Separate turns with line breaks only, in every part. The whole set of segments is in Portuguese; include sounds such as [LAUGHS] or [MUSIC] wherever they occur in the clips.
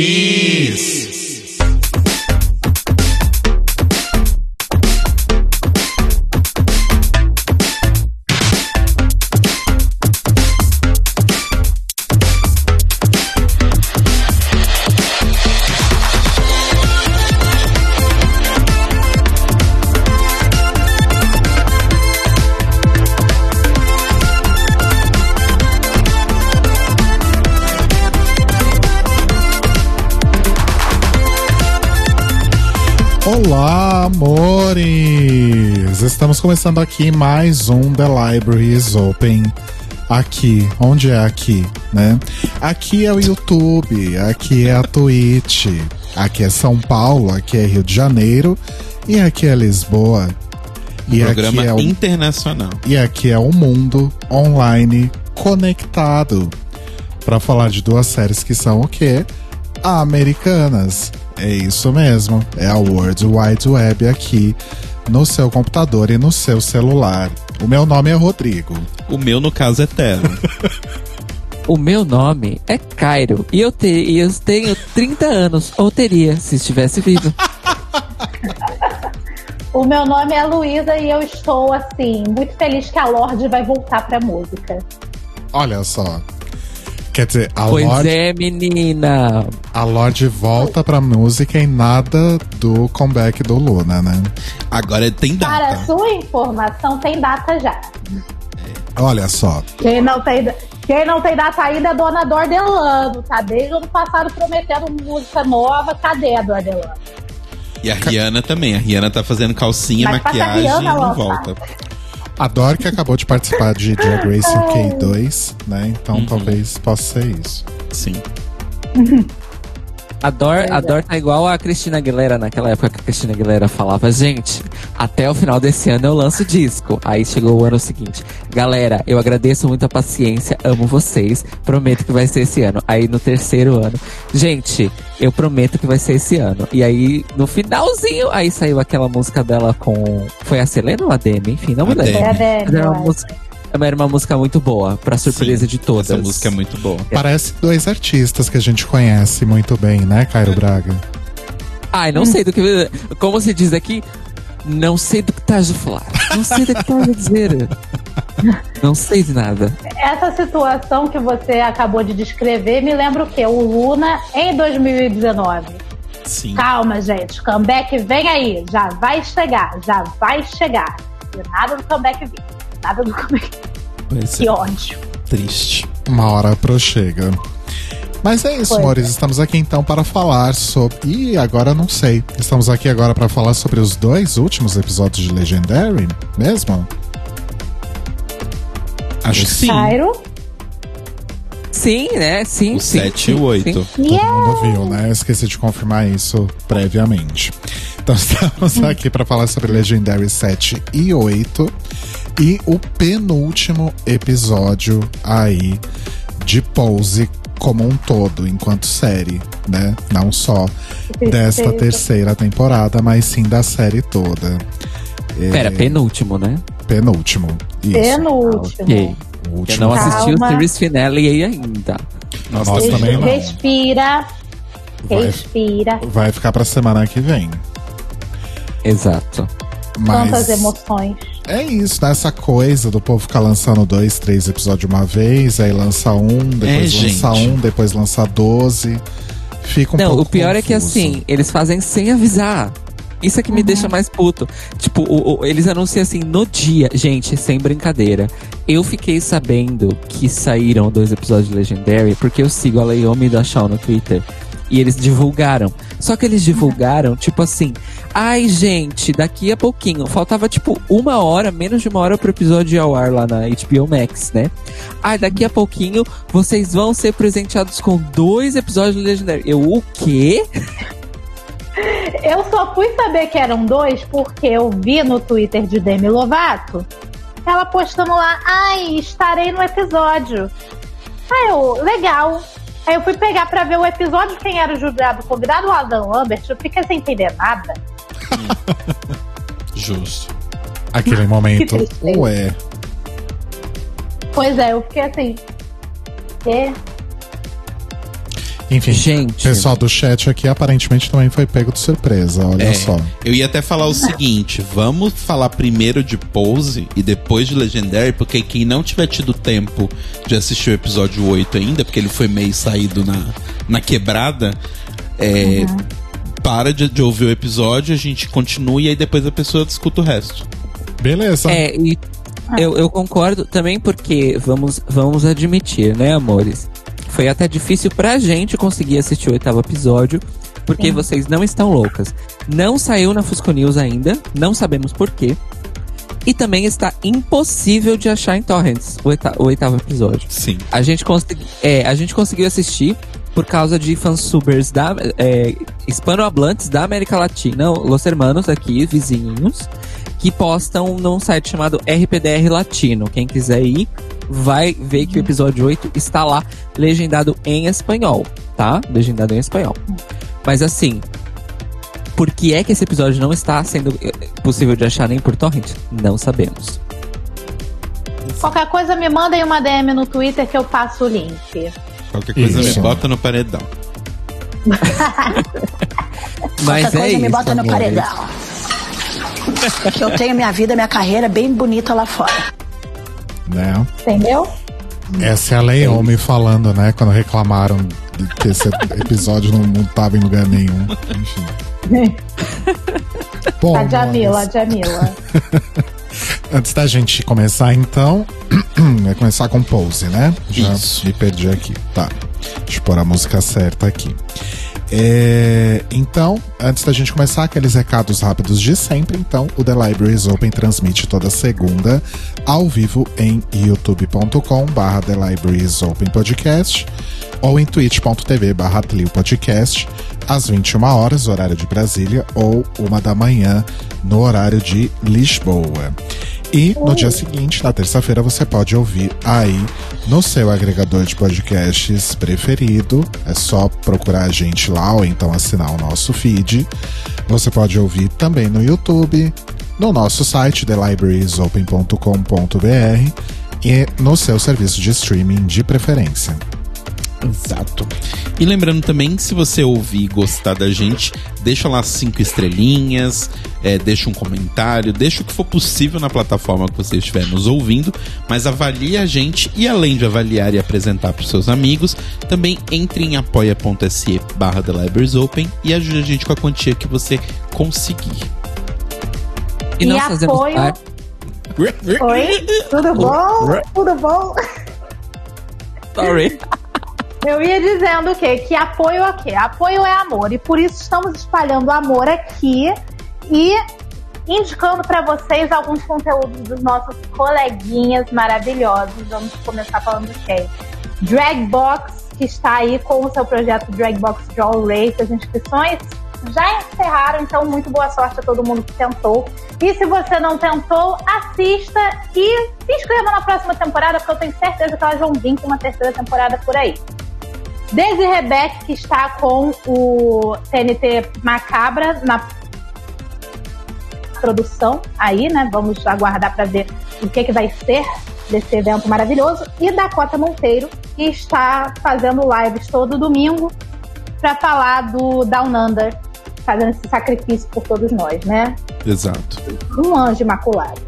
Amores! Estamos começando aqui mais um The Library is Open. Aqui, onde é aqui, né? Aqui é o YouTube, aqui é a Twitch, aqui é São Paulo, aqui é Rio de Janeiro e aqui é Lisboa.
E Programa
aqui é o,
internacional.
E aqui é o mundo online conectado para falar de duas séries que são o quê? Americanas. É isso mesmo. É a World Wide Web aqui no seu computador e no seu celular. O meu nome é Rodrigo.
O meu, no caso, é Telo.
o meu nome é Cairo e eu, te, e eu tenho 30 anos, ou teria, se estivesse vivo. [LAUGHS]
o meu nome é Luísa e eu estou, assim, muito feliz que a Lorde vai voltar pra música.
Olha só. Quer dizer, a
pois
Lorde.
é, menina.
A Lorde volta pra música e nada do comeback do Luna, né?
Agora tem data.
Para sua informação, tem data já.
Olha só.
Quem não tem, quem não tem data ainda é Dona Dordelano, tá? Desde o ano passado prometendo música nova. Cadê a Dordelano?
E a Rihanna também. A Rihanna tá fazendo calcinha,
Mas
maquiagem e não volta.
A Dor que acabou de participar de Drag [LAUGHS] Race UK 2, né? Então uhum. talvez possa ser isso.
Sim. [LAUGHS]
A Dor, a Dor tá igual a Cristina Aguilera naquela época que a Cristina Aguilera falava, gente, até o final desse ano eu lanço disco. Aí chegou o ano seguinte. Galera, eu agradeço muito a paciência, amo vocês, prometo que vai ser esse ano. Aí no terceiro ano, gente, eu prometo que vai ser esse ano. E aí, no finalzinho, aí saiu aquela música dela com. Foi a Selena ou a Demi? Enfim, não me lembro.
É a Demi.
Era uma música era uma música muito boa, pra surpresa
Sim,
de todas.
Essa música é muito boa.
Parece dois artistas que a gente conhece muito bem, né, Cairo Braga?
Ai, não sei do que. Como se diz aqui, não sei do que estás a falar. Não sei do que estás a dizer. [LAUGHS] Não sei de nada.
Essa situação que você acabou de descrever me lembra o quê? O Luna em 2019.
Sim.
Calma, gente. Comeback vem aí. Já vai chegar. Já vai chegar. E nada do comeback vir. Nada do comeback.
Pois
que
é.
ódio.
Triste.
Uma hora prochega. Mas é isso, amores.
é.
Estamos aqui então para falar sobre. Ih, agora não sei. Estamos aqui agora para falar sobre os dois últimos episódios de Legendary, mesmo?
Acho que sim.
Cairo.
Sim, né? Sim,
O
sim.
7 e
sim,
o 8.
sim.
Todo mundo viu, né? Eu esqueci de confirmar isso previamente. Então [LAUGHS] estamos aqui para falar sobre Legendary 7 e 8 e o penúltimo episódio aí de Pose como um todo, enquanto série, né? Não só desta terceira temporada, mas sim da série toda. É,
Pera, penúltimo, né?
penúltimo. Isso.
Penúltimo.
Ok.
O
Eu não assisti o
Calma.
series finale aí ainda.
Nós
Nós
também não.
Respira.
Vai,
Respira.
vai ficar pra semana que vem.
Exato.
Mas
Quantas emoções.
É isso, né? Essa coisa do povo ficar lançando dois, três episódios de uma vez, aí lança um, depois
É,
lança
gente.
um, depois lança doze. Fica um
não,
pouco
o pior é que
confuso.
assim, eles fazem sem avisar. Isso é que me deixa mais puto. Tipo, o- o- eles anunciam assim no dia. Gente, sem brincadeira. Eu fiquei sabendo que saíram dois episódios de Legendary porque eu sigo a Leomi da Shaw no Twitter. E eles divulgaram. Só que eles divulgaram, tipo assim. Ai, gente, daqui a pouquinho. Faltava, tipo, uma hora, menos de uma hora pro episódio ao ar lá na HBO Max, né? Ai, daqui a pouquinho vocês vão ser presenteados com dois episódios Legendary. Eu, o quê? [LAUGHS]
Eu só fui saber que eram dois porque eu vi no Twitter de Demi Lovato ela postando lá, ai, estarei no episódio. Aí eu, legal. Aí eu fui pegar pra ver o episódio, quem era o jurado convidado, o Adam Lambert, eu fiquei sem entender nada. [LAUGHS]
Justo.
Aquele momento,
Que
ué.
Pois é, eu fiquei assim. "Quê?"
Enfim,
Gente.
o pessoal do chat aqui aparentemente também foi pego de surpresa, olha
É,
só.
Eu ia até falar o seguinte: vamos falar primeiro de Pose e depois de Legendary, porque quem não tiver tido tempo de assistir o episódio 8 ainda, porque ele foi meio saído na, na quebrada, é, para de, de ouvir o episódio, a gente continua e aí depois a pessoa escuta o resto.
Beleza.
É, e eu, eu concordo também porque, vamos, vamos admitir, né, amores? Foi até difícil pra gente conseguir assistir o oitavo episódio, porque vocês não estão loucas. Não saiu na Fusco News ainda, não sabemos por quê. E também está impossível de achar em torrents o, o oitavo episódio.
Sim.
A gente, é, a gente conseguiu assistir por causa de fansubers da, é, hispanohablantes da América Latina, Los Hermanos aqui, vizinhos, que postam num site chamado RPDR Latino. Quem quiser ir, vai ver que o episódio 8 está lá, legendado em espanhol, tá? Legendado em espanhol. Mas assim, por que é que esse episódio não está sendo eh, possível de achar nem por torrent? Não sabemos.
Qualquer coisa me mandem uma DM no Twitter que eu passo o link.
Qualquer coisa
Isso.
me bota no paredão. [LAUGHS]
Mas
Qualquer
é
coisa
isso,
me bota no
amores.
paredão. que eu tenho minha vida, minha carreira bem bonita lá fora.
Né?
Entendeu?
Essa é a Leome falando, né? Quando reclamaram de que esse episódio não, não tava em lugar nenhum. Enfim. [LAUGHS] Bom,
a Jamila, a Jamila. [LAUGHS]
antes da gente começar, então, vai [CLEARS THROAT] começar com pose, né? Já
Isso.
me perdi aqui. Tá. Deixa eu pôr a música certa aqui. É, então, antes da gente começar, aqueles recados rápidos de sempre. Então, o The Libraries Open transmite toda segunda ao vivo em youtube.com barra The Libraries Open Podcast ou em twitch.tv barra Podcast às 21 horas, horário de Brasília, ou uma da manhã, no horário de Lisboa. E no dia seguinte, na terça-feira, você pode ouvir aí no seu agregador de podcasts preferido. É só procurar a gente lá ou então assinar o nosso feed. Você pode ouvir também no YouTube, no nosso site, thelibrariesopen.com.br e no seu serviço de streaming de preferência.
Exato. E lembrando também, se você ouvir e gostar da gente, deixa lá cinco estrelinhas, é, deixa um comentário, deixa o que for possível na plataforma que você estiver nos ouvindo, mas avalie a gente e além de avaliar e apresentar para seus amigos, também entre em apoia.se barra The Libraries Open e ajude a gente com a quantia que você conseguir.
E,
E
nós fazemos
apoio-
parte. [LAUGHS]
Oi? Tudo bom? Tudo bom?
Sorry. [LAUGHS]
Eu ia dizendo o quê? Que apoio é o quê? Apoio é amor. E por isso estamos espalhando amor aqui e indicando para vocês alguns conteúdos dos nossos coleguinhas maravilhosos. Vamos começar falando de quem? Dragbox, que está aí com o seu projeto Dragbox Draw Race. As inscrições já encerraram, então muito boa sorte a todo mundo que tentou. E se você não tentou, assista e se inscreva na próxima temporada, porque eu tenho certeza que elas vão vir com uma terceira temporada por aí. Daisy Rebeck, que está com o TNT Macabra na produção aí, né? Vamos aguardar para ver o que, que vai ser desse evento maravilhoso. E Dakota Monteiro, que está fazendo lives todo domingo para falar do Down Under, fazendo esse sacrifício por todos nós, né?
Exato.
Um anjo imaculado.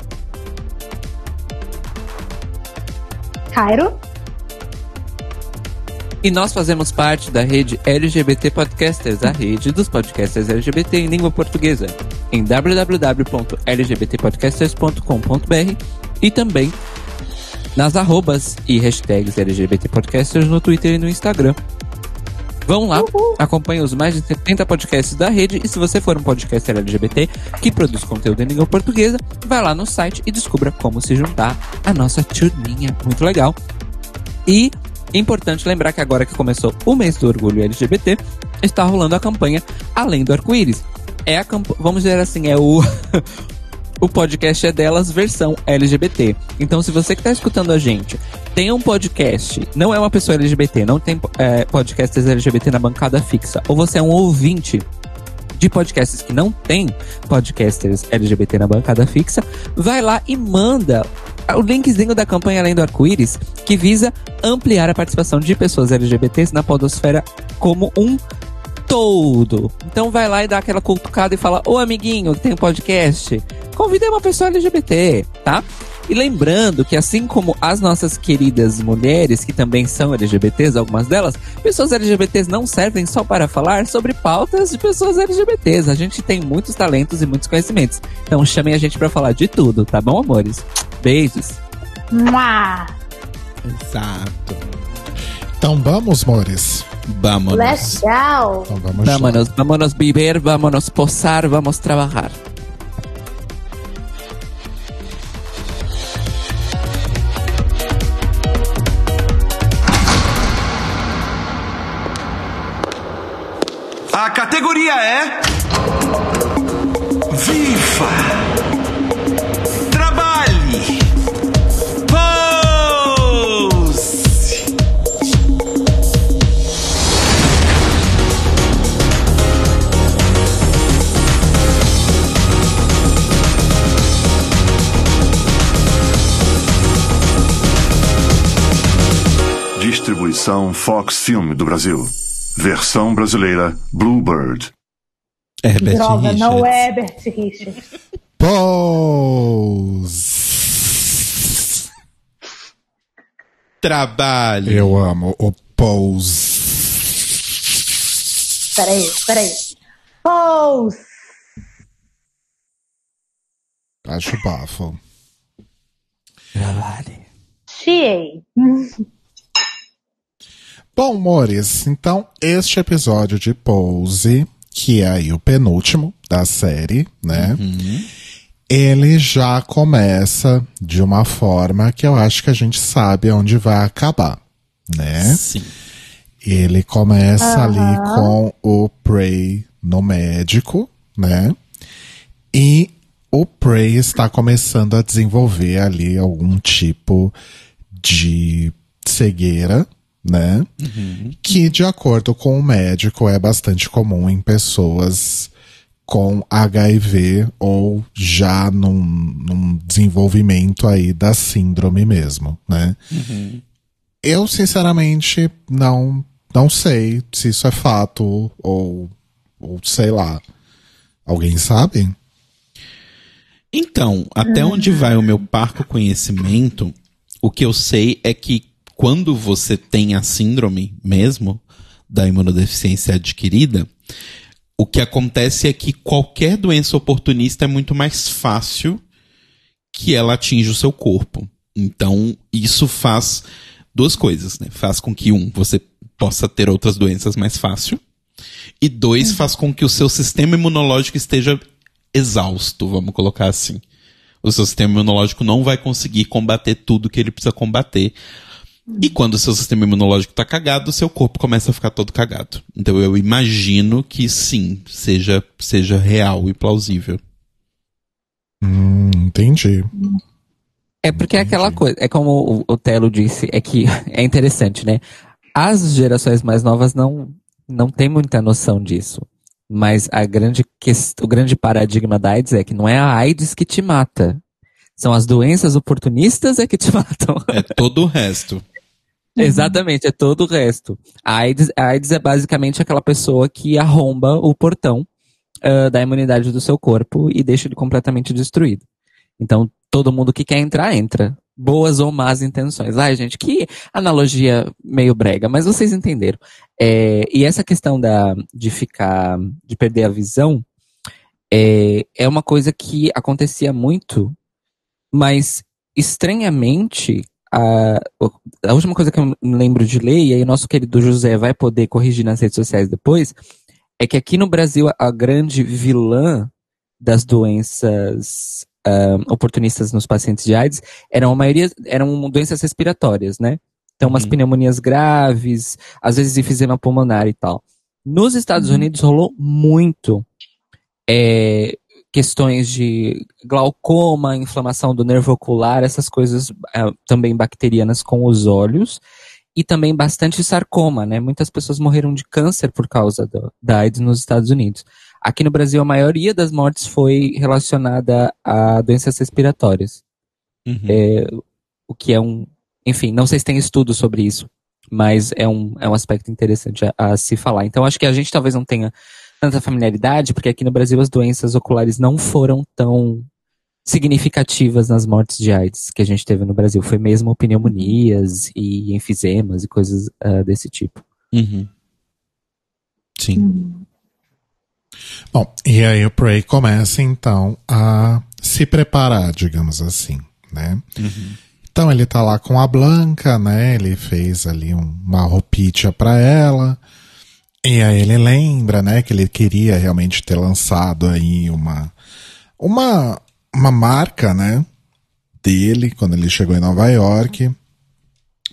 Cairo?
E nós fazemos parte da rede LGBT Podcasters, a rede dos podcasters LGBT em língua portuguesa, em www.lgbtpodcasters.com.br e também nas arrobas e hashtags LGBT Podcasters no Twitter e no Instagram. Vão lá, acompanhe os mais de 70 podcasts da rede e se você for um podcaster LGBT que produz conteúdo em língua portuguesa, vai lá no site e descubra como se juntar à nossa turminha. Muito legal. E importante lembrar que agora que começou o mês do orgulho LGBT, está rolando a campanha Além do Arco-Íris. É a camp... vamos dizer assim, é o [LAUGHS] o podcast é delas versão LGBT. Então, se você que está escutando a gente tem um podcast, não é uma pessoa LGBT, não tem é, podcasters LGBT na bancada fixa, ou você é um ouvinte de podcasts que não tem podcasters LGBT na bancada fixa, vai lá e manda o linkzinho da campanha Além do Arco-Íris, que visa ampliar a participação de pessoas LGBTs na podosfera como um todo. Então vai lá e dá aquela cutucada e fala: Ô amiguinho, tem um podcast? Convidei uma pessoa LGBT, tá? E lembrando que assim como as nossas queridas mulheres, que também são LGBTs, algumas delas, pessoas LGBTs não servem só para falar sobre pautas de pessoas LGBTs. A gente tem muitos talentos e muitos conhecimentos. Então chamem a gente para falar de tudo, tá bom, amores? Beijos.
Mua.
Exato.
Então vamos, amores.
Vamos.
Legal.
Então vamos.
Vámonos, vámonos beber, vámonos posar, vamos trabalhar.
Fox Film do Brasil. Versão brasileira Bluebird.
Herbert
Droga,
Richards.
não é Herbert Richards.
Pose.
Trabalho.
Eu amo o Pose.
Peraí, peraí. Pose.
Acho bafo.
Chiei. [LAUGHS]
Bom, amores, então este episódio de Pose, que é aí o penúltimo da série, né? Ele já começa de uma forma que eu acho que a gente sabe onde vai acabar, né?
Sim.
Ele começa ali com o Prey no médico, né? E o Prey está começando a desenvolver ali algum tipo de cegueira, né? Que, de acordo com o médico, é bastante comum em pessoas com HIV ou já num, num desenvolvimento aí da síndrome mesmo, né? Eu, sinceramente, não, não sei se isso é fato ou, ou sei lá. Alguém sabe?
Então, até onde vai o meu parco conhecimento, o que eu sei é que quando você tem a síndrome mesmo da imunodeficiência adquirida, o que acontece é que qualquer doença oportunista é muito mais fácil que ela atinja o seu corpo. Então, isso faz duas coisas, né? Faz com que, um, você possa ter outras doenças mais fácil. E dois, faz com que o seu sistema imunológico esteja exausto, vamos colocar assim. O seu sistema imunológico não vai conseguir combater tudo que ele precisa combater. E quando o seu sistema imunológico tá cagado, o seu corpo começa a ficar todo cagado. Então eu imagino que sim, seja, seja real e plausível.
Hum, entendi.
É porque é aquela coisa, é como o, o Telo disse, é que [LAUGHS] é interessante, né? As gerações mais novas não, não têm muita noção disso. Mas a grande quest... o grande paradigma da AIDS é que não é a AIDS que te mata. São as doenças oportunistas é que te [LAUGHS] matam.
É todo o resto.
Exatamente, é todo o resto. A AIDS, a AIDS é basicamente aquela pessoa que arromba o portão ah, da imunidade do seu corpo e deixa ele completamente destruído. Então, todo mundo que quer entrar, entra. Boas ou más intenções. Ai, gente, que analogia meio brega, mas vocês entenderam. É, e essa questão da, de ficar, de perder a visão, é, é uma coisa que acontecia muito, mas estranhamente, a, a última coisa que eu me lembro de ler, e aí o nosso querido José vai poder corrigir nas redes sociais depois, é que aqui no Brasil a, grande vilã das doenças oportunistas nos pacientes de AIDS eram a maioria eram doenças respiratórias, né? Então umas
Uhum.
pneumonias graves, às vezes enfisema pulmonar e tal. Nos Estados Unidos rolou muito é, questões de glaucoma, inflamação do nervo ocular, essas coisas ah, também bacterianas com os olhos. E também bastante sarcoma, né? Muitas pessoas morreram de câncer por causa do, da AIDS nos Estados Unidos. Aqui no Brasil, a maioria das mortes foi relacionada a doenças respiratórias.
Uhum.
É, o que é um. Enfim, não sei se tem estudo sobre isso. Mas é um, é um aspecto interessante a, a se falar. Então acho que a gente talvez não tenha tanta familiaridade, porque aqui no Brasil as doenças oculares não foram tão significativas nas mortes de AIDS que a gente teve no Brasil. Foi mesmo pneumonias e enfisemas e coisas ah, desse tipo.
Uhum. Sim.
Bom, e aí o Prey começa então a se preparar, digamos assim, né? Então ele tá lá com a Blanca, né? Ele fez ali um- uma roupinha pra ela. E aí ele lembra, né, que ele queria realmente ter lançado aí uma uma uma marca, né, dele quando ele chegou em Nova York.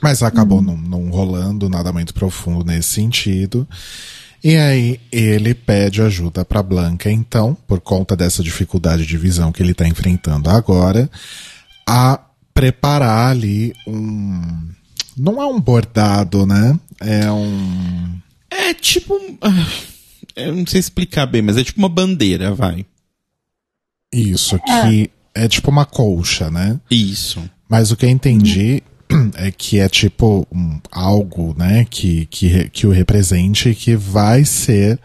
Mas acabou não, não rolando nada muito profundo nesse sentido. E aí ele pede ajuda pra Blanca, então, por conta dessa dificuldade de visão que ele tá enfrentando agora, a preparar ali um. Não é um bordado, né? É um.
É tipo. um- ah, Eu não sei explicar bem, mas é tipo uma bandeira, vai.
Isso, que é tipo uma colcha, né?
Isso.
Mas o que eu entendi [CLEARS THROAT] é que é tipo um- algo, né, que, que, que o represente e que vai ser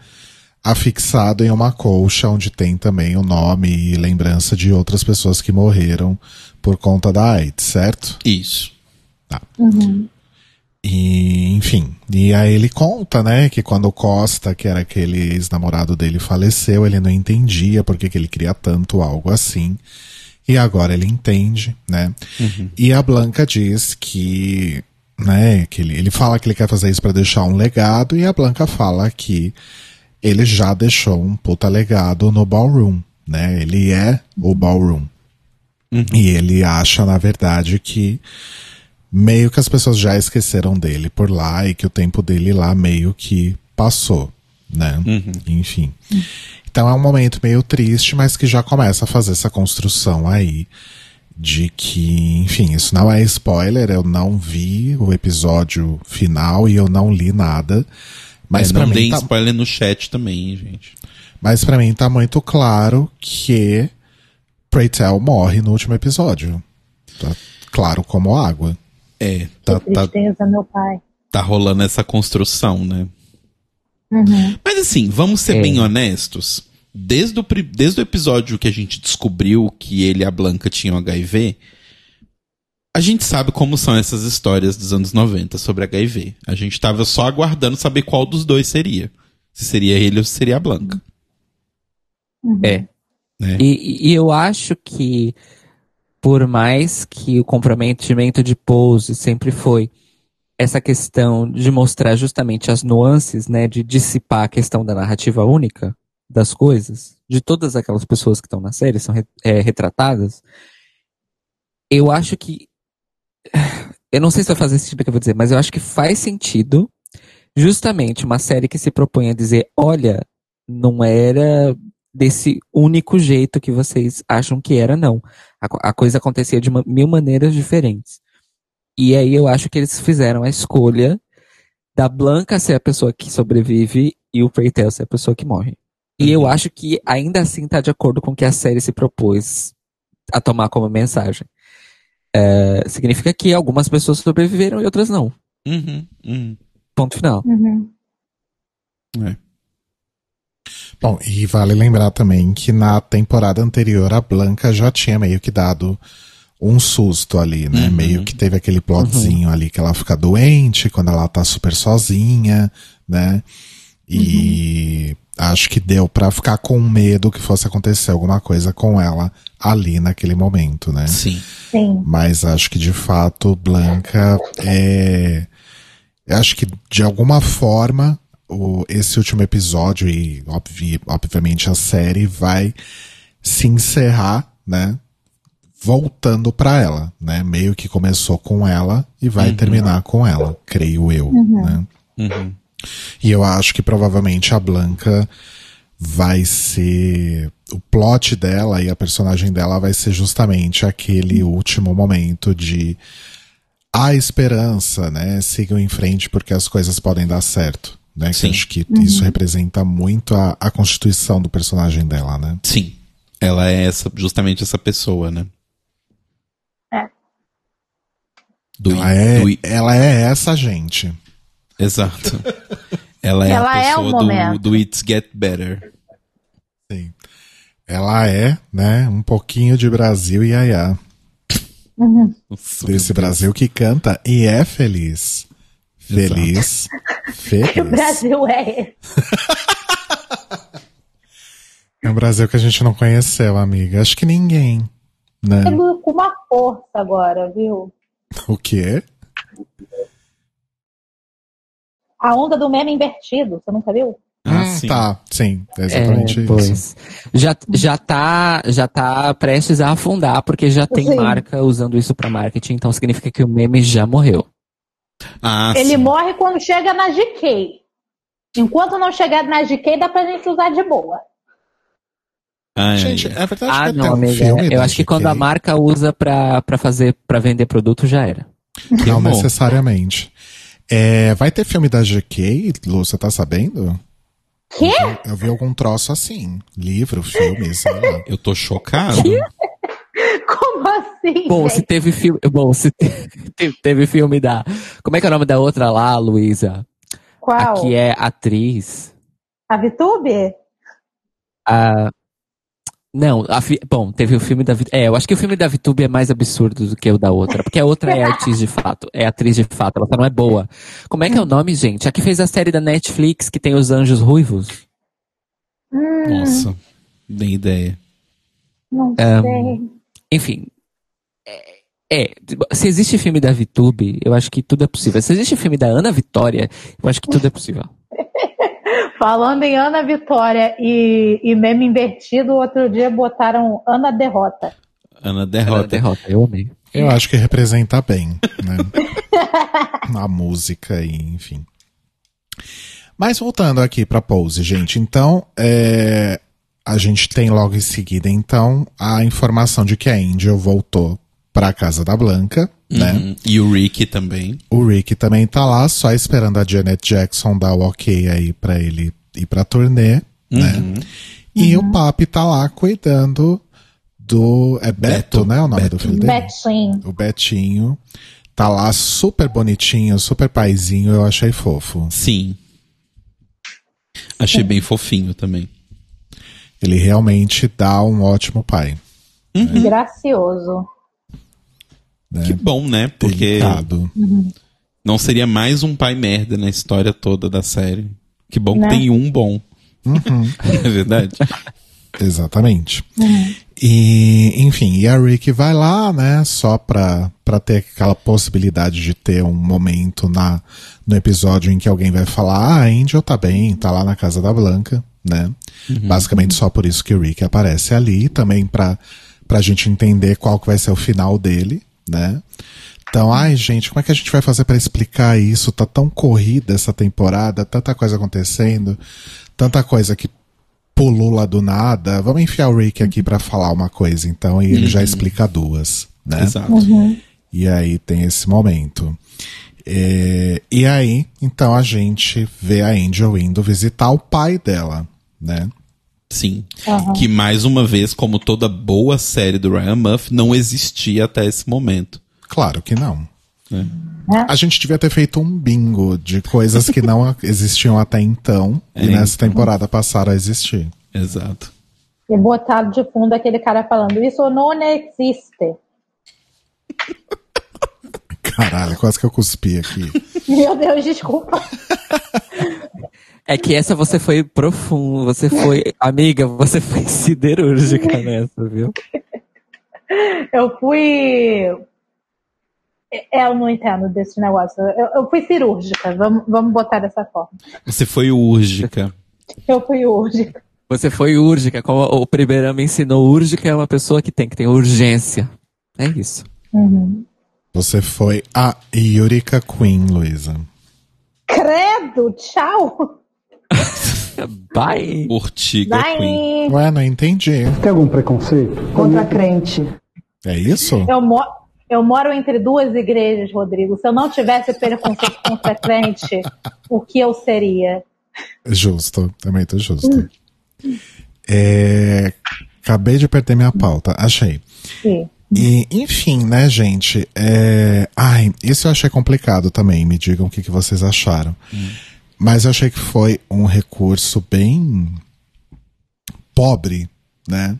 afixado em uma colcha onde tem também o nome e lembrança de outras pessoas que morreram por conta da AIDS, certo?
Isso.
E, enfim, e aí ele conta, né, que quando o Costa, que era aquele ex-namorado dele, faleceu, ele não entendia por que ele queria tanto algo assim. E agora ele entende, né? E a Blanca diz que, né, que ele, ele fala que ele quer fazer isso pra deixar um legado, e a Blanca fala que ele já deixou um puta legado no ballroom, né? Ele é o ballroom. E ele acha, na verdade, que meio que as pessoas já esqueceram dele por lá e que o tempo dele lá meio que passou, né? Enfim. Então é um momento meio triste, mas que já começa a fazer essa construção aí de que, enfim, isso não é spoiler, eu não vi o episódio final e eu não li nada. Mas
é,
pra
não
mim tá,
spoiler no chat também, gente.
mas para mim tá muito claro que Pray Tell morre no último episódio. Tá claro como água.
É,
Que
tá, tá,
tristeza, meu pai.
tá rolando essa construção, né? Mas assim, vamos ser
É.
bem honestos. Desde o, desde o episódio que a gente descobriu que ele e a Blanca tinham HIV, a gente sabe como são essas histórias dos anos 90 sobre HIV. A gente tava só aguardando saber qual dos dois seria. Se seria ele ou se seria a Blanca.
É.
Né?
E, e eu acho que, por mais que o comprometimento de Pose sempre foi essa questão de mostrar justamente as nuances, né, de dissipar a questão da narrativa única das coisas, de todas aquelas pessoas que estão na série, são é, retratadas, eu acho que. [SIGHS] Eu não sei se vai fazer sentido o que eu vou dizer, mas eu acho que faz sentido justamente uma série que se propõe a dizer: olha, não era desse único jeito que vocês acham que era, não. A, a coisa acontecia de uma- mil maneiras diferentes. E aí eu acho que eles fizeram a escolha da Blanca ser a pessoa que sobrevive e o Preitel ser a pessoa que morre. E eu acho que ainda assim tá de acordo com o que a série se propôs a tomar como mensagem. É, significa que algumas pessoas sobreviveram e outras não.
Uhum, uhum.
Ponto final.
Uhum.
Bom, e vale lembrar também que na temporada anterior a Blanca já tinha meio que dado um susto ali, né? Meio que teve aquele plotzinho ali que ela fica doente quando ela tá super sozinha, né? E acho que deu pra ficar com medo que fosse acontecer alguma coisa com ela ali naquele momento, né?
Sim.
Sim.
Mas acho que de fato Blanca é. Acho que de alguma forma o, esse último episódio e obvi- obviamente a série vai se encerrar, né? Voltando pra ela, né? Meio que começou com ela e vai terminar com ela, creio eu, né?
Uhum.
E eu acho que provavelmente a Blanca vai ser. O plot dela e a personagem dela vai ser justamente aquele último momento de. A esperança, né? Sigam em frente porque as coisas podem dar certo. Né? Que
Sim.
eu acho que isso representa muito a, a constituição do personagem dela, né?
Sim. Ela é essa, justamente essa pessoa, né?
É.
Do,
Ela é,
do-
ela é essa gente.
Exato. [LAUGHS] Ela é
Ela
a
é o
pessoa do,
momento.
do It's Get Better.
Sim. Ela é, né, um pouquinho de Brasil e Yaya.
Nossa,
Desse Brasil que canta e é feliz. Feliz.
Que
Feliz. [LAUGHS]
Brasil é esse?
É um Brasil que a gente não conheceu, amiga. Acho que ninguém, né?
Chegou com uma força agora, viu?
O quê?
A onda do meme invertido, você nunca viu?
Ah,
Hum,
sim.
Tá, sim, é
É,
exatamente isso.
pois. Já, já, tá, já tá prestes a afundar, porque já tem
Sim.
marca usando isso pra marketing, então significa que o meme já morreu.
Ah,
Ele
sim.
morre quando chega na GK. Enquanto não chegar na GK, dá pra gente usar de boa.
Ai,
Gente, é verdade
Ah,
que
não,
um
amiga.
filme
Eu acho que quando a
GK?
marca usa pra, pra fazer, pra vender produto, já era.
que
Não
bom.
necessariamente. É, vai ter filme da GK, Lu, você tá sabendo?
Quê?
Eu vi algum troço assim. Livro, filme, sei lá.
Eu tô chocado.
Como assim?
Bom,
gente?
se teve filme. Bom, se [LAUGHS] te- teve filme da. Como é que é o nome da outra lá, Luísa?
Qual?
A que é atriz.
A VTube?
A... Não, a fi- bom, teve o filme da É, eu acho que o filme da VTube é mais absurdo do que o da outra. Porque a outra é atriz de fato. É atriz de fato, ela só não é boa. Como é que é o nome, gente? A que fez a série da Netflix que tem os anjos ruivos?
Hum,
Nossa, nem ideia.
não
É,
sei.
Enfim. É, é, se existe filme da VTube, eu acho que tudo é possível. Se existe filme da Ana Vitória, eu acho que tudo é possível. [LAUGHS]
Falando em Ana Vitória e, e meme invertido, outro dia botaram Ana Derrota.
Ana
Derrota.
derrota.
derrota, eu amei.
Eu acho que representa bem, né? [LAUGHS] A música e enfim. Mas voltando aqui pra Pose, gente. Então, é, a gente tem logo em seguida, então, a informação de que a Angel voltou pra casa da Blanca, né?
Uhum. E o Rick também.
O Rick também tá lá, só esperando a Janet Jackson dar o ok aí pra ele ir pra turnê, né?
Uhum.
E o Papi tá lá cuidando do. É Beto,
Beto,
né? O nome
Beto.
do filho dele?
Betinho.
O Betinho. Tá lá super bonitinho, super paizinho, eu achei fofo.
Sim. Achei bem fofinho também.
Ele realmente dá um ótimo pai.
Gracioso.
Né?
Que bom, né? Porque
Delicado.
não seria mais um pai merda na história toda da série. Que bom
Né?
que tem um bom. [LAUGHS] é verdade?
Exatamente. E, enfim, e a Rick vai lá, né, só pra, pra ter aquela possibilidade de ter um momento na, no episódio em que alguém vai falar, ah, a Angel tá bem, tá lá na casa da Blanca, né? Basicamente só por isso que o Rick aparece ali, também pra, pra gente entender qual que vai ser o final dele, né? Então, ai, gente, como é que a gente vai fazer pra explicar isso? Tá tão corrida essa temporada, tanta coisa acontecendo, tanta coisa que pulula do nada. Vamos enfiar o Rick aqui pra falar uma coisa, então, e ele já explica duas, né?
Exato.
E aí tem esse momento. É, e aí, então a gente vê a Angel indo visitar o pai dela, né?
Sim. Que mais uma vez, como toda boa série do Ryan Murphy, não existia até esse momento.
Claro que não.
né?
A gente devia ter feito um bingo de coisas que não [LAUGHS] existiam até então e
É,
nessa temporada passaram a existir.
Exato.
E botaram de fundo aquele cara falando, isso não existe.
Caralho, quase que eu cuspi aqui. [LAUGHS]
Meu Deus, desculpa. [LAUGHS]
É que essa você foi profundo, você foi. Amiga, você foi [LAUGHS] siderúrgica nessa, viu?
Eu fui. É, Eu não entendo desse negócio. Eu, eu fui cirúrgica, vamos, vamos botar dessa forma.
Você foi úrgica.
Eu fui úrgica.
Você foi úrgica, como o primeiro me ensinou, úrgica é uma pessoa que tem que ter urgência. É isso.
Você foi a Yurika Queen, Luísa.
Credo, tchau.
Bye!
Urtiga Queen.
Bye.
Ué, não entendi.
Tem algum preconceito?
Contra crente.
É isso?
Eu, mo eu moro entre duas igrejas, Rodrigo. Se eu não tivesse preconceito contra crente, [LAUGHS] o que eu seria?
Justo, também tô justo. É, acabei de perder minha pauta, achei.
Sim.
E, enfim, né, gente? É... Ai, isso eu achei complicado também. Me digam o que, que vocês acharam. Mas eu achei que foi um recurso bem pobre, né?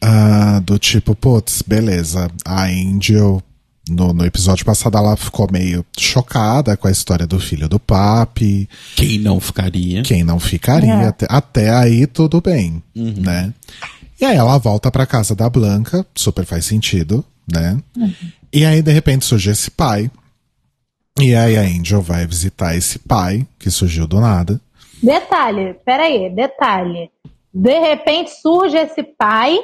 Ah, do tipo, putz, beleza. A Angel, no, no episódio passado, ela ficou meio chocada com a história do filho do papi.
Quem não ficaria?
Quem não ficaria?
É.
Até, até aí, tudo bem, né? E aí ela volta pra casa da Blanca, super faz sentido, né? E aí, de repente, surge esse pai. E aí a Angel vai visitar esse pai, que surgiu do nada.
Detalhe, peraí, detalhe. De repente surge esse pai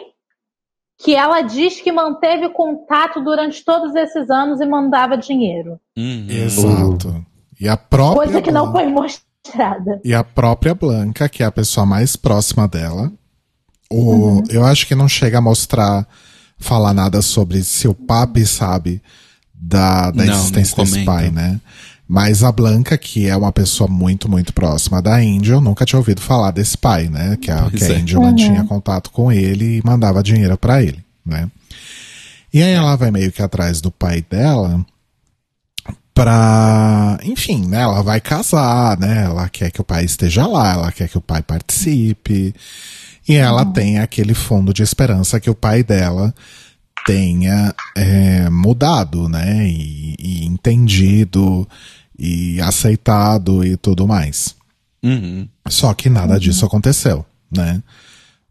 que ela diz que manteve contato durante todos esses anos e mandava dinheiro.
Uhum.
Exato. E a própria.
Coisa que não foi mostrada.
E a própria Blanca, que é a pessoa mais próxima dela. O,
Uhum.
Eu acho que não chega a mostrar, falar nada sobre se o papi sabe da, da
Não,
existência
não
desse pai, né? Mas a Blanca, que é uma pessoa muito, muito próxima da Angel, nunca tinha ouvido falar desse pai, né? Que a, que a
é.
Angel mantinha contato com ele e mandava dinheiro pra ele, né? E aí ela vai meio que atrás do pai dela pra. Enfim, né? Ela vai casar, né? Ela quer que o pai esteja lá, ela quer que o pai participe. E ela tem aquele fundo de esperança que o pai dela tenha é, mudado, né? E, e entendido e aceitado e tudo mais.
Uhum.
Só que nada disso aconteceu, né?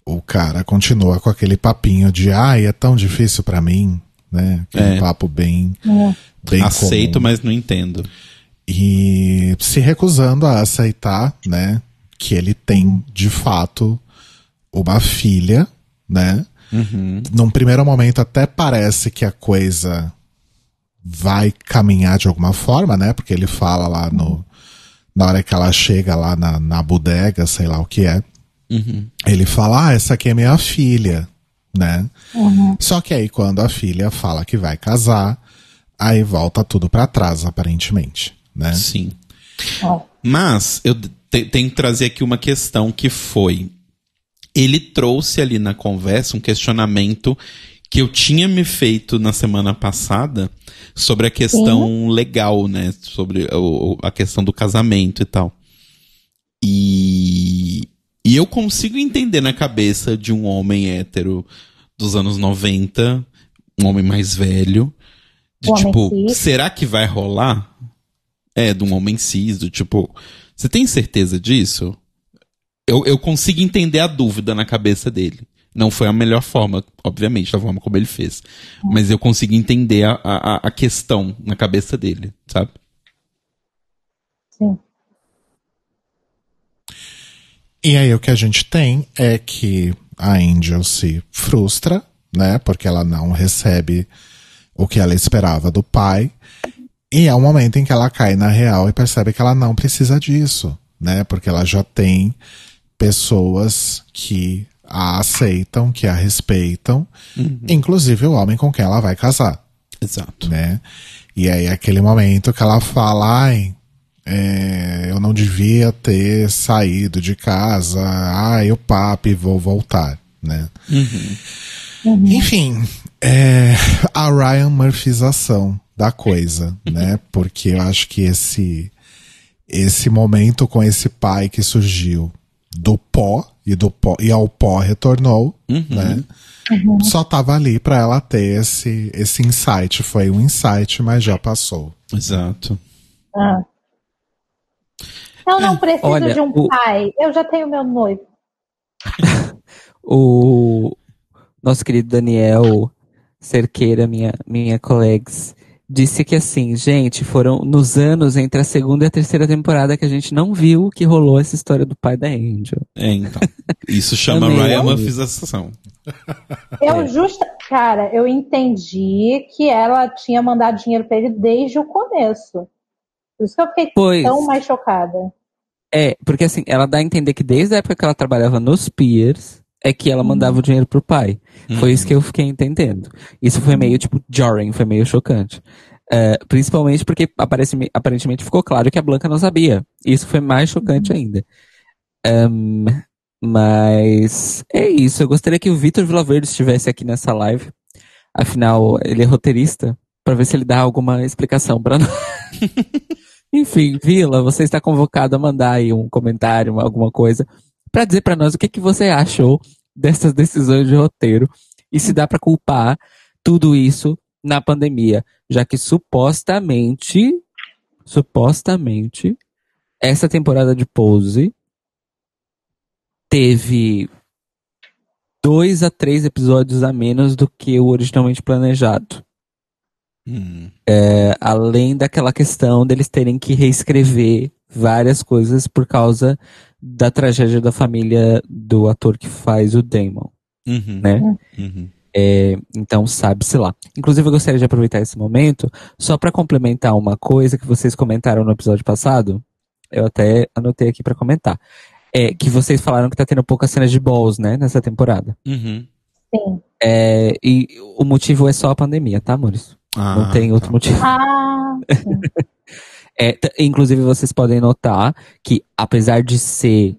O cara continua com aquele papinho de ai, é tão difícil pra mim, né? Aquele
É.
papo bem, bem
Aceito,
comum.
mas não entendo.
E se recusando a aceitar, né? Que ele tem, de fato, uma filha, né? Num primeiro momento até parece que a coisa vai caminhar de alguma forma, né? Porque ele fala lá no. Na hora que ela chega lá na, na bodega, sei lá o que é. Ele fala, ah, essa aqui é minha filha, né? Só que aí quando a filha fala que vai casar, aí volta tudo pra trás, aparentemente, né?
Sim. Mas eu te- tenho que trazer aqui uma questão que foi. Ele trouxe ali na conversa um questionamento que eu tinha me feito na semana passada sobre a questão legal, né? Sobre o- a questão do casamento e tal. E, e eu consigo entender na cabeça de um homem hétero dos anos 90, um homem mais velho, de
homem
tipo,
cis.
será que vai rolar? É, de um homem cis, do tipo, você tem certeza disso? Eu, eu consigo entender a dúvida na cabeça dele. Não foi a melhor forma, obviamente, da forma como ele fez. Mas eu consigo entender a, a, a questão na cabeça dele, sabe?
Sim.
E aí o que a gente tem é que a Angel se frustra, né? Porque ela não recebe o que ela esperava do pai. E é o momento em que ela cai na real e percebe que ela não precisa disso, né? Porque ela já tem pessoas que a aceitam, que a respeitam, inclusive o homem com quem ela vai casar
Exato.
né? E aí aquele momento que ela fala, ai, é, eu não devia ter saído de casa, ai, o papi, vou voltar, né? Enfim, é, a Ryan Murphyização da coisa, né? Porque eu acho que esse esse momento com esse pai que surgiu do pó e do pó e ao pó retornou, né? Só tava ali pra ela ter esse esse insight, foi um insight, mas já passou.
Exato.
Ah. Eu não preciso
olha,
de um
o-
pai. Eu já tenho meu noivo. [LAUGHS]
O nosso querido Daniel Cerqueira, minha, minha colegas, disse que assim, gente, foram nos anos entre a segunda e a terceira temporada que a gente não viu que rolou essa história do pai da Angel.
É, então. Isso [LAUGHS] chama. Ryan Murphyzação.
Eu justa, cara, eu entendi que ela tinha mandado dinheiro pra ele desde o começo. Por isso que eu fiquei
Pois.
tão mais chocada.
É, porque assim, ela dá a entender que desde a época que ela trabalhava nos Piers, é que ela mandava o dinheiro pro pai. Foi isso que eu fiquei entendendo. Isso foi meio, tipo, jarring, foi meio chocante. É, principalmente porque aparentemente ficou claro que a Blanca não sabia. Isso foi mais chocante ainda. Ahn, mas é isso. Eu gostaria que o Vitor Vilaverde estivesse aqui nessa live. Afinal, ele é roteirista, pra ver se ele dá alguma explicação pra nós. [LAUGHS] Enfim, Vila, você está convocado a mandar aí um comentário, uma- alguma coisa, pra dizer pra nós o que, que você achou dessas decisões de roteiro e se dá pra culpar tudo isso na pandemia, já que supostamente, supostamente, essa temporada de Pose teve dois a três episódios a menos do que o originalmente planejado.
Hum.
É, além daquela questão deles terem que reescrever várias coisas por causa da tragédia da família do ator que faz o Damon,
Uhum.
né?
Uhum.
É, então, sabe-se lá. Inclusive, eu gostaria de aproveitar esse momento só para complementar uma coisa que vocês comentaram no episódio passado. Eu até anotei aqui para comentar. É que vocês falaram que tá tendo poucas cenas de balls, né, nessa temporada.
Uhum.
Sim.
É, e o motivo é só a pandemia, tá, Maurício?
Ah,
Não tem outro
tá.
motivo.
Ah, [LAUGHS]
É, inclusive, vocês podem notar que, apesar de ser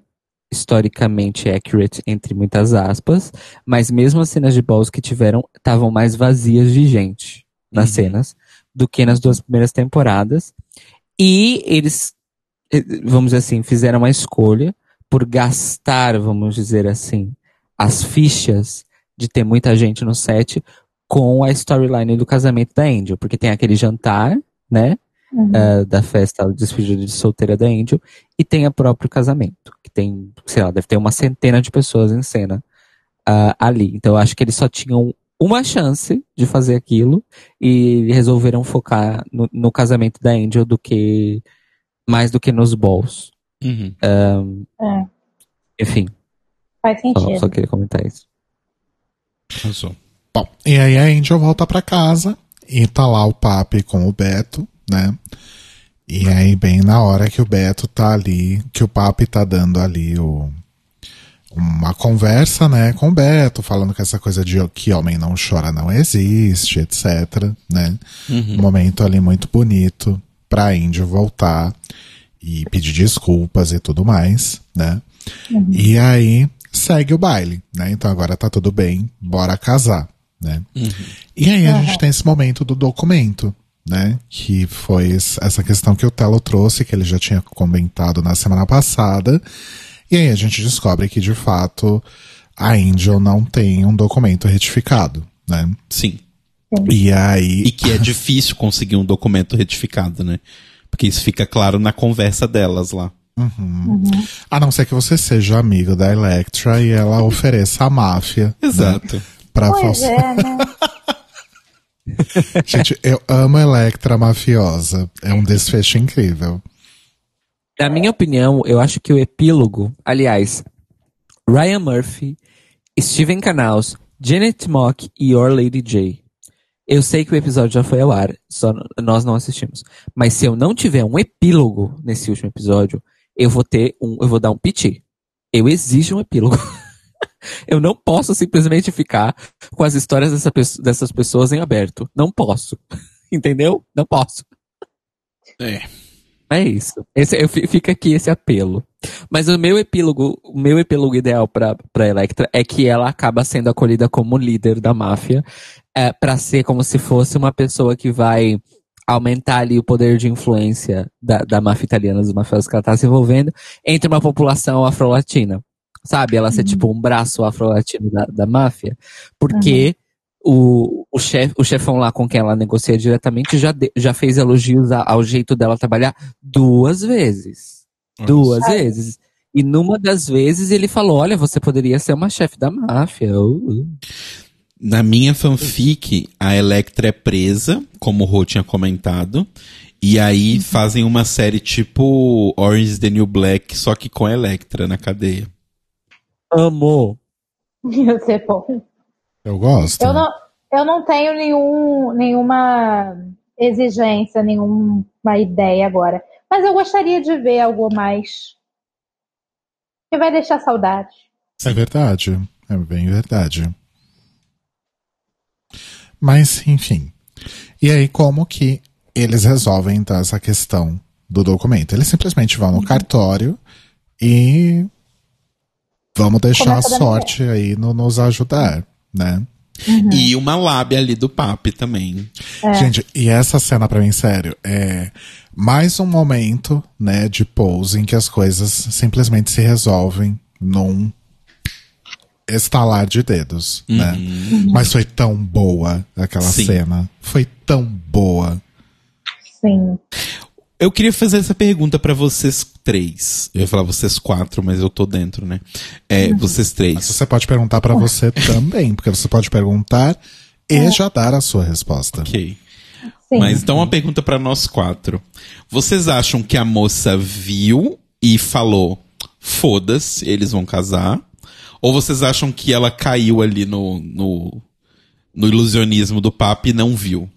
historicamente accurate, entre muitas aspas, mas mesmo as cenas de balls que tiveram estavam mais vazias de gente nas
Uhum.
cenas do que nas duas primeiras temporadas. E eles, vamos dizer assim, fizeram uma escolha por gastar, vamos dizer assim, as fichas de ter muita gente no set com a storyline do casamento da Angel, porque tem aquele jantar, né?
Uhum.
eh, da festa do despedida de solteira da Angel e tem o próprio casamento, que tem, sei lá, deve ter uma centena de pessoas em cena ah, ali. Então eu acho que eles só tinham uma chance de fazer aquilo e resolveram focar no, no casamento da Angel do que mais do que nos balls.
Uhum.
É,
Enfim,
faz
só,
sentido.
só queria comentar isso.
Arrasou.
Bom, e aí a Angel volta pra casa e tá lá o Papi com o Beto, né? E aí, bem na hora que o Beto tá ali, que o Papi tá dando ali o, uma conversa, né, com o Beto, falando que essa coisa de que homem não chora não existe, etc, né? Um momento ali muito bonito pra Angel voltar e pedir desculpas e tudo mais, né? E aí segue o baile, né? Então agora tá tudo bem, bora casar, né? E aí a gente tem esse momento do documento, né? Que foi es- essa questão que o Telo trouxe, que ele já tinha comentado na semana passada. E aí a gente descobre que, de fato, a Angel não tem um documento retificado, né?
Sim.
E aí.
E que é difícil conseguir um documento retificado, né? Porque isso fica claro na conversa delas lá.
A não ser que você seja amigo da Electra e ela ofereça a máfia.
Exato.
Né, pra
Pois
falsificar.
é, né? [LAUGHS] [LAUGHS]
Gente, eu amo Electra mafiosa. É um desfecho incrível.
Na minha opinião, eu acho que o epílogo, aliás, Ryan Murphy, Steven Canals, Janet Mock e Your Lady J. Eu sei que o episódio já foi ao ar, só nós não assistimos. Mas se eu não tiver um epílogo nesse último episódio, eu vou ter um, eu vou dar um piti. Eu exijo um epílogo. [LAUGHS] eu não posso simplesmente ficar com as histórias dessa dessas pessoas em aberto. Não posso. [LAUGHS] Entendeu? Não posso.
É.
É isso. Esse, eu, fi- fica aqui esse apelo. Mas o meu epílogo, o meu epílogo ideal pra, pra Electra é que ela acaba sendo acolhida como líder da máfia, é, para ser como se fosse uma pessoa que vai aumentar ali o poder de influência da, da máfia italiana, dos mafiosos que ela tá se envolvendo, entre uma população afro-latina. Sabe? Ela ser tipo um braço afro-latino da, da máfia. Porque o, o, chef, o chefão lá com quem ela negocia diretamente já, de- já fez elogios a- ao jeito dela trabalhar duas vezes. Duas
Ai.
vezes. E numa das vezes ele falou: Olha, você poderia ser uma chefe da máfia. Uh, uh.
Na minha fanfic, a Electra é presa, como o Rô tinha comentado. E aí fazem uma série tipo Orange is the New Black, só que com a Electra na cadeia.
Amor.
Ia ser bom.
Eu gosto.
Eu não, eu não tenho nenhum, nenhuma exigência, nenhuma ideia agora. Mas eu gostaria de ver algo mais que vai deixar saudade.
É verdade. É bem verdade. Mas, enfim. E aí, como que eles resolvem então, essa questão do documento? Eles simplesmente vão no cartório e vamos deixar a
Começa
sorte aí no nos ajudar, né?
E uma lábia ali do papi também.
Gente, e essa cena pra mim, sério, é mais um momento, né, de pose em que as coisas simplesmente se resolvem num estalar de dedos, né? Mas foi tão boa aquela
Sim.
cena. Foi tão boa.
Sim.
Eu queria fazer essa pergunta pra vocês três. Eu ia falar vocês quatro, mas eu tô dentro, né? É, vocês três.
Você pode perguntar pra você [LAUGHS] também, porque você pode perguntar e já dar a sua resposta.
Ok.
Sim.
Mas então uma pergunta pra nós quatro. Vocês acham que a moça viu e falou: foda-se, eles vão casar? Ou vocês acham que ela caiu ali no, no, no ilusionismo do papo e não viu?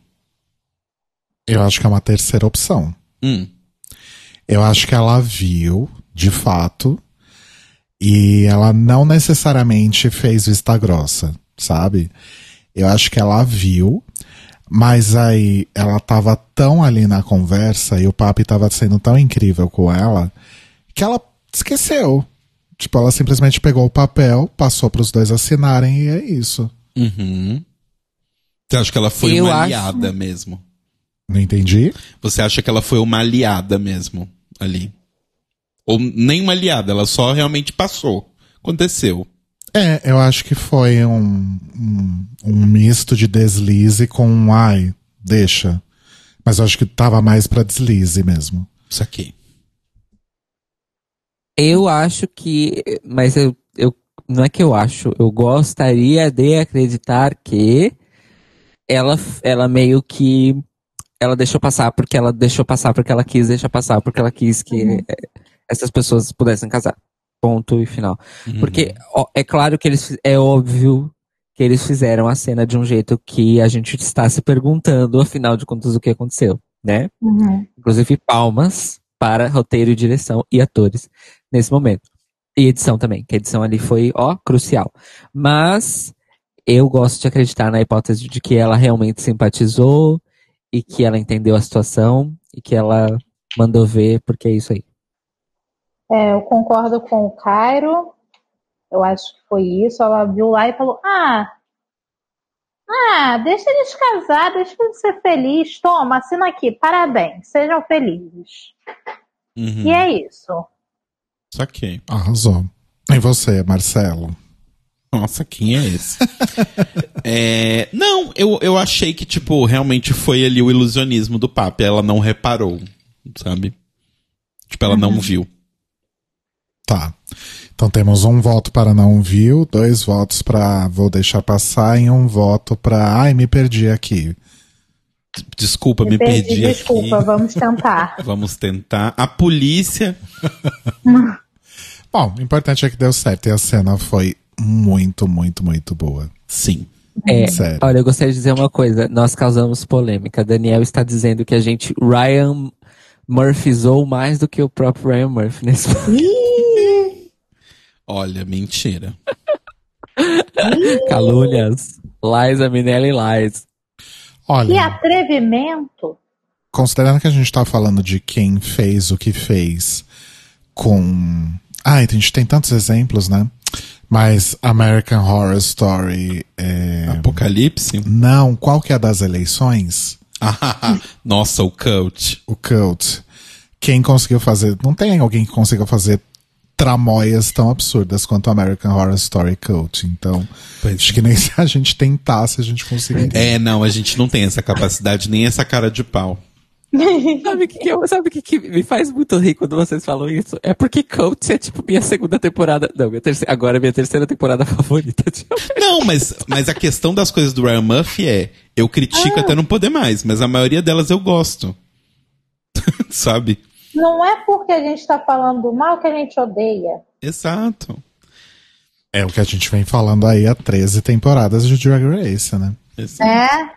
Eu acho que é uma terceira opção.
Hum.
Eu acho que ela viu, de fato, e ela não necessariamente fez vista grossa, sabe? Eu acho que ela viu, mas aí ela tava tão ali na conversa e o papi tava sendo tão incrível com ela que ela esqueceu. Tipo, ela simplesmente pegou o papel, passou pros dois assinarem e é isso.
Uhum. Você acha que ela foi
Eu
uma
acho-
aliada mesmo?
Não entendi?
Você acha que ela foi uma aliada mesmo ali? Ou nem uma aliada, ela só realmente passou. Aconteceu.
É, eu acho que foi um, um, um misto de deslize com um ai, deixa. Mas eu acho que tava mais pra deslize mesmo.
Isso aqui.
Eu acho que. Mas eu, eu. Não é que eu acho. Eu gostaria de acreditar que ela, ela meio que. Ela deixou passar porque ela deixou passar porque ela quis deixar passar porque ela quis que eh, essas pessoas pudessem casar. Ponto e final.
Uhum.
Porque ó, é claro que eles. É óbvio que eles fizeram a cena de um jeito que a gente está se perguntando, afinal de contas, o que aconteceu, né?
Uhum.
Inclusive, palmas para roteiro e direção e atores nesse momento. E edição também, que a edição ali foi, ó, crucial. Mas eu gosto de acreditar na hipótese de que ela realmente simpatizou e que ela entendeu a situação e que ela mandou ver, porque é isso aí.
É, eu concordo com o Cairo. Eu acho que foi isso. Ela viu lá e falou: Ah, ah, deixa eles casar, deixa eles ser felizes. Toma, assina aqui. Parabéns, sejam felizes.
Uhum.
E é isso.
Saquei.
Arrasou. E você, Marcelo?
Nossa, quem é esse? [LAUGHS] É, não, eu, eu achei que, tipo, realmente foi ali o ilusionismo do papo. Ela não reparou, sabe? Tipo, ela não viu.
Tá. Então temos um voto para não viu, dois votos para vou deixar passar e um voto para ai, me perdi aqui.
Desculpa, me, perdi,
Desculpa,
aqui.
vamos tentar. [LAUGHS]
Vamos tentar. A polícia. [LAUGHS]
Bom, o importante é que deu certo e a cena foi muito, muito, muito boa.
Sim.
É,
Sério.
olha, eu gostaria de dizer uma coisa. Nós causamos polêmica. Daniel está dizendo que a gente Ryan Murphyzou mais do que o próprio Ryan Murphy nesse [LAUGHS]
Olha, mentira. [LAUGHS]
Calúnias. Liza Minelli Lies.
Que
Olha,
atrevimento.
considerando que a gente tá falando de quem fez o que fez com. Ai, a gente tem tantos exemplos, né? Mas American Horror Story. É...
Apocalipse?
Não, qual que é a das eleições?
Ah, [LAUGHS] Nossa, o coach.
O Cult. Quem conseguiu fazer. Não tem alguém que consiga fazer tramóias tão absurdas quanto American Horror Story Cult. Então,
Pois
acho que nem se a gente tentasse, a gente conseguiria.
É, não, a gente não tem essa capacidade, nem essa cara de pau. [LAUGHS]
Sabe o que, que, eu- sabe o que, que me faz muito rir quando vocês falam isso? É porque Coach é tipo minha segunda temporada. Não, minha terceira, agora é minha terceira temporada [LAUGHS] favorita.
Não, mas, mas a questão das coisas do Ryan Murphy é: eu critico até não poder mais, mas a maioria delas eu gosto. [LAUGHS] Sabe?
Não é porque a gente tá falando do mal que a gente odeia.
Exato.
É o que a gente vem falando aí há 13 temporadas de Drag Race, né?
Exato.
É?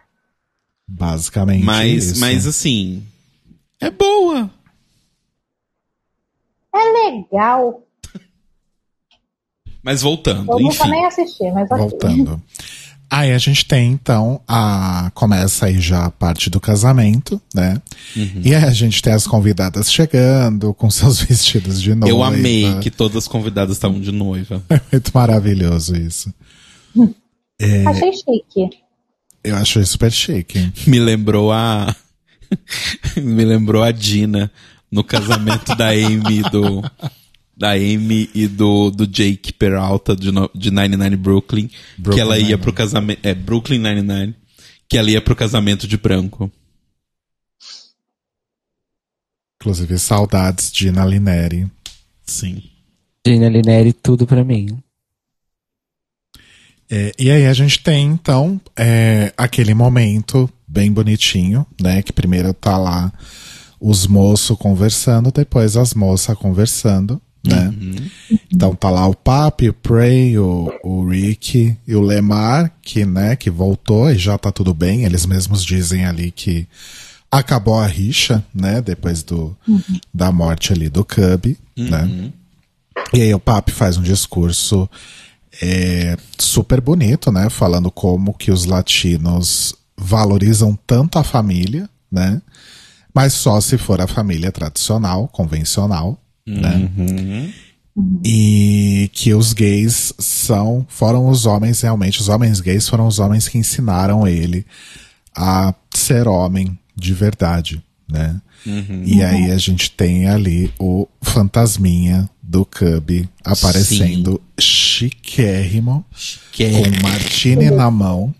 Basicamente.
Mas,
isso.
mas assim, é boa.
É legal.
Mas voltando,
Eu nunca
enfim.
nem assisti, mas.
Voltando. Aí a gente tem, então, a. Começa aí já a parte do casamento, né?
Uhum.
E aí a gente tem as convidadas chegando com seus [LAUGHS] vestidos de noiva.
Eu amei que todas as convidadas estavam de noiva. [LAUGHS]
É muito maravilhoso isso.
Achei chique.
Eu achei super chique.
Me lembrou a. [LAUGHS] Me lembrou a Dina no casamento da Amy e do. Da Amy e do, do Jake Peralta de, no- de 99 Brooklyn. que
Brooklyn
ela ia
Nine-Nine.
pro casamento. É, Brooklyn 99. Que ela ia pro casamento de branco.
Inclusive, saudades de Ina Lineri.
Sim.
Gina Lineri, tudo pra mim.
É, e aí a gente tem, então, é, aquele momento bem bonitinho, né? Que primeiro tá lá os moços conversando, depois as moças conversando, né? Então tá lá o Papi, o Prey, o, o Rick e o Lemar, que, né, que voltou e já tá tudo bem. Eles mesmos dizem ali que acabou a rixa, né? Depois do, da morte ali do Cub, né? E aí o Papi faz um discurso é, super bonito, né? Falando como que os latinos valorizam tanto a família, né? Mas só se for a família tradicional, convencional, né? E que os gays são, foram os homens realmente, os homens gays foram os homens que ensinaram ele a ser homem de verdade, né? E aí a gente tem ali o fantasminha do Cub aparecendo chiquérrimo,
Que
com martini na mão,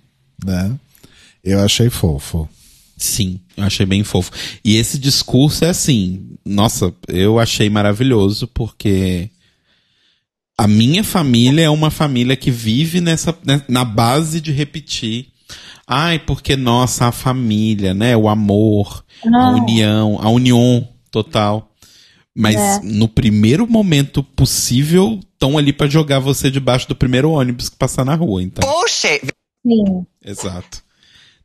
né? Eu achei fofo.
Sim, eu achei bem fofo. E esse discurso é assim, nossa, eu achei maravilhoso porque a minha família é uma família que vive nessa né, na base de repetir. Ai, porque nossa, a família, né, o amor, a
Não.
união, a união total. Mas
É.
no primeiro momento possível, estão ali pra jogar você debaixo do primeiro ônibus que passar na rua, então.
Sim.
Exato.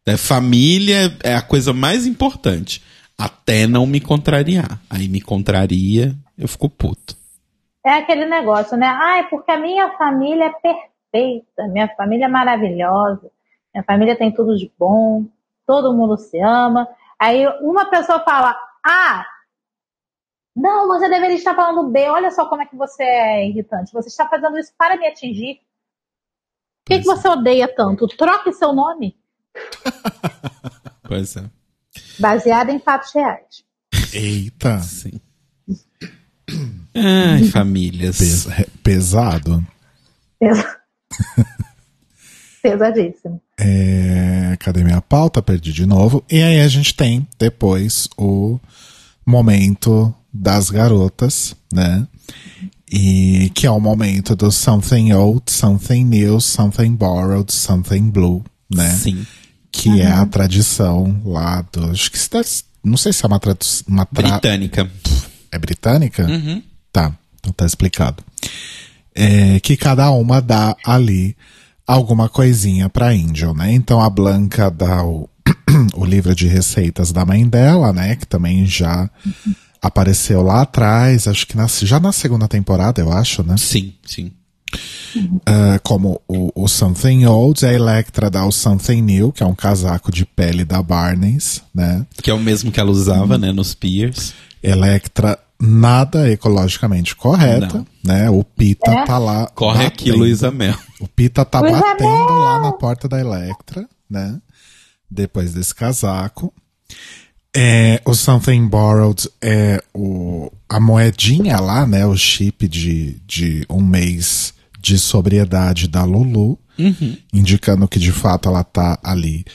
É, família é a coisa mais importante. Até não me contrariar. Aí me contraria, eu fico puto.
É aquele negócio, né? Ai, porque a minha família é perfeita, minha família é maravilhosa, minha família tem tudo de bom, todo mundo se ama. Aí uma pessoa fala, ah, não, você deveria estar falando B, olha só como é que você é irritante. Você está fazendo isso para me atingir. Por que, que você odeia tanto? Troque seu nome. [LAUGHS]
Pois é.
Baseado em fatos reais.
Eita,
Sim. Ai, famílias.
pes- re- pesado.
Pesa- Pesadíssimo.
É, cadê minha pauta? Perdi de novo. E aí a gente tem depois o momento das garotas, né? E que é o momento do something old, something new, something borrowed, something blue, né?
Sim.
Que é a tradição lá do. Acho que deve- não sei se é uma tradução. Uma tra-
Britânica.
É britânica?
Uhum.
Tá, então tá explicado. É, que cada uma dá ali alguma coisinha pra Angel, né? Então a Blanca dá o, [CLEARS THROAT] o livro de receitas da mãe dela, né? Que também já apareceu lá atrás, acho que na- já na segunda temporada, eu acho, né?
Sim, sim.
Ah, como o, o Something Old, a Electra dá o Something New, que é um casaco de pele da Barneys, né?
Que é o mesmo que ela usava, né, nos Piers.
Electra nada ecologicamente correta,
Não.
né? O Pita
É.
tá lá.
Corre aqui,
batendo.
Luísa Mel.
O Pita tá batendo
Mel.
lá na porta da Electra, né? Depois desse casaco. É, o Something Borrowed é o, a moedinha lá, né? O chip de, de um mês de sobriedade da Lulu, indicando que de fato ela tá ali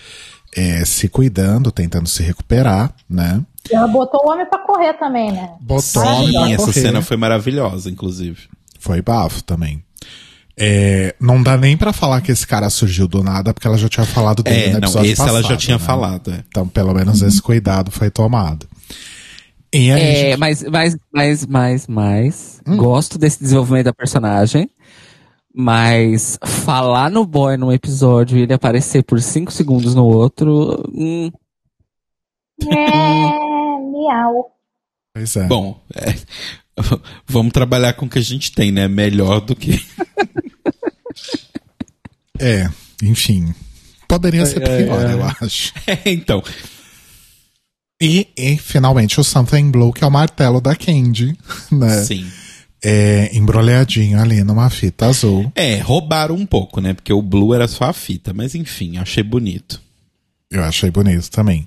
é, se cuidando, tentando se recuperar, né?
E ela botou o homem pra correr também, né?
Botou o homem
Sim,
pra
essa
correr.
cena foi maravilhosa, inclusive.
Foi bafo também. É, não dá nem pra falar que esse cara surgiu do nada, porque ela já tinha falado dele
É,
no
não,
episódio
esse ela já
passado,
tinha
né?
falado, é.
Então, pelo menos esse cuidado foi tomado. E aí,
É,
gente,
mas, mas, mas, mas, mas,
Hum.
gosto desse desenvolvimento da personagem. Mas falar no boy num episódio e ele aparecer por 5 segundos no outro. hum,
É, miau.
pois é.
Bom, é, [LAUGHS] vamos trabalhar com o que a gente tem, né? Melhor do que.
É, enfim. Poderia ser
é,
pior,
é.
eu acho. [LAUGHS]
É, então.
E, e, finalmente, o Something Blue, que é o martelo da Candy, [LAUGHS] né?
Sim.
é, embrulhadinho ali numa fita azul.
É, roubaram um pouco, né? Porque o blue era só a fita, mas enfim, achei bonito.
Eu achei bonito também.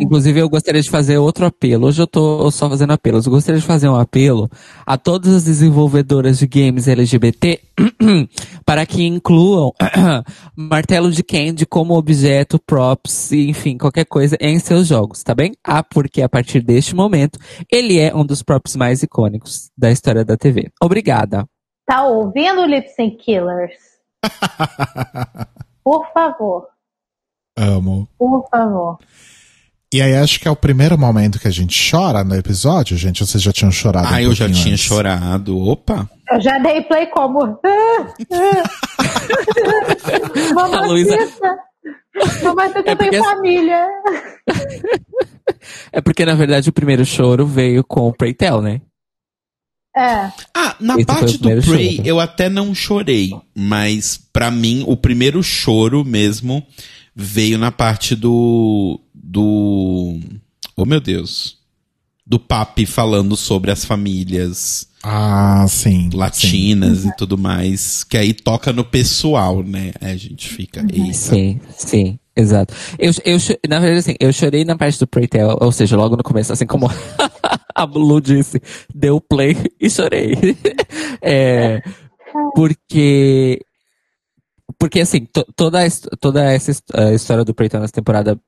Inclusive, eu gostaria de fazer outro apelo. Hoje eu tô só fazendo apelos. Eu gostaria de fazer um apelo a todas as desenvolvedoras de games LGBT [CLEARS THROAT] para que incluam [CLEARS THROAT] martelo de Candy como objeto, props, e, enfim, qualquer coisa em seus jogos, tá bem? Ah, porque a partir deste momento, ele é um dos props mais icônicos da história da TV. Obrigada.
Tá ouvindo, Lip Sync Killers? [LAUGHS] Por favor,
Amo.
por favor.
E aí acho que é o primeiro momento que a gente chora no episódio, gente. Vocês já tinham chorado?
Ah,
um
eu já
pouquinho
tinha
antes.
chorado. Opa!
Eu já dei play como. [LAUGHS]
A Luísa-.
Mamacita,
É
eu tenho
porque-
família. [LAUGHS]
É porque, na verdade, o primeiro choro veio com o Preytel, né?
É.
Ah, na
Esse
parte do Prey,
choro.
eu até não chorei, mas pra mim o primeiro choro mesmo veio na parte do do Oh meu Deus. Do Papi falando sobre as famílias
Ah, sim. sim.
latinas e tudo mais, que aí toca no pessoal, né? Aí a gente fica, eita.
Sim, sim, exato. Eu, eu, na verdade, assim, eu chorei na parte do Preytel, ou seja, logo no começo, assim como [LAUGHS] a Blue disse, deu play [LAUGHS] e chorei. [LAUGHS] É, porque, porque assim, to- toda, toda essa a história do Preytel nessa temporada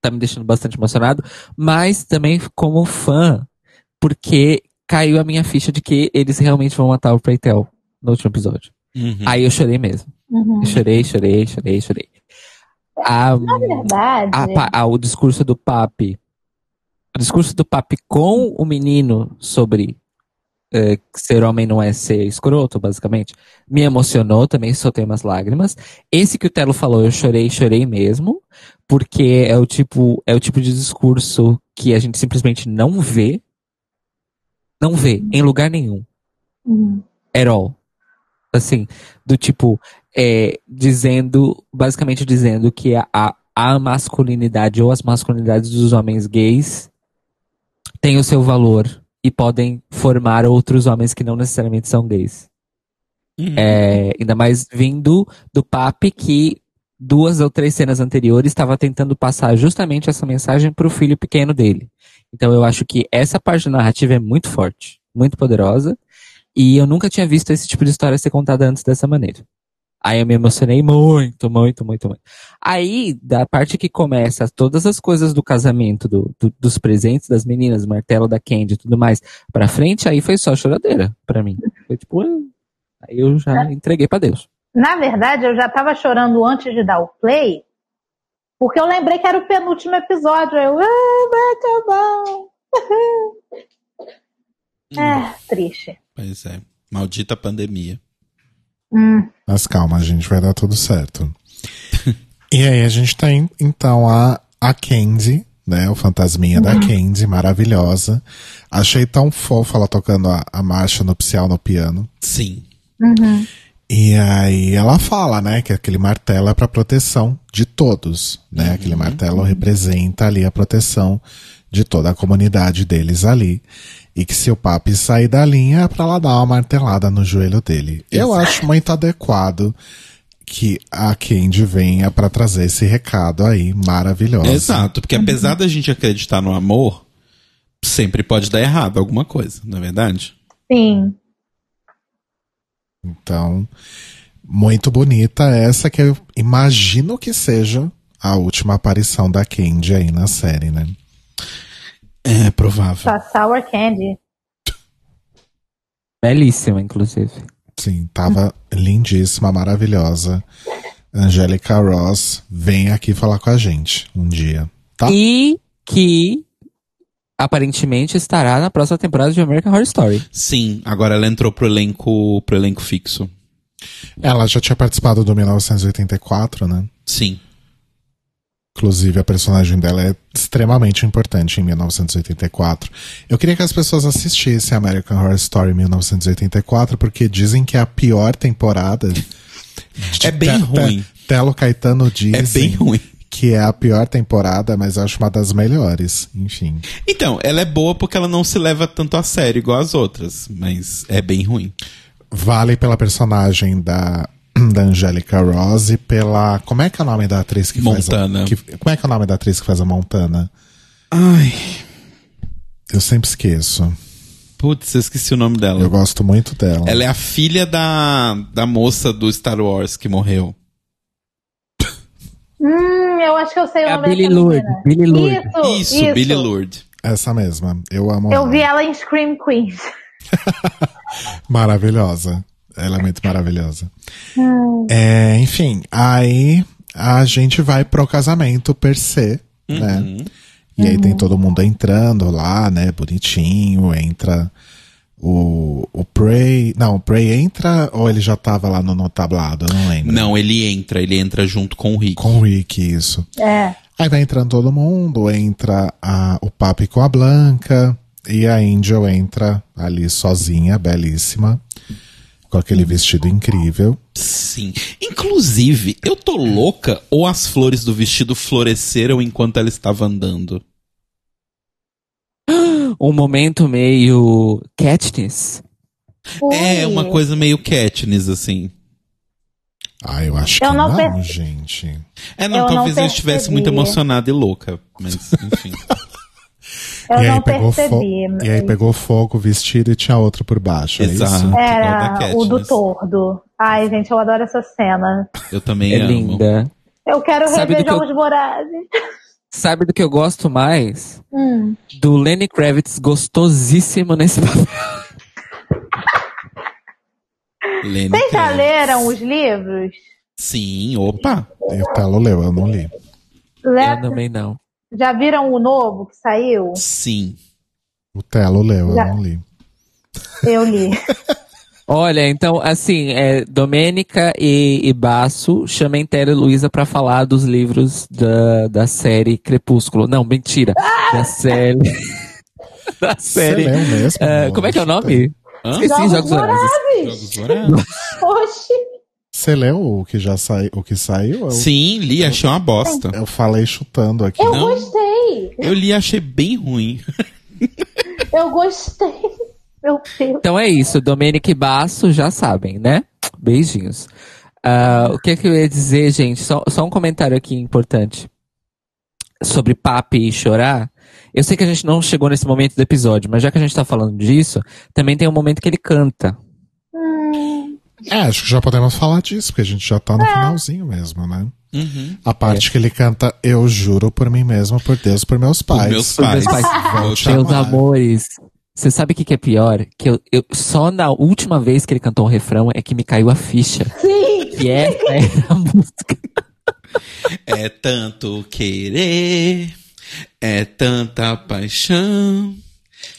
tá me deixando bastante emocionado, mas também como fã, porque caiu a minha ficha de que eles realmente vão matar o Preytel no último episódio.
Uhum.
Aí eu chorei mesmo.
Uhum.
Eu chorei, chorei, chorei, chorei. A,
Na verdade.
a a- o discurso do Papi. O discurso do Papi com o menino sobre que ser homem não é ser escroto, basicamente, me emocionou também, soltei umas lágrimas. Esse que o Telo falou, eu chorei, chorei mesmo, porque é o tipo, é o tipo de discurso que a gente simplesmente não vê, não vê em lugar nenhum
Uhum.
at all. Assim, do tipo, é, dizendo, basicamente dizendo que a, a, a masculinidade ou as masculinidades dos homens gays têm o seu valor e podem formar outros homens que não necessariamente são gays.
Uhum.
É, ainda mais vindo do Papi que duas ou três cenas anteriores estava tentando passar justamente essa mensagem para o filho pequeno dele. Então eu acho que essa parte da narrativa é muito forte, muito poderosa, e eu nunca tinha visto esse tipo de história ser contada antes dessa maneira. Aí eu me emocionei muito, muito, muito, muito. Aí, da parte que começa todas as coisas do casamento, do, do- dos presentes das meninas, martelo da Candy e tudo mais, pra frente, aí foi só choradeira pra mim. Foi tipo, ah, aí eu já entreguei pra Deus.
Na verdade, eu já tava chorando antes de dar o play, porque eu lembrei que era o penúltimo episódio. Eu, ah, vai acabar. [LAUGHS] É, triste.
Pois é. Maldita pandemia.
Hum.
Mas calma, gente, vai dar tudo certo. [LAUGHS] e aí a gente tem, então, a, a Candy, né? O fantasminha da Candy, maravilhosa. Achei tão fofa ela tocando a, a marcha nupcial no piano.
Sim.
Uhum.
E aí ela fala, né, que aquele martelo é para proteção de todos, né? Aquele martelo representa ali a proteção de toda a comunidade deles ali. E que se o papi sair da linha é pra ela dar uma martelada no joelho dele. Eu acho muito adequado que a Candy venha pra trazer esse recado aí maravilhoso.
Exato, porque apesar da gente acreditar no amor, sempre pode dar errado alguma coisa, não é verdade?
Sim.
Então, muito bonita essa que eu imagino que seja a última aparição da Candy aí na série, né?
É provável.
Só Sour Candy.
Belíssima, inclusive.
Sim, tava lindíssima, maravilhosa. Angélica Ross, vem aqui falar com a gente um dia, tá?
E que aparentemente estará na próxima temporada de American Horror Story.
Sim, agora ela entrou pro elenco, pro elenco fixo.
Ela já tinha participado do 1984, né?
Sim.
Inclusive, a personagem dela é extremamente importante em 1984. Eu queria que as pessoas assistissem American Horror Story 1984, porque dizem que é a pior temporada.
É bem ruim.
Telo Caetano diz
É bem ruim.
que é a pior temporada, mas acho uma das melhores. Enfim.
Então, ela é boa porque ela não se leva tanto a sério igual as outras, mas é bem ruim.
Vale pela personagem da, [CLEARS THROAT] da Angélica Rose pela. Como é que é o nome da atriz que
Montana.
faz a. Que, como é que é o nome da atriz que faz a Montana?
Ai.
Eu sempre esqueço.
Putz, eu esqueci o nome dela.
Eu gosto muito dela.
Ela é a filha da, da moça do Star Wars que morreu. [LAUGHS]
Hum, eu acho que eu sei o
É a
nome
Billy
dessa
Lourdes,
menina.
Billy Lourdes.
Isso,
Isso,
isso.
Billy Lourdes.
Essa mesma. Eu amo
Eu
ela.
vi ela em Scream Queens. [LAUGHS] [LAUGHS]
Maravilhosa. Ela é muito maravilhosa.
Hum.
É, enfim, aí a gente vai pro casamento per se, né? E aí tem todo mundo entrando lá, né? Bonitinho, entra o, o Prey. Não, o Prey entra ou ele já tava lá no, no tablado? Eu não lembro.
Não, ele entra, ele entra junto com o Rick.
Com o Rick, isso.
É.
Aí vai entrando todo mundo, entra a, o Papi com a Blanca, e a Angel entra ali sozinha, belíssima, com aquele vestido incrível.
Sim. Inclusive, eu tô louca ou as flores do vestido floresceram enquanto ela estava andando?
Um momento meio Katniss.
É uma coisa meio Katniss, assim.
Ah, eu acho
Eu
que
não
não, gente.
É, não,
Eu não
talvez eu estivesse muito emocionada e louca. Mas, enfim. [LAUGHS]
Eu
e,
não
aí pegou
percebi.
e aí pegou fogo vestido e tinha outro por baixo, é
Exato. da
Era o do tordo. Ai, gente, eu adoro essa cena.
Eu também
É
amo.
linda.
Eu quero
Sabe
rever
que eu-
Jogos Vorazes.
Sabe do que eu gosto mais?
Hum.
Do Lenny Kravitz gostosíssimo nesse [LAUGHS] papel.
Lenny
Vocês já leram os livros?
Sim, opa.
E o Telo leu, eu não li.
Le-
Eu também não.
Já viram o novo que saiu?
Sim.
O Telo leu, eu
Já.
não li.
Eu li. [LAUGHS]
Olha, então, assim, é, Domênica e, e Basso chamem Tera e Luísa pra falar dos livros da, da série Crepúsculo. Não, mentira. Da série. [LAUGHS] da série.
mesmo?
É, como é que é o nome?
Hã?
Esqueci, Jogos Vorazes.
Jogos Vorazes?
Oxi.
Você leu o que já saiu, o que saiu? Eu,
Sim, li, achei uma bosta.
eu falei chutando aqui.
Eu
Não.
gostei.
Eu li, achei bem ruim. [LAUGHS]
Eu gostei. Meu Deus.
Então é isso, Domênica e Basso já sabem, né? Beijinhos. Ah, o que, é que eu ia dizer, gente? Só, só um comentário aqui importante. Sobre Papi e chorar. Eu sei que a gente não chegou nesse momento do episódio, mas já que a gente tá falando disso, também tem um momento que ele canta.
É, acho que já podemos falar disso, porque a gente já tá no finalzinho mesmo, né?
Uhum.
A parte que ele canta Eu juro por mim mesmo, por Deus, por meus
Por
pais.
meus
Por meus
pais.
pais.
Vou te
Meus amores. Você sabe o que, que é pior? Que eu, eu- só na última vez que ele cantou um refrão é que me caiu a ficha.
Sim.
Que essa era a música.
É tanto querer, é tanta paixão.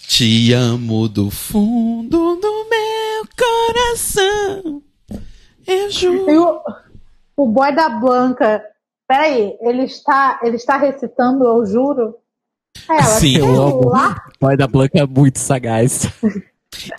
Te amo do fundo do meu coração. Eu juro.
E o, o boy da Blanca. Peraí, ele está, ele está recitando, eu juro. Aí ela,
Sim.
Eu amo.
lá.
Boy da Blanca é muito sagaz.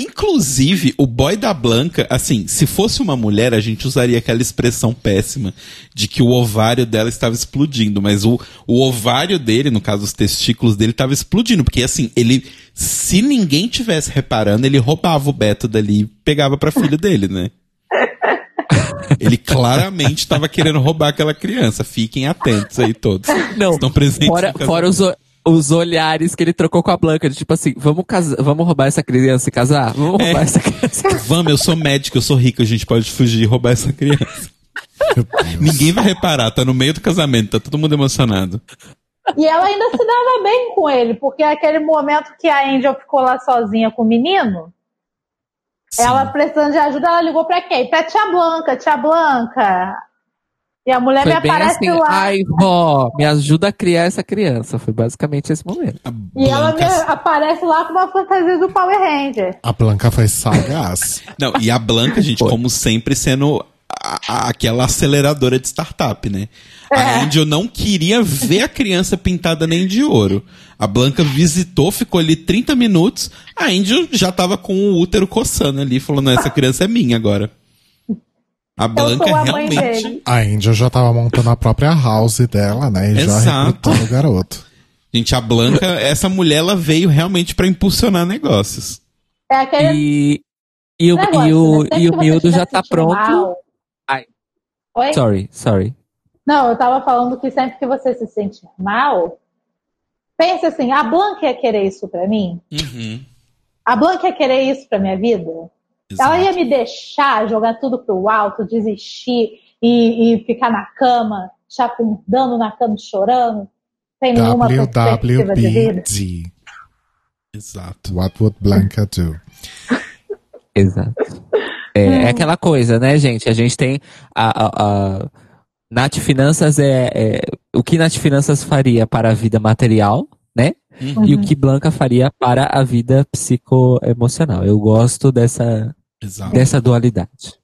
Inclusive, o boy da Blanca, assim, se fosse uma mulher, a gente usaria aquela expressão péssima de que o ovário dela estava explodindo, mas o, o ovário dele, no caso os testículos dele, estava explodindo, porque assim, ele, se ninguém tivesse reparando, ele roubava o Beto dali e pegava pra filho dele, né? [LAUGHS] Ele claramente estava querendo roubar aquela criança. Fiquem atentos aí todos.
Não,
Estão presentes.
Fora, fora os, os olhares que ele trocou com a Blanca, de tipo assim, vamos, casa, vamos roubar essa criança e casar? Vamos roubar
É.
essa criança.
Vamos, eu sou médico, eu sou rico, a gente pode fugir e roubar essa criança. Ninguém vai reparar, tá no meio do casamento, tá todo mundo emocionado.
E ela ainda se dava bem com ele, porque aquele momento que a Angel ficou lá sozinha com o menino,
Sim.
ela precisando de ajuda, ela ligou pra quem? Pra tia Blanca, tia Blanca. E a mulher me
Foi bem
aparece
assim,
lá.
ai vó, me ajuda a criar essa criança. Foi basicamente esse momento.
A
E ela me
Blanca-
aparece lá com uma fantasia do Power Ranger.
A Blanca foi sagaz. [LAUGHS]
Não, e a Blanca, gente,
Foi.
como sempre, sendo a- a- aquela aceleradora de startup, né?
É.
A Angel não queria ver a criança pintada nem de ouro. A Blanca visitou, ficou ali 30 minutos. A Angel já tava com o útero coçando ali, falando: "Não, essa criança é minha agora. A Blanca
sou a mãe
realmente.
dele.
A Índia já tava montando a própria house dela, né? E já
Exato.
recrutando o garoto.
Gente, a Blanca, essa mulher, ela veio realmente pra impulsionar negócios.
É aquele
E, e o,
negócio,
e o,
né?
E o
estiver
já tá pronto.
mal-
Ai.
Oi?
Sorry, sorry.
Não, eu tava falando que sempre que você se sentir mal, pense assim, a Blanca ia querer isso pra mim?
Uhum.
A Blanca ia querer isso pra minha vida? Ela ia me deixar jogar tudo pro alto, desistir e, e ficar na cama, chapundando na cama, chorando, sem nenhuma perspectiva de vida?
Exato.
What would Blanca do? [LAUGHS]
Exato. É, é aquela coisa, né, gente? A gente tem a, a, a Nath Finanças é, é o que Nath Finanças faria para a vida material, né?
Uhum.
E o que Blanca faria para a vida psicoemocional. Eu gosto dessa,
Exato.
dessa dualidade.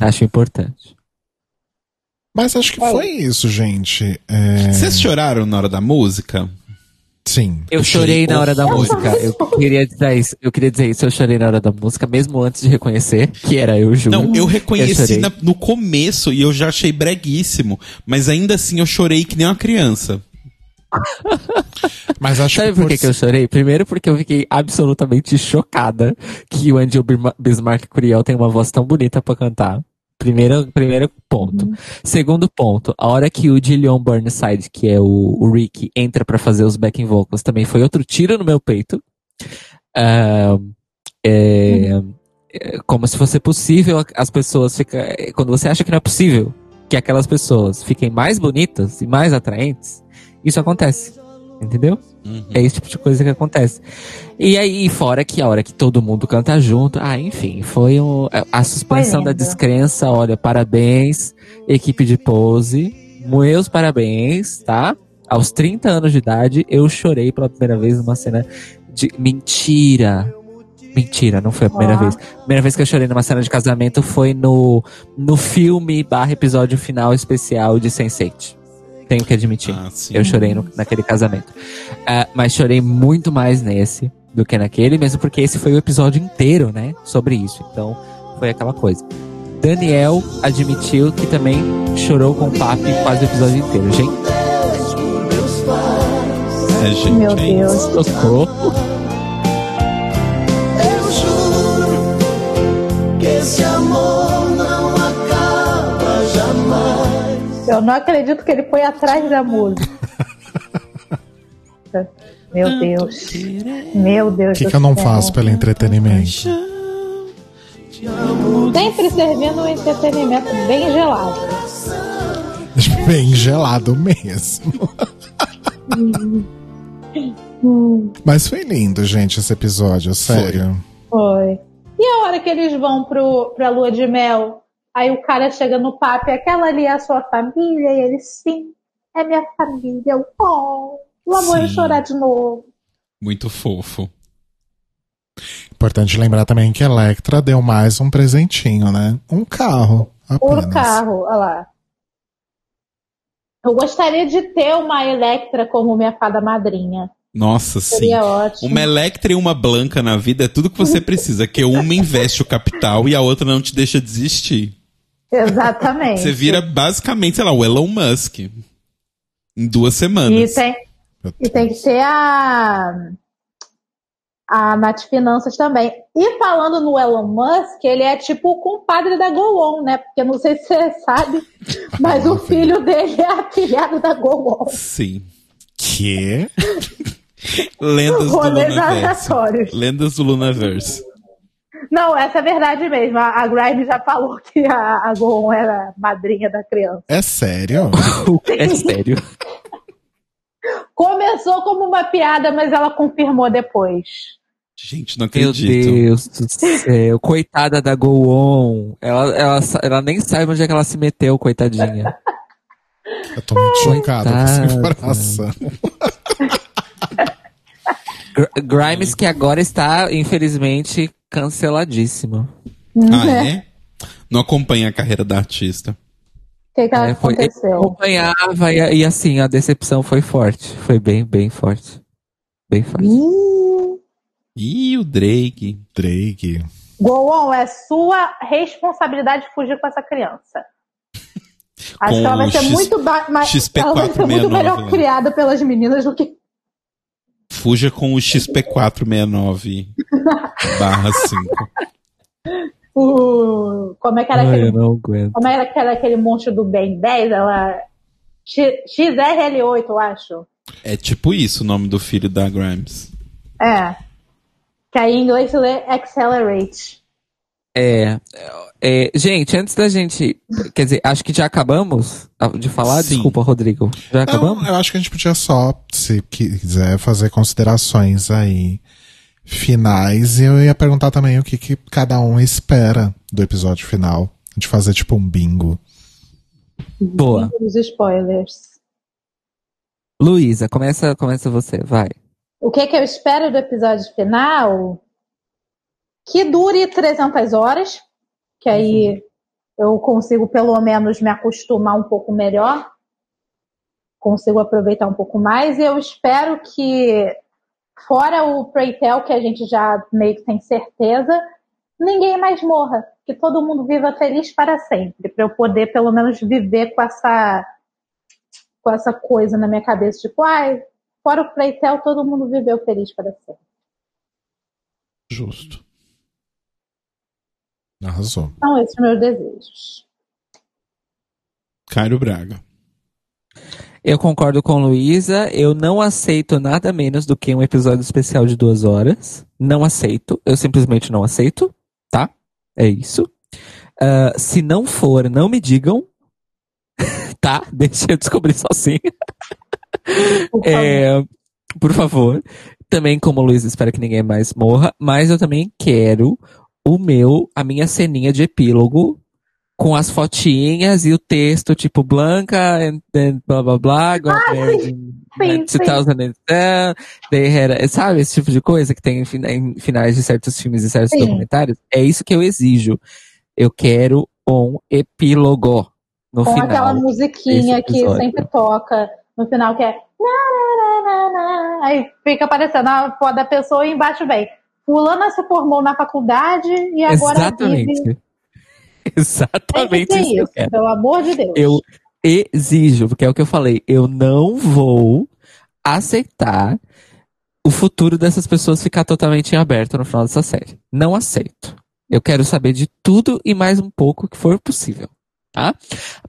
Acho importante.
Mas acho que foi isso, gente. É,
Vocês choraram na hora da música?
Sim.
Eu
Eu
chorei
chorei
na hora da música. Eu queria dizer isso. Eu queria dizer isso. Eu chorei na hora da música, mesmo antes de reconhecer que era eu, Ju.
Não, eu reconheci
chorei.
na- no começo e eu já achei breguíssimo. Mas ainda assim eu chorei que nem uma criança.
Mas acho
Sabe
que
por
por
que, que eu chorei? Primeiro porque eu fiquei absolutamente chocada que o Angel Birma- Bismarck Curiel tem uma voz tão bonita pra cantar. Primeiro, primeiro ponto. Segundo ponto, a hora que o Gillian Burnside, que é o, o Rick, entra pra fazer os backing vocals, também foi outro tiro no meu peito. Ah, é, é como se fosse possível as pessoas ficar. Quando você acha que não é possível que aquelas pessoas fiquem mais bonitas e mais atraentes, isso acontece. Entendeu?
Uhum.
É esse tipo de coisa que acontece. E aí, fora que a hora que todo mundo canta junto, ah, enfim, foi um, a- suspensão da descrença. Olha, parabéns, equipe de pose. Meus parabéns, tá? Aos 30 anos de idade, eu chorei pela primeira vez numa cena de. Mentira! Mentira, não foi a primeira
Ó.
vez. A primeira vez que eu chorei numa cena de casamento foi no, no filme barra episódio final especial de Sense8. Tenho que admitir.
Ah.
Eu chorei no- naquele casamento. Ah, mas chorei muito mais nesse do que naquele, mesmo porque esse foi o episódio inteiro, né? Sobre isso. Então, foi aquela coisa. Daniel admitiu que também chorou com o papi quase o episódio inteiro. Gente,
É, gente,
Meu
é
Deus.
socorro.
Eu não
acredito que ele foi atrás da música. Meu Deus. Meu
O
Deus.
que,
do
que eu não faço pelo entretenimento?
Sempre servindo um entretenimento bem gelado. [LAUGHS]
Bem gelado mesmo. [LAUGHS] Mas foi lindo, gente, esse episódio, sério.
Foi. E a hora que eles vão pro, pra lua de mel? Aí o cara chega no papo e aquela ali é a sua família? E ele, sim, é minha família. Eu, oh, lá vou eu
Sim.
chorar de novo.
Muito fofo.
Importante lembrar também que a Electra deu mais um presentinho, né? Um carro. Apenas.
carro, olha lá. Eu gostaria de ter uma Electra como minha fada madrinha.
Nossa, sim.
Seria ótimo.
Uma Electra e uma Blanca na vida é tudo que você precisa, que uma investe o capital e a outra não te deixa desistir. [LAUGHS]
Exatamente.
Você vira basicamente, sei lá, o Elon Musk. Em duas
E
semanas.
tem, e tem que ter a. A Nath Finanças também. E falando no Elon Musk, ele é tipo o compadre da Go On, né? Porque não sei se você sabe, [LAUGHS] mas o filho dele é afilhado da Go On.
Sim.
Que? [LAUGHS]
Lendas do
aleatórios.
Lendas do Lunaverso.
Não, essa é verdade mesmo. A, a Grime já falou [LAUGHS] que a, a Go On era madrinha da criança.
É sério? [LAUGHS]
É sério.
Começou como uma piada, mas ela confirmou depois.
Gente, não
Meu
acredito.
Deus do céu. Coitada da Go On. Ela, ela, ela nem sabe onde é que ela se meteu, coitadinha.
Eu tô muito chocado com essa informação.
Gr- Grimes que agora está, infelizmente, canceladíssimo.
Ah, é? Não acompanha a carreira da artista.
O que, que
É, foi, ele
aconteceu?
acompanhava e, e assim, a decepção foi forte. Foi bem, bem forte. Bem forte.
Ih,
Ih, o Drake.
Drake.
Go on, é sua responsabilidade fugir com essa criança. Acho
Com
que ela vai
o
ser
X-
muito ba- mais, ela vai ser muito
6469,
melhor criada pelas meninas do que
Fuja com o XP469 [LAUGHS] barra 5.
o como é que era
Ai,
aquele
eu não aguento.
como era que era aquele monstro do Ben 10, ela X- XRL8, eu acho.
É tipo isso o nome do filho da Grimes.
É. Que aí em inglês lê Accelerate.
É, é, gente, antes da gente. Quer dizer, acho que já acabamos de falar.
Sim.
Desculpa, Rodrigo. Já
Não,
acabamos?
eu acho que a gente podia só, se quiser, fazer considerações aí finais. E eu ia perguntar também o que, que cada um espera do episódio final. A gente fazer tipo um bingo.
Boa.
Os spoilers.
Luísa, começa, começa você, vai.
O que, que eu espero do episódio final? Que dure 300 horas, que aí eu consigo pelo menos me acostumar um pouco melhor, consigo aproveitar um pouco mais, e eu espero que, fora o Preytel, que a gente já meio que tem certeza, ninguém mais morra, que todo mundo viva feliz para sempre, para eu poder pelo menos viver com essa com essa coisa na minha cabeça, tipo, ai, fora o Playtel, todo mundo viveu feliz para sempre.
Justo.
Arrasou.
São esses meus desejos.
Cairo Braga.
Eu concordo com Luísa. Eu não aceito nada menos do que um episódio especial de duas horas. Não aceito. Eu simplesmente não aceito. Tá? É isso. Ah, se não for, não me digam. [LAUGHS] tá? [LAUGHS] Deixa eu descobrir sozinho.
Por favor.
É, por favor. Também, como Luísa, espero que ninguém mais morra. Mas eu também quero o meu, a minha ceninha de epílogo com as fotinhas e o texto, tipo, Blanca and then blá blá blá, got married in
sim,
2010, they had, sabe, esse tipo de coisa que tem em fina- em finais de certos filmes e certos
Sim.
documentários. É isso que eu exijo. Eu quero um epílogo no
Com
final.
aquela musiquinha que sempre toca no final, que é. na, na, na, na, na. Aí fica aparecendo a foto da pessoa e embaixo vem. Fulana se formou na faculdade e agora
Exatamente.
vive. Tem que
Exatamente
ser
isso que eu
isso,
quero.
pelo amor de Deus.
Eu exijo, porque é o que eu falei, eu não vou aceitar o futuro dessas pessoas ficar totalmente em aberto no final dessa série. Não aceito. Eu quero saber de tudo e mais um pouco que for possível. Tá?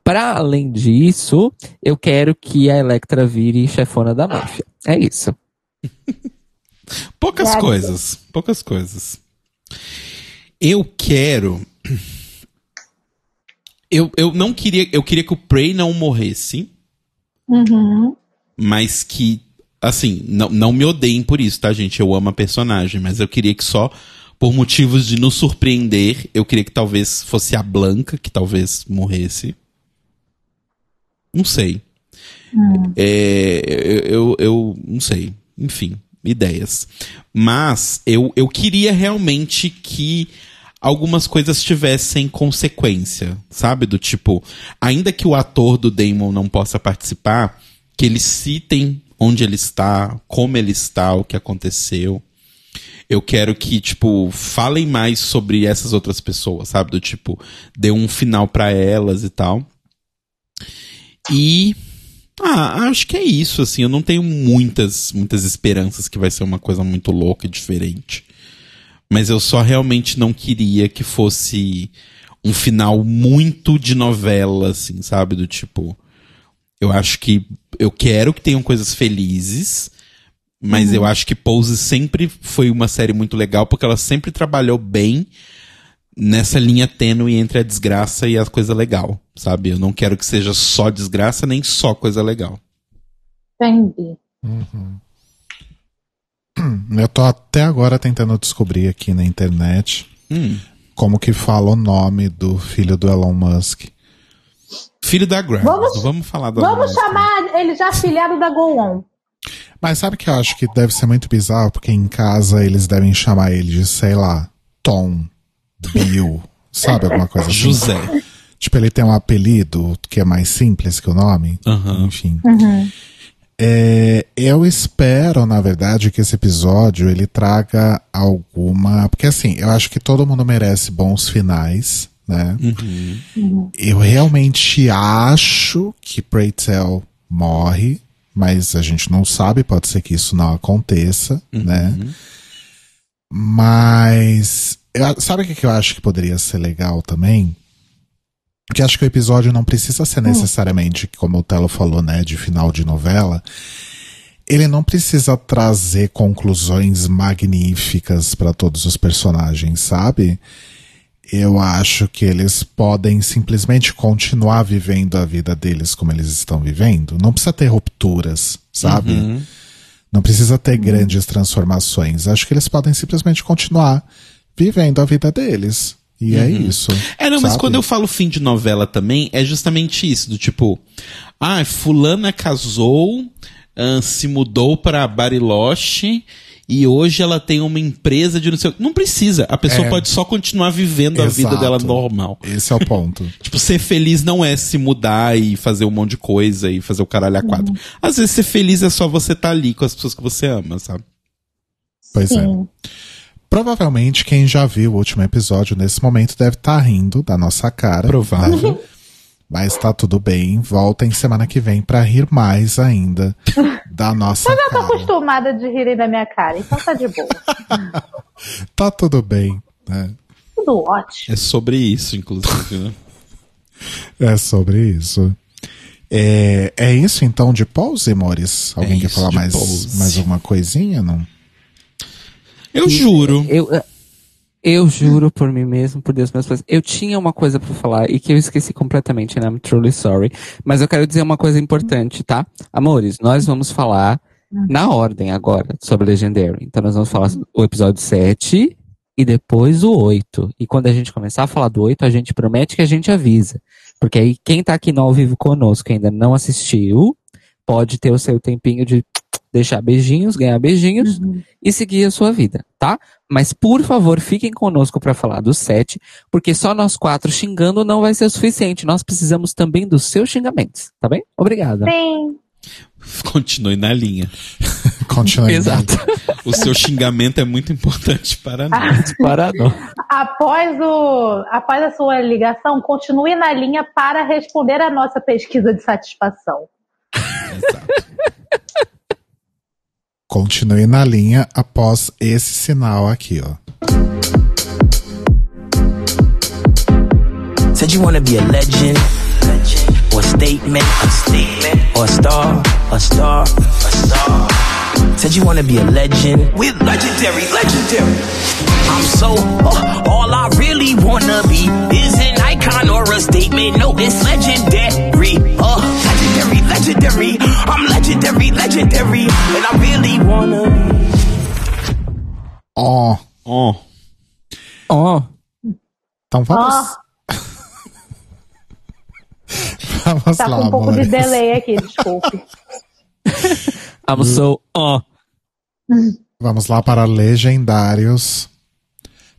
Para além disso, eu quero que a Electra vire chefona da máfia. É isso. [LAUGHS]
Poucas coisas. Poucas coisas. Eu quero. Eu, eu não queria. Eu queria que o Prey não morresse,
Uhum.
mas que. Assim, não, não me odeiem por isso, tá, gente? Eu amo a personagem, mas eu queria que só por motivos de nos surpreender, eu queria que talvez fosse a Blanca que talvez morresse. Não sei. É, eu, eu, eu não sei. Enfim, ideias. Mas eu, eu queria realmente que algumas coisas tivessem consequência, sabe? Do tipo, ainda que o ator do Damon não possa participar, que eles citem onde ele está, como ele está, o que aconteceu. Eu quero que, tipo, falem mais sobre essas outras pessoas, sabe? Do tipo, dê um final pra elas e tal. E ah, acho que é isso, assim. Eu não tenho muitas, muitas esperanças que vai ser uma coisa muito louca e diferente. Mas eu só realmente não queria que fosse um final muito de novela, assim, sabe? Do tipo. Eu acho que. Eu quero que tenham coisas felizes. Mas eu acho que Pose sempre foi uma série muito legal, porque ela sempre trabalhou bem nessa linha tênue entre a desgraça e a coisa legal, sabe? Eu não quero que seja só desgraça nem só coisa legal.
Entendi.
Eu tô até agora tentando descobrir aqui na internet
Hum.
como que fala o nome do filho do Elon Musk.
Filho da Grimes.
Vamos-
Vamos, falar da
Vamos
Grimes.
chamar ele já afilhado da Go On.
Mas sabe que eu acho que deve ser muito bizarro, porque em casa eles devem chamar ele de, sei lá, Tom, Bill, sabe? Alguma coisa assim.
José.
Tipo, ele tem um apelido que é mais simples que o nome.
Aham.
Enfim. É, eu espero, na verdade, que esse episódio ele traga alguma. Porque assim, eu acho que todo mundo merece bons finais, né? Eu realmente acho que Pray Tell morre, mas a gente não sabe, pode ser que isso não aconteça, né? Mas. Eu- sabe o que que eu acho que poderia ser legal também? Que acho que o episódio não precisa ser necessariamente, como o Telo falou, né, de final de novela. Ele não precisa trazer conclusões magníficas para todos os personagens, sabe? Eu acho que eles podem simplesmente continuar vivendo a vida deles como eles estão vivendo. Não precisa ter rupturas, sabe? Não precisa ter grandes transformações. Acho que eles podem simplesmente continuar vivendo a vida deles. E é isso.
É, não, mas
sabe?
quando eu falo fim de novela também, é justamente isso, do tipo, ah, fulana casou, ahn, se mudou pra Bariloche e hoje ela tem uma empresa de não sei o Não precisa, a pessoa
É.
pode só continuar vivendo a vida
Exato.
dela normal.
Esse é o ponto. [LAUGHS]
Tipo, ser feliz não é se mudar e fazer um monte de coisa e fazer o caralho a quatro. Às vezes ser feliz é só você estar ali com as pessoas que você ama, sabe?
Pois é. Provavelmente quem já viu o último episódio nesse momento deve estar rindo da nossa cara.
Provável.
né? Mas tá tudo bem. Voltem semana que vem pra rir mais ainda da nossa
Eu tô
cara.
acostumada de rirem da minha cara, então tá de boa. [LAUGHS]
Tá tudo bem. Né?
Tudo ótimo.
É sobre isso, inclusive, né?
É sobre isso. É, é isso então de pause, amores? Alguém
É
quer falar mais,
pause.
mais alguma coisinha? Não?
Eu juro.
Eu, eu juro por mim mesmo, por Deus, meus pais. Eu tinha uma coisa pra falar e que eu esqueci completamente, and I'm truly sorry. Mas eu quero dizer uma coisa importante, tá? Amores, nós vamos falar na ordem agora sobre Legendary. Então nós vamos falar o episódio 7 e depois o 8. E quando a gente começar a falar do 8, a gente promete que a gente avisa. Porque aí quem tá aqui no ao vivo conosco e ainda não assistiu, pode ter o seu tempinho de deixar beijinhos, ganhar beijinhos e seguir a sua vida, tá? Mas por favor, fiquem conosco para falar do 7, porque só nós quatro xingando não vai ser o suficiente. Nós precisamos também dos seus xingamentos, tá bem? Obrigada.
Sim.
Continue na linha. [LAUGHS]
Continue.
Exato.
O seu xingamento é muito importante para
Ah.
nós.
Para não.
Após, o, após a sua ligação, continue na linha para responder a nossa pesquisa de satisfação.
Continue na linha após esse sinal aqui, ó.
Said you wanna be a legend, or a statement, a statement, or a star, a star, a star. Said you wanna be a legend. We're legendary, legendary. I'm so, uh, all I really wanna be is an icon or a statement. No, it's legendary. Legendary. I'm legendary, legendary. And I really wanna be.
Ó,
Ó,
Ó,
então vamos.
Ó, [LAUGHS]
vamos
tá
lá,
com um pouco de delay aqui, desculpe. [LAUGHS]
I'm so, ó.
Vamos lá para Legendários.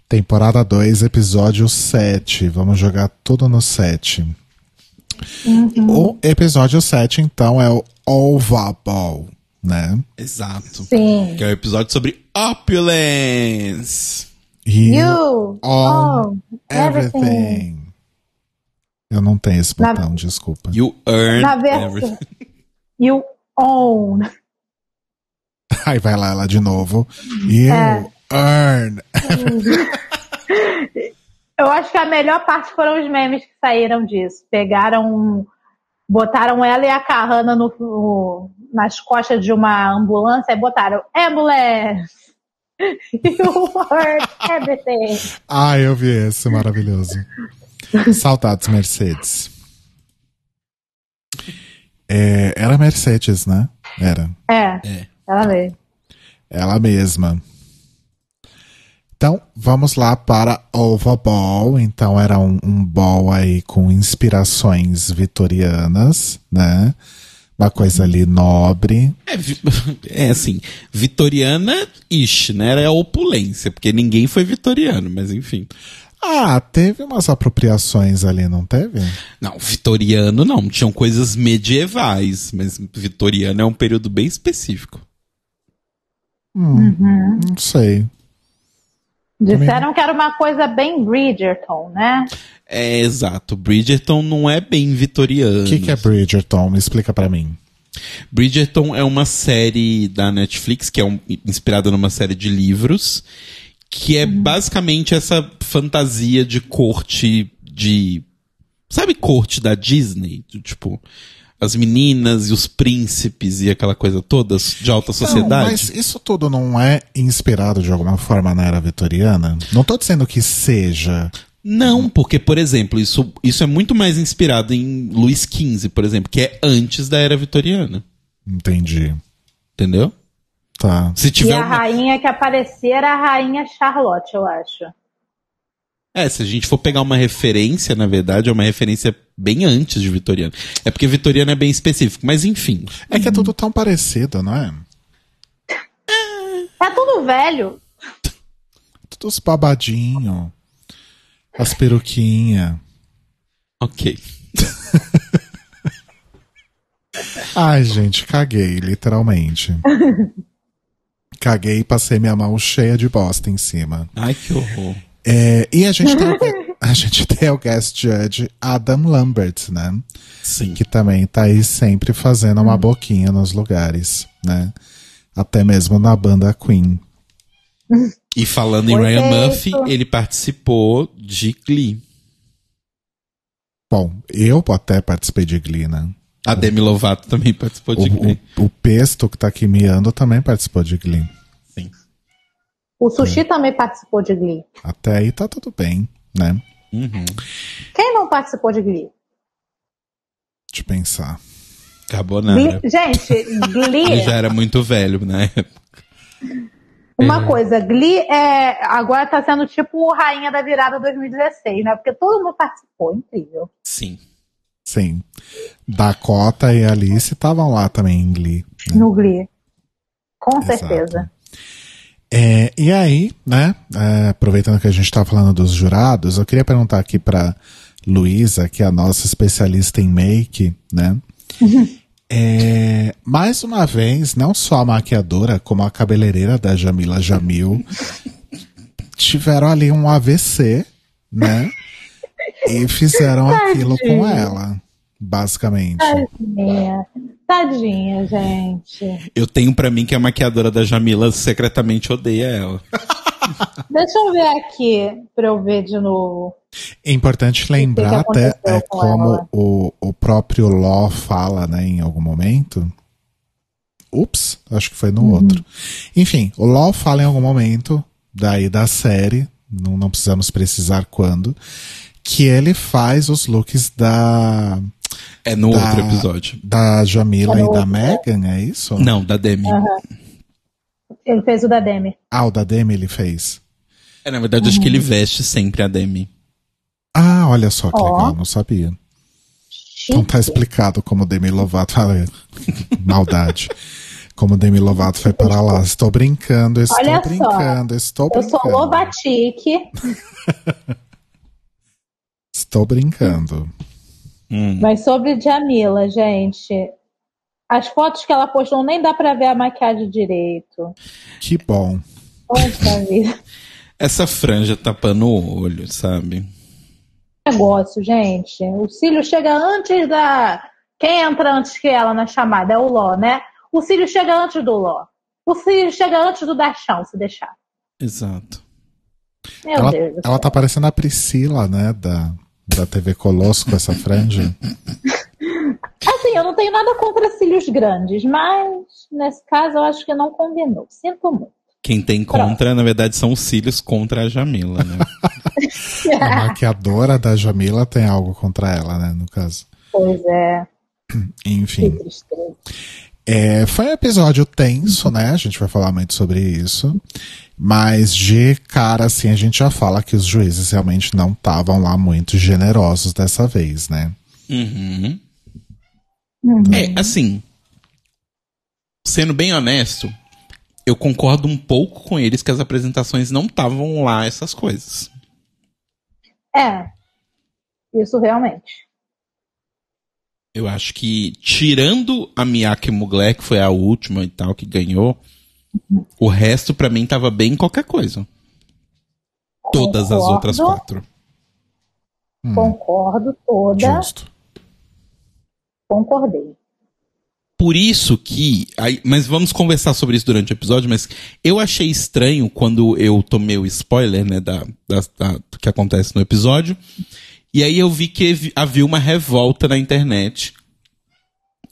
Temporada 2, episódio 7. Vamos jogar tudo no 7. O episódio 7, então, é o Ova Ball, né?
exato.
Sim.
Que é o episódio sobre opulence.
You,
on
oh, everything.
everything. Eu não tenho esse
Na-
botão, desculpa.
You earn
Na
everything.
You own.
Aí vai lá ela de novo. You
É.
earn. [LAUGHS]
Eu acho que a melhor parte foram os memes que saíram disso. Pegaram, botaram ela e a Carrana no, no- nas costas de uma ambulância e botaram ambulance. You heard everything.
Ah, eu vi esse, maravilhoso. Saudades, Mercedes. É, era Mercedes, né? Era.
É, ela veio.
Ela mesma. Então, vamos lá para Ova Ball. Então, era um, um ball aí com inspirações vitorianas, né? Uma coisa ali nobre.
É, [LAUGHS] é assim, vitoriana-ish, né? Era a opulência, porque ninguém foi vitoriano, mas enfim.
Ah, teve umas apropriações ali, não teve?
Não, vitoriano não. Tinham coisas medievais, mas vitoriano é um período bem específico.
Hum, Não sei.
Disseram que era uma coisa bem Bridgerton, né?
É, exato. Bridgerton não é bem vitoriano.
O que, que é Bridgerton? Me explica pra mim.
Bridgerton é uma série da Netflix que é um- inspirada numa série de livros que é basicamente essa fantasia de corte de sabe corte da Disney, tipo as meninas e os príncipes e aquela coisa toda de alta
Não,
sociedade.
mas isso tudo não é inspirado de alguma forma na era vitoriana? Não tô dizendo que seja.
Não, porque, por exemplo, isso, isso é muito mais inspirado em Luís XV, por exemplo, que é antes da era vitoriana.
Entendi.
Entendeu?
Tá.
Se
E
tiver
a
uma-
rainha que aparecer era a rainha Charlotte, eu acho.
É, se a gente for pegar uma referência, na verdade, é uma referência bem antes de Vitoriano. É porque Vitoriano é bem específico, mas enfim.
É que é tudo tão parecido, não é?
É tudo velho.
Tudo os babadinhos. As peruquinhas.
Ok. [LAUGHS]
Ai, gente, caguei, literalmente. [LAUGHS] caguei e passei minha mão cheia de bosta em cima.
Ai, que horror.
É, e a gente, tem o, [LAUGHS] a gente tem o guest judge Adam Lambert, né?
Sim.
Que também tá aí sempre fazendo uma boquinha nos lugares, né? Até mesmo na banda Queen.
E falando em Ryan
Feito.
Murphy, ele participou de Glee.
Bom, eu até participei de Glee, né?
A Demi Lovato também participou de
O,
Glee.
o, o Pesto, que tá aqui miando, também participou de Glee.
O Sushi também participou de Glee.
Até aí tá tudo bem, né?
Uhum.
Quem não participou de Glee?
De pensar.
Carbonara.
Glee- Gente, [LAUGHS]
Ele
Glee.
já era muito velho, né?
Uma
É.
coisa, Glee é, agora tá sendo tipo Rainha da Virada 2016, né? Porque todo mundo participou, incrível.
Sim.
Sim. Dakota e Alice estavam lá também em Glee.
No Glee. Com
Exato.
certeza.
É, e aí, né, é, aproveitando que a gente está falando dos jurados, eu queria perguntar aqui para Luísa, que é a nossa especialista em make, né? É, mais uma vez, não só a maquiadora, como a cabeleireira da Jamila Jamil [LAUGHS] tiveram ali um AVC, né? E fizeram aquilo com ela, basicamente.
Tadinha. Tadinha, gente.
Eu tenho pra mim que a maquiadora da Jamila secretamente odeia ela. [LAUGHS]
Deixa eu ver aqui pra eu ver de novo.
É importante lembrar
que
até
aconteceu
é,
com
como
ela?
o, o próprio Law fala, né, em algum momento. Ups, acho que foi no outro. Enfim, o Law fala em algum momento, daí da série, não, não precisamos precisar quando, que ele faz os looks da,
É no
Da-
outro episódio.
da Jamila
É
e da
outro,
Megan, é isso?
Não, da Demi.
Ele fez o da Demi.
Ah, o da Demi ele fez.
É, na verdade, acho que ele veste sempre a Demi.
Ah, olha só que
Ó.
legal, não sabia. Então tá explicado como Demi Lovato. [LAUGHS] Maldade. Como Demi Lovato foi para lá. Estou brincando, estou
Olha só,
brincando, estou
Eu
brincando.
sou Lobatique. [LAUGHS]
Estou brincando.
Hum.
Mas sobre Jamila, gente. As fotos que ela postou nem dá pra ver a maquiagem direito.
Que bom.
Poxa vida. [LAUGHS]
Essa franja tapando o olho, sabe?
Negócio, gente. O cílio chega antes da. Quem entra antes que ela na chamada? É o Ló, né? O cílio chega antes do Ló. O cílio chega antes do Dachão, se deixar.
Exato.
Meu
Ela,
Deus
ela tá parecendo a Priscila, né? Da, da TV Colosso com essa franja. [LAUGHS]
Assim, eu não tenho nada contra cílios grandes, mas nesse caso eu acho que não combinou. Sinto muito.
Quem tem contra, na verdade, são os cílios contra a Jamila, né? [LAUGHS]
A maquiadora da Jamila tem algo contra ela, né? No caso.
Pois é, [CLEARS THROAT] que
Enfim.
tristeza.
É, foi um episódio tenso, né? A gente vai falar muito sobre isso. Mas de cara, assim, a gente já fala que os juízes realmente não estavam lá muito generosos dessa vez, né?
Uhum. É, assim. Sendo bem honesto, eu concordo um pouco com eles que as apresentações não estavam lá essas coisas.
É. Isso realmente.
Eu acho que, tirando a Miyake Mugler, que foi a última e tal, que ganhou, o resto pra mim tava bem qualquer coisa. Todas as outras quatro.
Hum,
Concordo toda.
justo.
Concordei.
Por isso que. aí- mas vamos conversar sobre isso durante o episódio, mas eu achei estranho quando eu tomei o spoiler, né, da, da- da- do que acontece no episódio. E aí eu vi que vi- havia uma revolta na internet.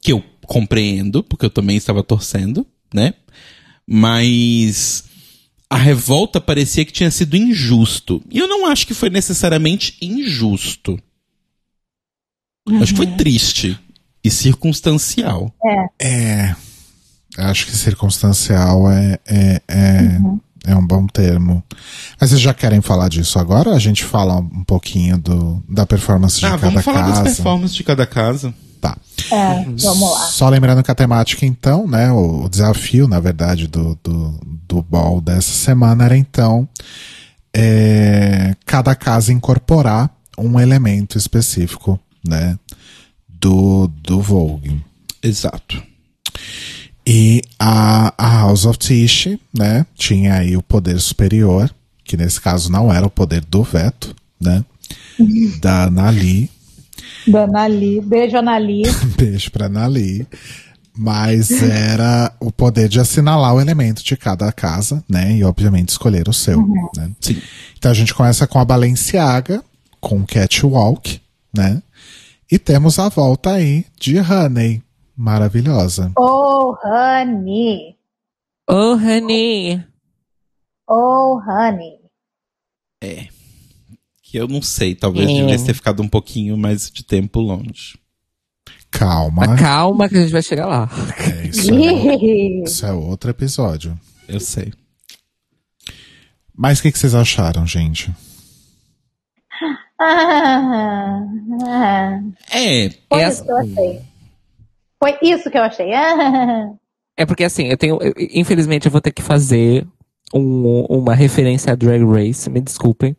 Que eu compreendo, porque eu também estava torcendo, né? Mas a revolta parecia que tinha sido injusto. E eu não acho que foi necessariamente injusto. Acho que foi triste e circunstancial.
É. Acho que circunstancial é, é, é, é um bom termo. Mas vocês já querem falar disso agora? A gente fala um pouquinho do, da performance de
Ah,
cada
vamos falar das
casa.
performances de cada casa.
Tá.
É, vamos lá.
Só lembrando que a temática, então, né? O, o desafio, na verdade, do, do, do ball dessa semana era, então, é, cada casa incorporar um elemento específico, né? Do, do Vogue.
Exato.
E a, a House of Tish, né? Tinha aí o poder superior, que nesse caso não era o poder do veto, né? Da Nali.
Da Anali. Beijo, Anali. [LAUGHS]
Beijo pra Nali. Mas era o poder de assinalar o elemento de cada casa, né? E obviamente escolher o seu. Né?
Sim.
Então a gente começa com a Balenciaga, com Catwalk, né? E temos a volta aí de Honey. Maravilhosa.
Oh, honey.
Oh, honey.
Oh, honey.
Que eu não sei, talvez
É.
devesse ter ficado um pouquinho mais de tempo longe.
Calma.
Mas calma que a gente vai chegar lá.
É, isso, é, isso é outro episódio.
Eu sei.
Mas o que, que vocês acharam, gente?
Ah, ah.
É,
Foi
É
isso que eu achei. Foi isso que eu achei. Ah.
É porque assim, eu tenho. eu- infelizmente, eu vou ter que fazer um- uma referência a Drag Race, me desculpem,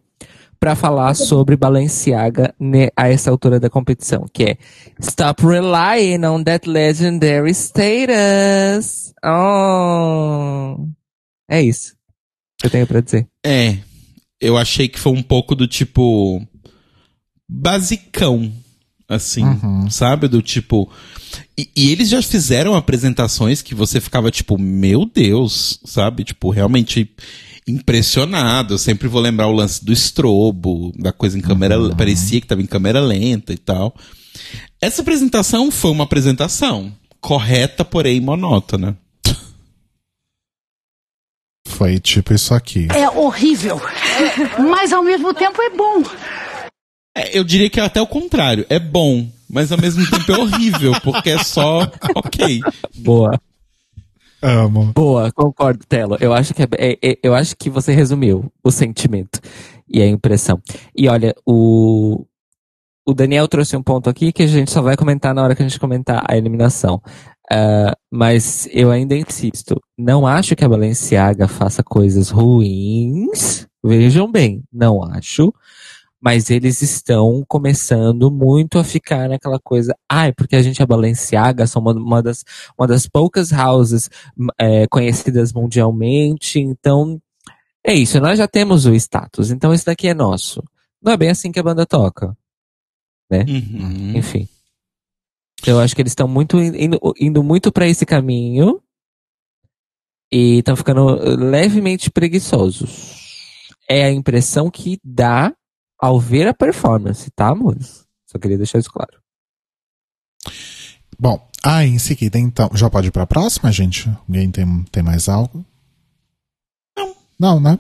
pra falar sobre Balenciaga ne- a essa altura da competição, que é Stop relying on that legendary status. Oh. É isso que eu tenho pra dizer.
é. Eu achei que foi um pouco do tipo. basicão. Assim,
Uhum.
sabe? Do tipo. E, e eles já fizeram apresentações que você ficava tipo, meu Deus, sabe? Tipo, realmente impressionado. Eu sempre vou lembrar o lance do estrobo, da coisa em câmera. Parecia que tava em câmera lenta e tal. Essa apresentação foi uma apresentação correta, porém monótona.
Foi tipo isso aqui.
É horrível, mas ao mesmo tempo é bom.
É, eu diria que é até o contrário. É bom, mas ao mesmo tempo é horrível, porque é só ok.
Boa.
Amo.
Boa, concordo, Telo. Eu acho que é- é- é- eu acho que você resumiu o sentimento e a impressão. E olha, o o Daniel trouxe um ponto aqui que a gente só vai comentar na hora que a gente comentar a eliminação. Ah, mas eu ainda insisto, não acho que a Balenciaga faça coisas ruins. Vejam bem, não acho. Mas eles estão começando muito a ficar naquela coisa. Ai, porque a gente é Balenciaga, são uma, uma das, uma das poucas houses é, conhecidas mundialmente. Então, é isso. Nós já temos o status. Então, esse daqui é nosso. Não é bem assim que a banda toca.
Uhum.
Enfim. Eu acho que eles estão muito in- indo, indo muito para esse caminho e estão ficando levemente preguiçosos. É a impressão que dá ao ver a performance, tá, amores? Só queria deixar isso claro.
Bom, aí em seguida, então. Já pode ir pra próxima, gente? Alguém tem, tem mais algo? Não. Não, né?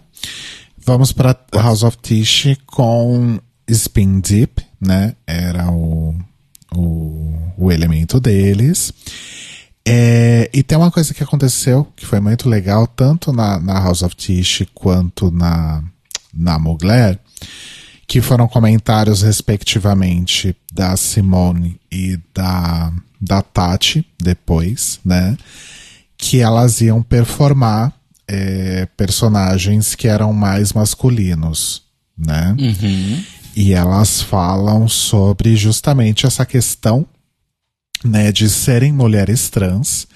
Vamos pra House of Tish com Spin Deep, né? Era o, o, o elemento deles. É, e tem uma coisa que aconteceu que foi muito legal, tanto na, na House of Tish quanto na, na Mugler, que foram comentários, respectivamente, da Simone e da, da Tati, depois, né? Que elas iam performar é, personagens que eram mais masculinos, né?
Uhum.
E elas falam sobre justamente essa questão né, de serem mulheres trans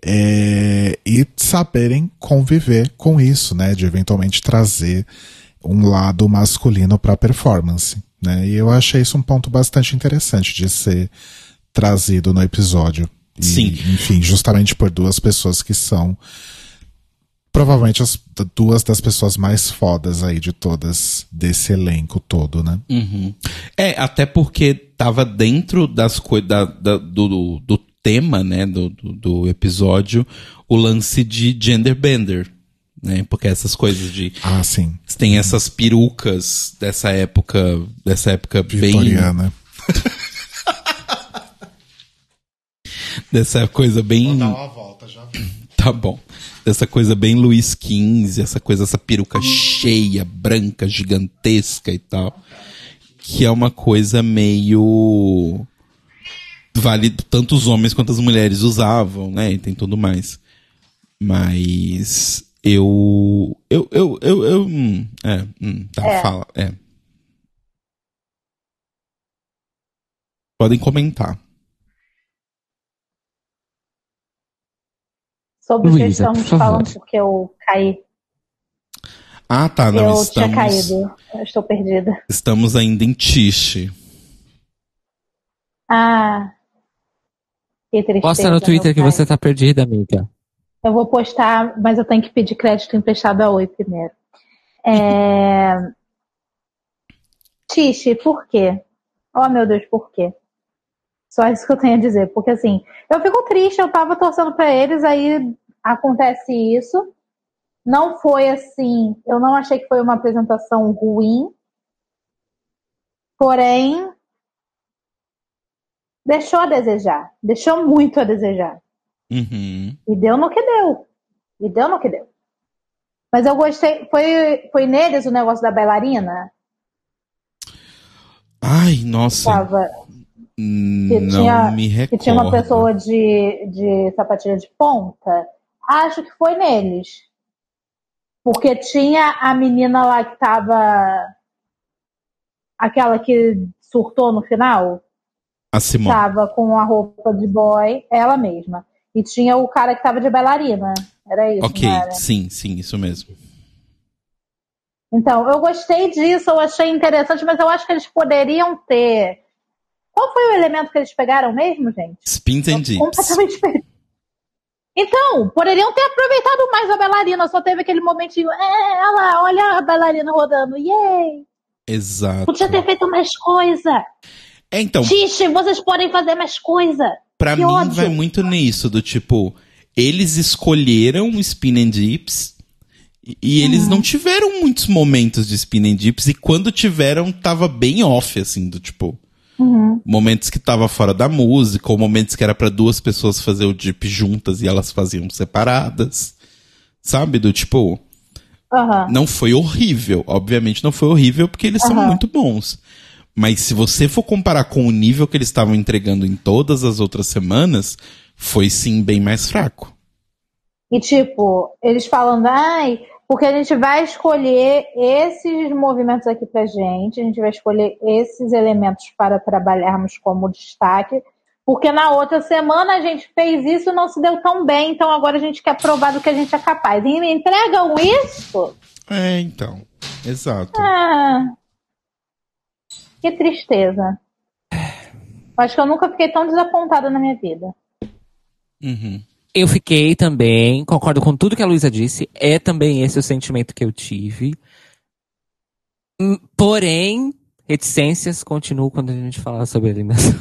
é, e saberem conviver com isso, né, de eventualmente trazer um lado masculino para a performance. Né? E eu achei isso um ponto bastante interessante de ser trazido no episódio. E,
Sim.
Enfim, justamente por duas pessoas que são provavelmente as duas das pessoas mais fodas aí de todas desse elenco todo, né?
Uhum. É, até porque tava dentro das coisas da, da- do, do tema, né, do, do, do episódio, o lance de gender bender, né? Porque essas coisas de
Ah, sim.
tem essas perucas dessa época, dessa época bem
Vitoriana. [LAUGHS]
dessa coisa bem
volta já. [CLEARS THROAT]
Tá bom. Dessa coisa bem Luiz XV, essa coisa, essa peruca cheia, branca, gigantesca e tal. Que é uma coisa meio. Vale tanto os homens quanto as mulheres usavam, né? E tem tudo mais. Mas. Eu. Eu. Eu. Eu. eu hum, é. Hum, tá,
É.
fala. É. Podem comentar.
Sobre o que
Luísa,
estamos
por favor.
falando, porque eu caí.
Ah, tá. Não,
eu
estamos,
tinha caído. Eu estou perdida.
estamos ainda em Tiche.
Ah. Que tristeza.
Posta no Twitter que você tá perdida, amiga.
Eu vou postar, mas eu tenho que pedir crédito emprestado a Oi primeiro. É... [LAUGHS] Tiche, por quê? Oh, meu Deus, por quê? Só isso que eu tenho a dizer. Porque, assim, eu fico triste, eu tava torcendo pra eles, aí acontece isso. Não foi assim, eu não achei que foi uma apresentação ruim. Porém, deixou a desejar. Deixou muito a desejar.
Uhum.
E deu no que deu. E deu no que deu. Mas eu gostei. Foi, foi neles o negócio da bailarina?
Ai, nossa.
Tava, que,
Não
tinha,
me recordo.
que tinha uma pessoa de, de sapatilha de ponta. Acho que foi neles. Porque tinha a menina lá que tava. Aquela que surtou no final.
A Simone.
Tava com a roupa de boy, ela mesma. E tinha o cara que tava de bailarina. Era isso,
ok,
era?
sim, sim, isso mesmo.
Então, eu gostei disso, eu achei interessante, mas eu acho que eles poderiam ter. Qual foi o elemento que eles pegaram mesmo, gente?
Spins and Dips.
Completamente [LAUGHS] perdido. Então, poderiam ter aproveitado mais a bailarina, só teve aquele momentinho. É, olha lá, olha a bailarina rodando, yay!
Exato.
Podia ter feito mais coisa.
É, então,
Tixe, vocês podem fazer mais coisa.
Pra
que
mim
ódio.
vai muito nisso, do tipo, eles escolheram Spin and Dips e, e eles
Uhum.
não tiveram muitos momentos de Spin and Dips e quando tiveram, tava bem off, assim, do tipo...
Uhum.
Momentos que tava fora da música, ou momentos que era pra duas pessoas fazer o dip juntas e elas faziam separadas. Sabe? Do tipo,
Aham.
não foi horrível. Obviamente não foi horrível porque eles são muito bons. Mas se você for comparar com o nível que eles estavam entregando em todas as outras semanas, foi sim bem mais fraco.
E tipo, eles falando, ai, porque a gente vai escolher esses movimentos aqui pra gente, a gente vai escolher esses elementos para trabalharmos como destaque, porque na outra semana a gente fez isso e não se deu tão bem, então agora a gente quer provar do que a gente é capaz. E me entregam isso?
É, então. Exato.
Ah, que tristeza. Acho que eu nunca fiquei tão desapontada na minha vida.
Uhum.
Eu fiquei também, concordo com tudo que a Luísa disse, é também esse o sentimento que eu tive. Hum, Porém, reticências continuam quando a gente falar sobre eliminação.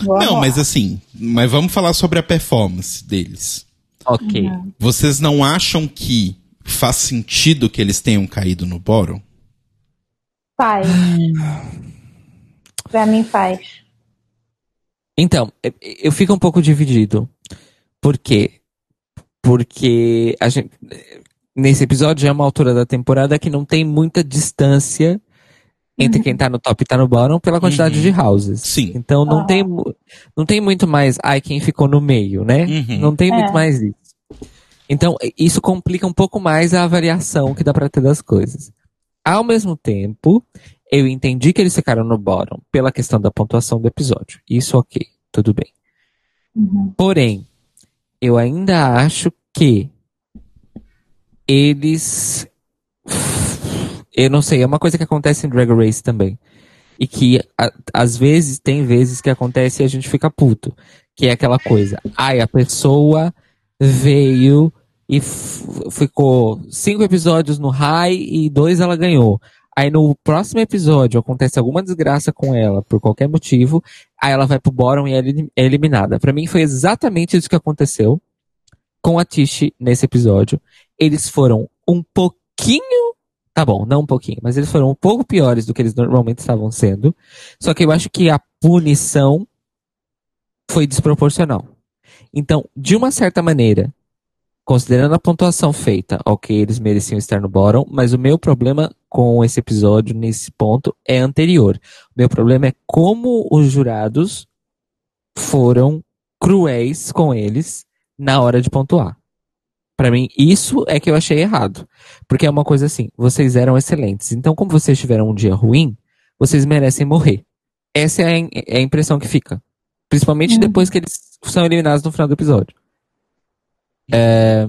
Não,
lá.
mas assim, mas vamos falar sobre a performance deles.
ok.
Vocês não acham que faz sentido que eles tenham caído no bórum?
Faz. Pra mim faz.
Então, eu- eu fico um pouco dividido. Por quê? Porque a gente, nesse episódio é uma altura da temporada que não tem muita distância entre quem tá no top e tá no bottom pela quantidade
Uhum.
de houses.
Sim.
Então não,
Aham.
tem, não tem muito mais, ai, quem ficou no meio, né?
Uhum.
Não tem
É.
muito mais isso. Então, isso complica um pouco mais a avaliação que dá pra ter das coisas. Ao mesmo tempo, eu entendi que eles ficaram no bottom pela questão da pontuação do episódio. Isso ok, tudo bem. Porém, eu ainda acho que eles. Eu não sei, é uma coisa que acontece em Drag Race também. E que a- às vezes, tem vezes que acontece e a gente fica puto. Que é aquela coisa. Ai, a pessoa veio e ficou cinco episódios no high e dois ela ganhou. Aí no próximo episódio acontece alguma desgraça com ela por qualquer motivo, aí ela vai pro bottom e é é eliminada. Pra mim foi exatamente isso que aconteceu com a Tish nesse episódio. Eles foram um pouquinho, tá bom, não um pouquinho, mas eles foram um pouco piores do que eles normalmente estavam sendo. Só que eu acho que a punição foi desproporcional. Então, de uma certa maneira, considerando a pontuação feita, ok, eles mereciam estar no bottom, mas o meu problema com esse episódio, nesse ponto, é anterior. O meu problema é como os jurados foram cruéis com eles na hora de pontuar. Pra mim, isso é que eu achei errado. Porque é uma coisa assim, vocês eram excelentes. Então, como vocês tiveram um dia ruim, vocês merecem morrer. Essa é a, é a impressão que fica. Principalmente depois que eles são eliminados no final do episódio. É,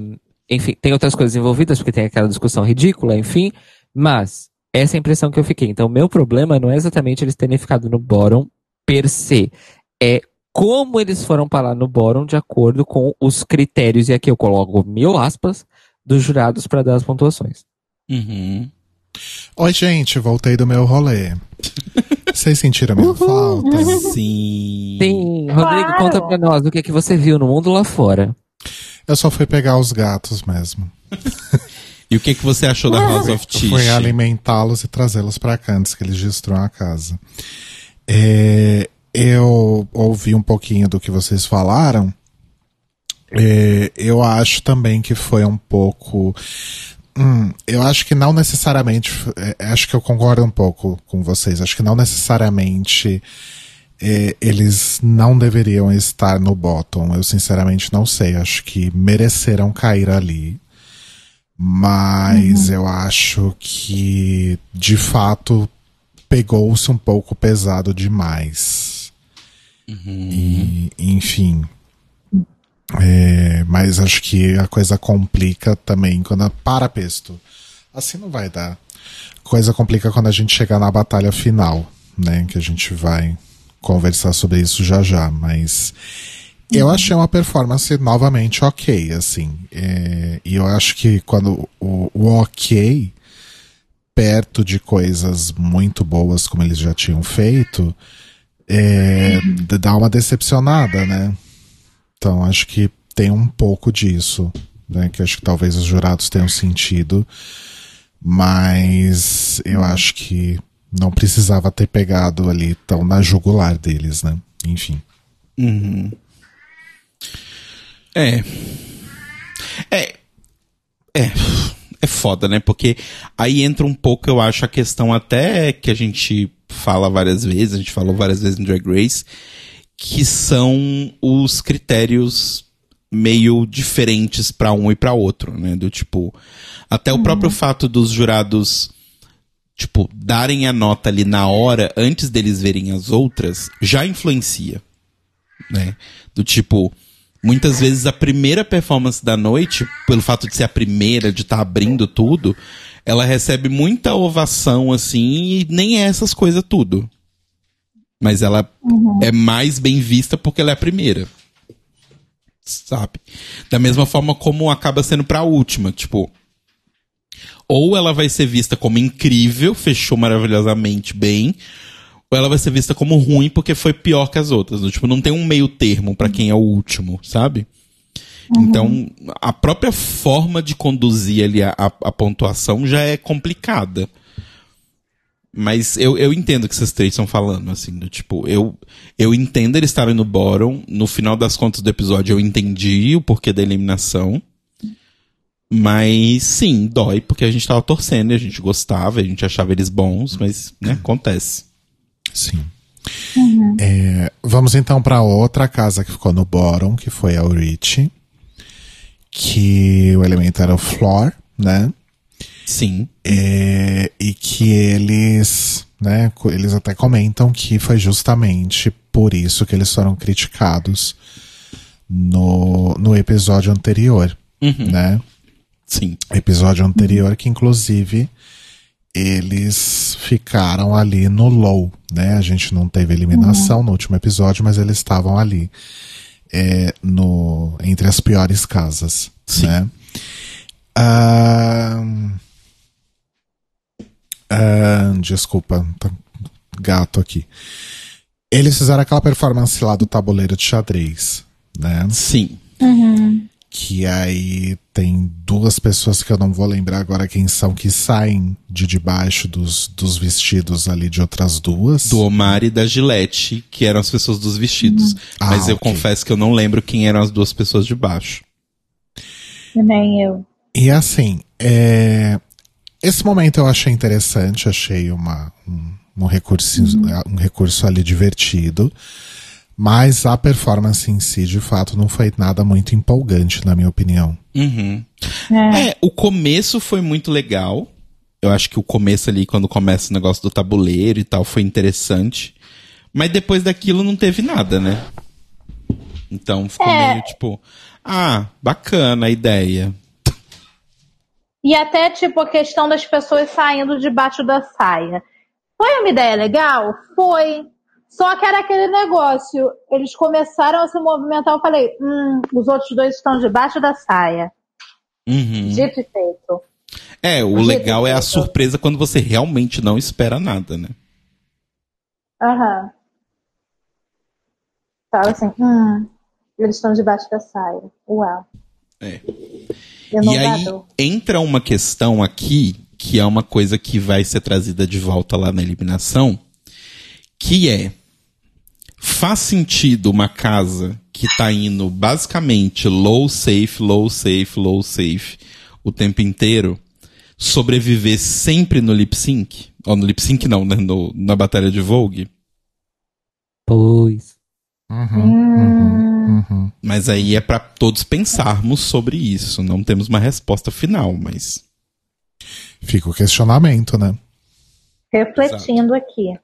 enfim, tem outras coisas envolvidas, porque tem aquela discussão ridícula, enfim. Mas, essa é a impressão que eu fiquei. Então, o meu problema não é exatamente eles terem ficado no bottom per se. É como eles foram para lá no bottom de acordo com os critérios, e aqui eu coloco mil aspas, dos jurados para dar as pontuações.
Uhum.
Oi, gente, voltei do meu rolê. [LAUGHS] Vocês sentiram minha falta?
Sim.
Sim, Rodrigo,
Claro.
conta pra nós o que, é que você viu no mundo lá fora.
Eu só fui pegar os gatos mesmo. [LAUGHS]
E o que, que você achou da House of Tish?
Fui alimentá-los e trazê-los pra cá antes que eles destruam a casa. É, eu ouvi um pouquinho do que vocês falaram. É, eu acho também que foi um pouco. Hum, eu acho que não necessariamente. é, acho que eu concordo um pouco com vocês. Acho que não necessariamente é, eles não deveriam estar no bottom. Eu sinceramente não sei. Acho que mereceram cair ali. Mas eu acho que, de fato, pegou-se um pouco pesado demais. E, enfim. É, mas acho que a coisa complica também quando. A, para, Pesto. Assim não vai dar. Coisa complica quando a gente chegar na batalha final, né? Que a gente vai conversar sobre isso já já. Mas eu achei uma performance novamente ok, assim. É, e eu acho que quando o, o ok, perto de coisas muito boas como eles já tinham feito, é, dá uma decepcionada, né? Então acho que tem um pouco disso, né? Que acho que talvez os jurados tenham sentido, mas eu acho que não precisava ter pegado ali tão na jugular deles, né? Enfim.
Uhum. É. É. É. É foda, né? Porque aí entra um pouco, eu acho, a questão até que a gente fala várias vezes, a gente falou várias vezes no Drag Race, que são os critérios meio diferentes pra um e pra outro, né? Do tipo, até o próprio fato dos jurados tipo, darem a nota ali na hora, antes deles verem as outras, já influencia. Né? Do tipo, muitas vezes a primeira performance da noite, pelo fato de ser a primeira, de estar abrindo tudo, ela recebe muita ovação, assim, e nem é essas coisas tudo. Mas ela é mais bem vista porque ela é a primeira. Sabe? Da mesma forma como acaba sendo pra última, tipo, ou ela vai ser vista como incrível, fechou maravilhosamente bem, ou ela vai ser vista como ruim porque foi pior que as outras. Do Tipo, não tem um meio termo pra quem é o último, sabe? Então, a própria forma de conduzir ali a, a, a pontuação já é complicada. Mas eu, eu entendo o que vocês três estão falando, assim, do tipo, eu, eu entendo eles estarem no bottom, no final das contas do episódio eu entendi o porquê da eliminação. Mas sim, dói, porque a gente tava torcendo, e a gente gostava, a gente achava eles bons, mas, né, acontece.
Sim. É, vamos então para outra casa que ficou no bottom, que foi a Rich. Que o elemento era o Floor, né?
Sim.
É, e que eles, né, eles até comentam que foi justamente por isso que eles foram criticados no, no episódio anterior, né?
Sim.
Episódio anterior que inclusive eles ficaram ali no low, né? A gente não teve eliminação no último episódio, mas eles estavam ali é, no entre as piores casas,
Sim.
né? Ahn, desculpa, tá gato aqui. Eles fizeram aquela performance lá do tabuleiro de xadrez, né?
Sim.
Que aí tem duas pessoas que eu não vou lembrar agora quem são, que saem de debaixo dos, dos vestidos ali de outras duas.
Do Omar e da Gillette, que eram as pessoas dos vestidos.
Ah,
Mas eu
ok.
confesso que eu não lembro quem eram as duas pessoas de baixo.
E nem eu.
E assim, é, esse momento eu achei interessante, achei uma, um, um, recurso, um recurso ali divertido. Mas a performance em si, de fato, não foi nada muito empolgante, na minha opinião.
Uhum.
É.
É, o começo foi muito legal. Eu acho que o começo ali, quando começa o negócio do tabuleiro e tal, foi interessante. Mas depois daquilo não teve nada, né? Então ficou
É.
meio tipo, ah, bacana a ideia.
E até, tipo, a questão das pessoas saindo debaixo da saia. Foi uma ideia legal? Foi. Só que era aquele negócio. Eles começaram a se movimentar. Eu falei, hum, os outros dois estão debaixo da saia.
Uhum.
Dito e feito.
É, o
Dito
legal é a surpresa quando você realmente não espera nada, né?
Aham. Fala assim, hum, eles estão debaixo da saia. Uau.
É. E aí entra uma questão aqui, que é uma coisa que vai ser trazida de volta lá na eliminação, que é faz sentido uma casa que tá indo basicamente low safe, low safe, low safe o tempo inteiro sobreviver sempre no lip sync? Ou no lip sync não, né? No- na batalha de Vogue.
Pois.
Uhum, uhum.
Mas aí é pra todos pensarmos sobre isso. Não temos uma resposta final, mas
Fica o questionamento, né?
Refletindo aqui.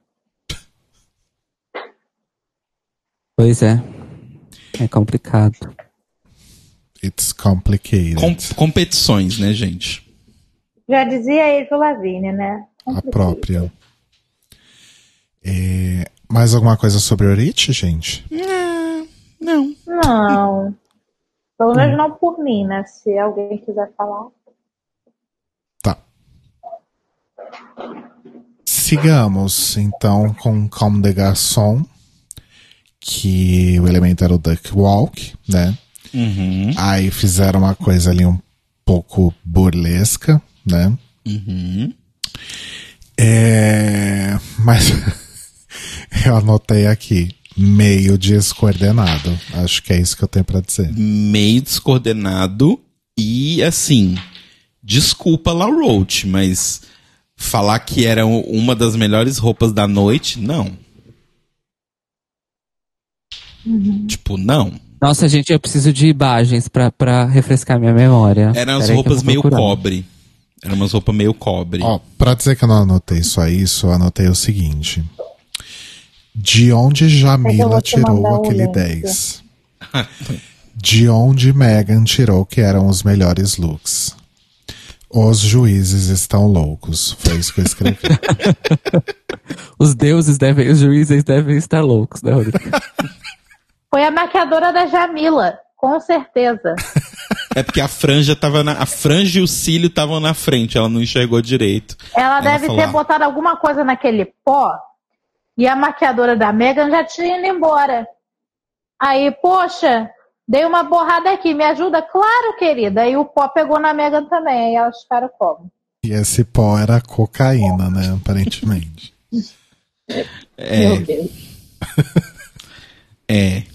Pois é. É complicado.
It's complicated.
com- competições, né, gente?
Já dizia Avril Lavigne, né?
A própria. É, mais alguma coisa sobre Orite, gente?
Não.
Não. Pelo menos não por mim, né? Se alguém quiser falar.
Tá. Sigamos, então, com Comme des Garçons, que o elemento era o Duck Walk, né?
Uhum.
Aí fizeram uma coisa ali um pouco burlesca, né?
Uhum.
É, mas [LAUGHS] eu anotei aqui, meio descoordenado. Acho que é isso que eu tenho pra dizer.
Meio descoordenado e assim, desculpa La Roach, mas falar que era uma das melhores roupas da noite, não. Tipo, não.
Nossa, gente, eu preciso de imagens pra, pra refrescar minha memória.
Eram as roupas meio cobre. Eram umas roupas meio cobre.
Ó, pra dizer que eu não anotei só isso, eu anotei o seguinte. De onde Jamila tirou aquele
link.
10? [LAUGHS] De onde Megan tirou que eram os melhores looks? Os juízes estão loucos. Foi isso que eu escrevi. [LAUGHS]
Os deuses devem, os juízes devem estar loucos, né, Rodrigo? [LAUGHS]
Foi a maquiadora da Jamila, com certeza. [LAUGHS]
É porque a franja tava na. A franja e o cílio estavam na frente, ela não enxergou direito.
Ela
Ela
deve
falou,
ter
"Ah."
botado alguma coisa naquele pó e a maquiadora da Megan já tinha ido embora. Aí, poxa, dei uma borrada aqui, me ajuda? Claro, querida. Aí o pó pegou na Megan também, aí elas ficaram como?
e esse pó era cocaína, né? Aparentemente.
É, [LAUGHS]
Meu Deus.
é. [LAUGHS]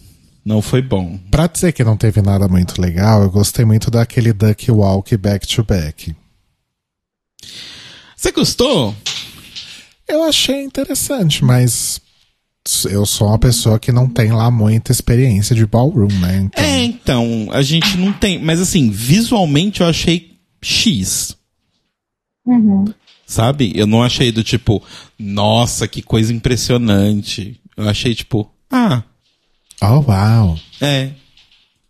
Não foi bom.
Pra dizer que não teve nada muito legal, eu gostei muito daquele Duck Walk back to back.
Você gostou?
Eu achei interessante, mas eu sou uma pessoa que não tem lá muita experiência de ballroom, né? Então,
É, então, a gente não tem. Mas assim, visualmente eu achei X.
Uhum.
Sabe? Eu não achei do tipo, nossa, que coisa impressionante. Eu achei tipo, ah,
Oh, uau.
é.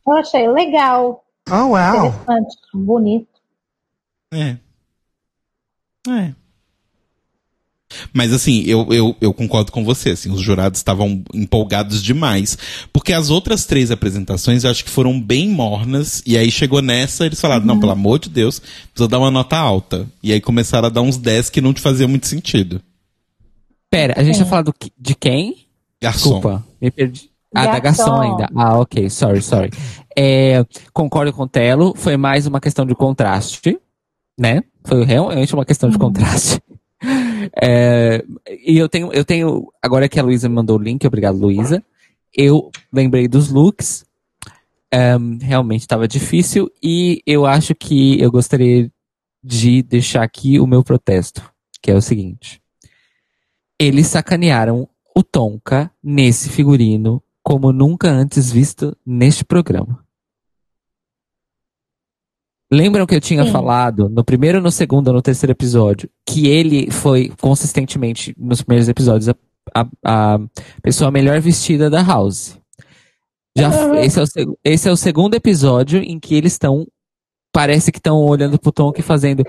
Eu achei legal,
Oh, wow.
interessante, bonito.
É. É. Mas assim, eu, eu, eu concordo com você, assim, os jurados estavam empolgados demais. Porque as outras três apresentações eu acho que foram bem mornas, e aí chegou nessa, eles falaram, não, pelo amor de Deus, precisa dar uma nota alta. E aí começaram a dar uns 10 que não te fazia muito sentido.
Pera, a gente
Sim.
vai falar do, que- de quem?
Garçom.
Desculpa, me perdi. Ah, da
Garçom.
Ainda. Ah, ok, sorry, sorry. É, concordo com o Telo, foi mais uma questão de contraste, né? Foi realmente uma questão de contraste. [LAUGHS] É, e eu tenho, eu tenho, agora que a Luísa me mandou o link, obrigado Luísa, eu lembrei dos looks, Ehm, realmente estava difícil e eu acho que eu gostaria de deixar aqui o meu protesto, que é o seguinte. Eles sacanearam o Tonka nesse figurino como nunca antes visto neste programa. Lembram que eu tinha
Sim.
falado no primeiro, no segundo, no terceiro episódio que ele foi consistentemente nos primeiros episódios a, a- a pessoa melhor vestida da House. Já
Uhum.
esse, é o, esse é o segundo episódio em que eles estão parece que estão olhando pro Tonka e fazendo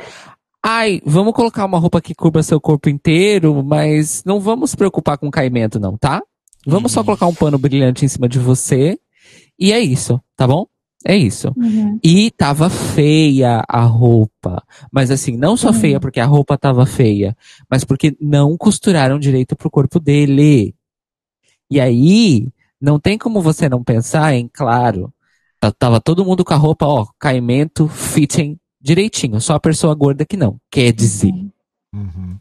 Ai, vamos colocar uma roupa que cubra seu corpo inteiro, mas não vamos se preocupar com o caimento, não, tá? Vamos só colocar um pano brilhante em cima de você. E é isso, tá bom? É isso.
Uhum.
E tava feia a roupa. Mas assim, não só
Hum.
feia porque a roupa tava feia, mas porque não costuraram direito pro corpo dele. E aí, não tem como você não pensar em, claro, tá- tava todo mundo com a roupa, ó, caimento, fitting direitinho, só a pessoa gorda que não. Quer dizer,
Uhum.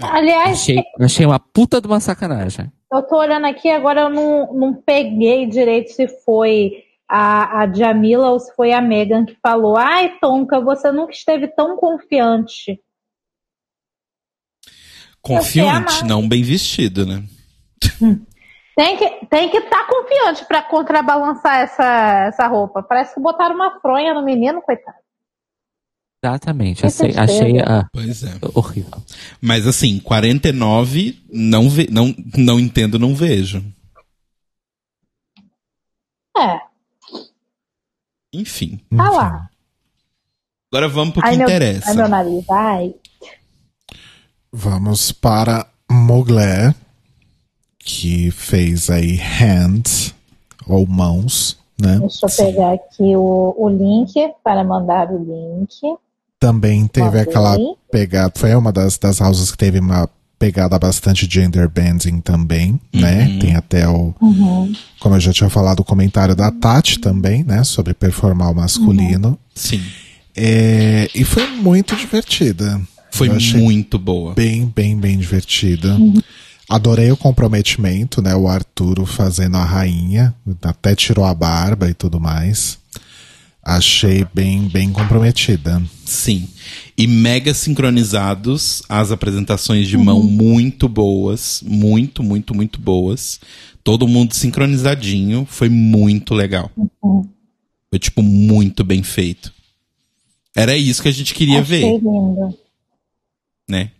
Aliás,
achei, achei uma puta de uma sacanagem.
eu tô olhando aqui, agora eu não, não peguei direito se foi a, a Jamila ou se foi a Megan que falou: Ai, Tonka, você nunca esteve tão confiante.
Confiante, não bem vestido, né?
Tem que estar tem que tá confiante pra contrabalançar essa, essa roupa. Parece que botaram uma fronha no menino, coitado.
Exatamente, achei, achei ah,
Pois é.
horrível.
Mas assim, 49, não, ve não, não entendo, não vejo.
É,
Enfim.
tá lá.
Agora vamos pro que
Ai, meu,
interessa.
ai, meu nariz, ai.
Vamos para Mugler, que fez aí hands, ou mãos, né?
Deixa eu pegar aqui o, o link para mandar o link.
Também teve
Mandei.
aquela pegada, foi uma das, das houses que teve uma pegada bastante gender bending também, né? Tem até o,
Uhum.
como eu já tinha falado, o comentário da Tati também, né? Sobre performar o masculino.
Sim.
É, e foi muito divertida.
Foi muito boa.
bem, bem, bem divertida. Adorei o comprometimento, né? O Arturo fazendo a rainha, até tirou a barba e tudo mais. Achei bem, bem comprometida.
Sim. E mega sincronizados, as apresentações de mão muito boas. Muito, muito, muito boas. Todo mundo sincronizadinho. Foi muito legal. Foi, tipo, muito bem feito. Era isso que a gente queria
achei
ver,
lindo.
né?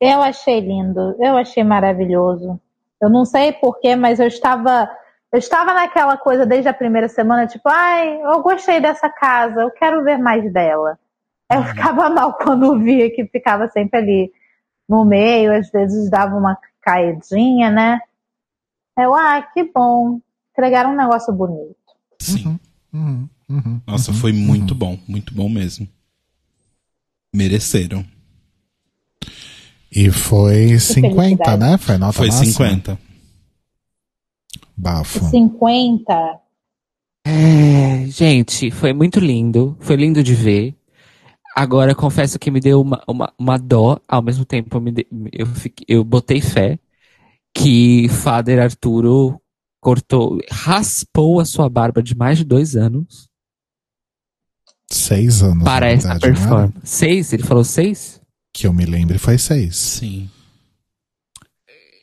Eu achei lindo. Eu achei maravilhoso. Eu não sei porquê, mas eu estava. Eu estava naquela coisa desde a primeira semana, tipo, ai, eu gostei dessa casa, eu quero ver mais dela. Eu ficava mal [LAUGHS] quando via que ficava sempre ali no meio, às vezes dava uma caidinha, né? Eu, ah, que bom. Entregaram um negócio bonito.
Sim.
Uhum, uhum,
Nossa,
uhum,
foi
uhum.
muito bom. Muito bom mesmo. Mereceram.
E foi 50,
felicidade.
né? Foi nota
Foi
máxima.
50.
Bafo.
50.
É, gente, foi muito lindo. Foi lindo de ver. Agora, confesso que me deu uma, uma, uma dó. Ao mesmo tempo, me de- eu, fiquei- eu botei fé que Father Arturo cortou, raspou a sua barba de mais de dois anos
Seis anos.
para essa performance. Seis? Ele falou seis?
Que eu me lembre foi seis.
Sim.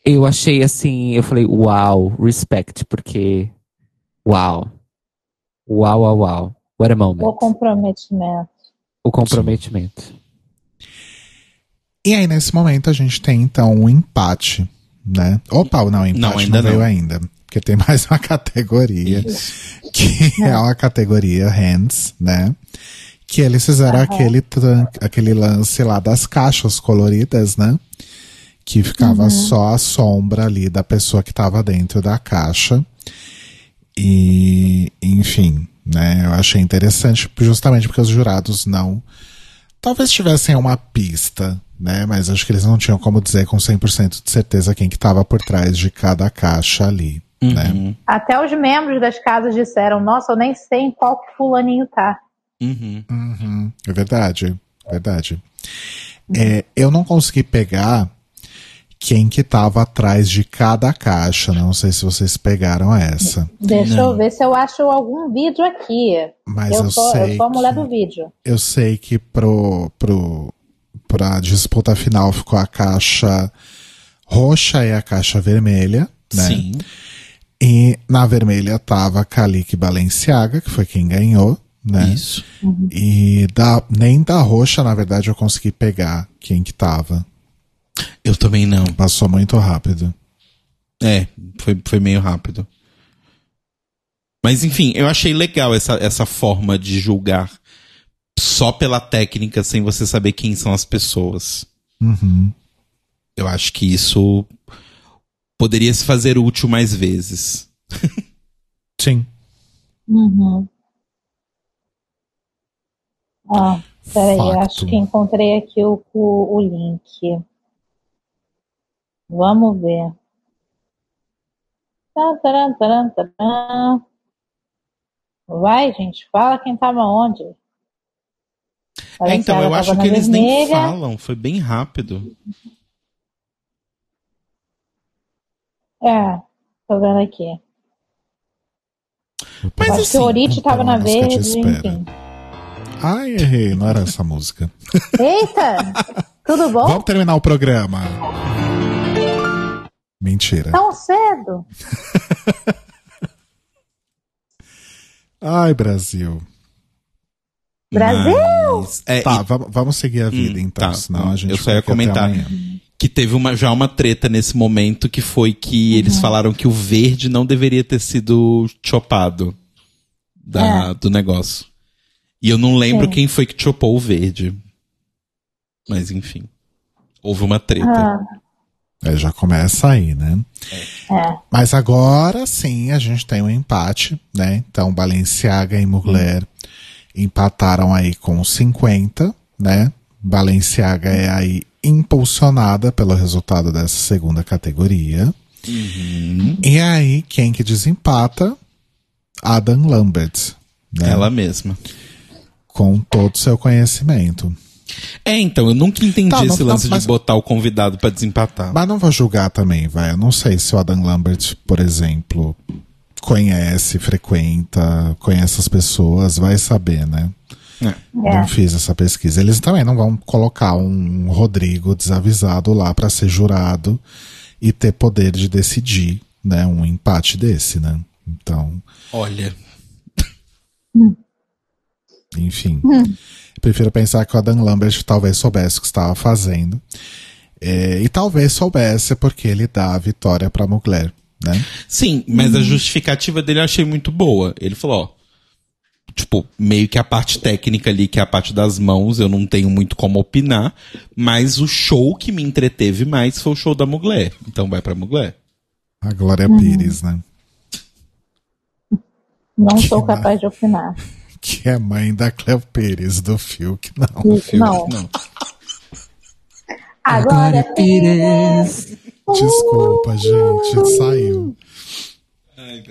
Eu achei assim, eu falei, uau, respect, porque. Uau. Uau, uau, uau. What a moment.
O comprometimento.
O comprometimento.
E aí, nesse momento, a gente tem então um empate, né? Opa, não, empate
Não,
não,
ainda
veio
não.
ainda. Porque tem mais uma [LAUGHS] categoria, que é uma categoria hands, né? Que eles fizeram aquele, aquele lance lá das caixas coloridas, né? Que ficava só a sombra ali da pessoa que tava dentro da caixa. E, enfim, né? Eu achei interessante justamente porque os jurados não. Talvez tivessem uma pista, né? Mas acho que eles não tinham como dizer com 100% de certeza quem que estava por trás de cada caixa ali, né?
Até os membros das casas disseram: Nossa, eu nem sei em qual que fulaninho tá.
Uhum.
Uhum, é verdade, verdade. É, eu não consegui pegar quem que tava atrás de cada caixa. Não sei se vocês pegaram essa.
Deixa
Não.
eu ver se eu acho algum vídeo aqui.
Mas
eu,
eu
sou,
sei
eu sou a mulher
que-
do vídeo.
Eu sei que pro, pro, pra disputa final ficou a caixa roxa e a caixa vermelha, né?
Sim.
E na vermelha tava Kalik Balenciaga, que foi quem ganhou, né?
Isso.
E da, nem da roxa, na verdade, eu consegui pegar quem que tava.
Eu também não.
Passou muito rápido.
É, foi, foi meio rápido. Mas enfim, eu achei legal essa, essa forma de julgar só pela técnica, sem você saber quem são as pessoas.
Uhum.
Eu acho que isso poderia se fazer útil mais vezes. [LAUGHS]
Sim.
Uhum. Ó, peraí, eu
Fato.
acho que encontrei aqui o, o, o link. Vamos ver. Tan, taran, taran, taran. Vai, gente, fala quem tava onde.
É, então, eu acho que eles nem
vermelha.
falam, foi bem rápido.
É, tô vendo aqui.
Mas
Eu acho que o
assim,
Orite
então,
tava na verde, enfim.
Ai, errei, não era essa música.
Eita! [LAUGHS] Tudo bom?
Vamos terminar o programa. Mentira.
Tão cedo? [LAUGHS]
Ai, Brasil.
Brasil!
Mas, é,
Tá,
e-
vamos, seguir a vida
Hum,
então,
tá.
senão a gente
Eu só ia comentar. que teve uma, já uma treta nesse momento que foi que eles falaram que o verde não deveria ter sido chopado da, do negócio. E eu não lembro
Sim.
quem foi que chopou o verde. Mas enfim. Houve uma treta.
Ah,
É, já começa aí, né?
é.
Mas agora sim a gente tem um empate, né? Então Balenciaga e Mugler empataram aí com 50, né? Balenciaga é aí impulsionada pelo resultado dessa segunda categoria. E aí, quem que desempata? Adam Lambert, né?
Ela mesma.
Com todo o seu conhecimento.
É, então, eu nunca entendi
Tá,
esse
não-
lance
não, mas-
de botar o convidado pra desempatar.
Mas não vou julgar também, vai. Eu não sei se o Adam Lambert, por exemplo, conhece, frequenta, conhece as pessoas, vai saber, né?
É.
Não fiz essa pesquisa. Eles também não vão colocar um Rodrigo desavisado lá pra ser jurado e ter poder de decidir, né? Um empate desse, né? Então,
Olha.
enfim. Prefiro pensar que o Adam Lambert talvez soubesse o que estava fazendo. É, e talvez soubesse porque ele dá a vitória pra Mugler, né?
Sim, mas a justificativa dele eu achei muito boa. Ele falou, ó. Tipo, meio que a parte técnica ali, que é a parte das mãos, eu não tenho muito como opinar. Mas o show que me entreteve mais foi o show da Mugler. Então vai pra Mugler.
A Glória Pires, né?
Não
Que
sou capaz de opinar.
Que é mãe da Cleo Pires do Fiuk, não.
Não.
Não.
Agora,
Pires.
Desculpa, gente, saiu.
Ai.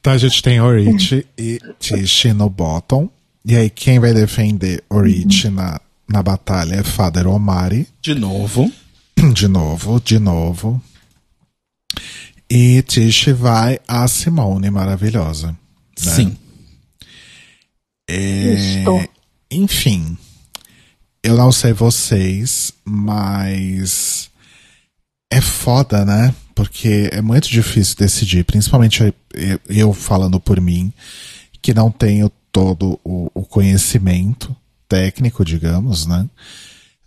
Então [LAUGHS] a gente tem Orich e Tishi no bottom. E aí quem vai defender Orich na, na batalha é Father Omari.
De novo. [CLEARS THROAT]
De novo, de novo. E Tishi vai a Simone maravilhosa. Né?
Sim.
É,
Estou.
enfim, eu não sei vocês, mas é foda, né? Porque é muito difícil decidir, principalmente eu, falando por mim, que não tenho todo o, o conhecimento técnico, digamos, né?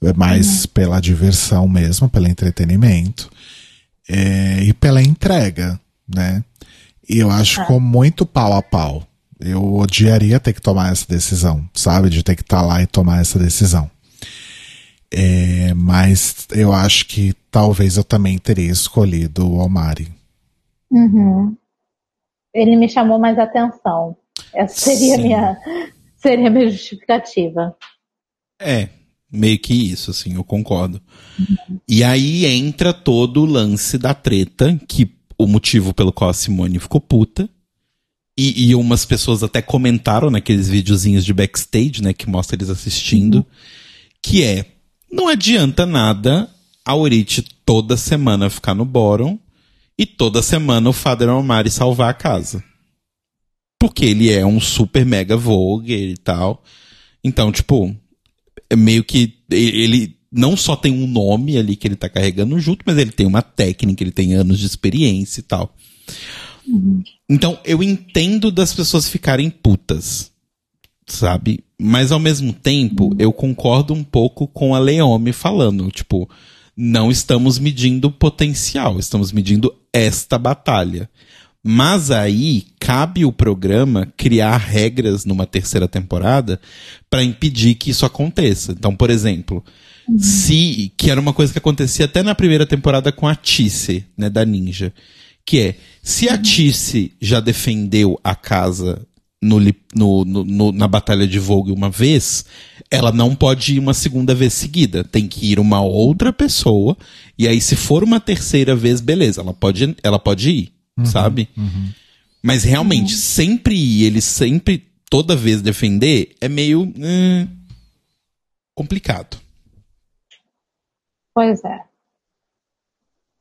É mais pela diversão mesmo, pelo entretenimento. é, e pela entrega, né? E eu acho que ficou muito pau a pau. Eu odiaria ter que tomar essa decisão, sabe? De ter que estar lá e tomar essa decisão. É, mas eu acho que talvez eu também teria escolhido o Omari.
Uhum. Ele me chamou mais atenção. Essa seria a
Sim.
minha, seria a minha justificativa.
É, meio que isso, assim, eu concordo. E aí entra todo o lance da treta, que o motivo pelo qual a Simone ficou puta. E, e umas pessoas até comentaram naqueles videozinhos de backstage, né, que mostra eles assistindo, que é, não adianta nada a Orite toda semana ficar no bórum e toda semana o Father Omari salvar a casa. Porque ele é um super mega vogue e tal. Então, tipo, é meio que ele não só tem um nome ali que ele tá carregando junto, mas ele tem uma técnica, ele tem anos de experiência e tal. Então, eu entendo das pessoas ficarem putas, sabe? Mas ao mesmo tempo, eu concordo um pouco com a Leome falando, tipo, não estamos medindo potencial, estamos medindo esta batalha. Mas aí cabe o programa criar regras numa terceira temporada para impedir que isso aconteça. Então, por exemplo, se que era uma coisa que acontecia até na primeira temporada com a Tice, né, da Ninja, que é se a Tice já defendeu a casa no, no- no- na batalha de Vogue uma vez, ela não pode ir uma segunda vez seguida. Tem que ir uma outra pessoa. E aí, se for uma terceira vez, beleza, ela pode, ela pode ir, sabe? Mas realmente, sempre ir, ele sempre, toda vez defender, é meio hum, complicado.
Pois é.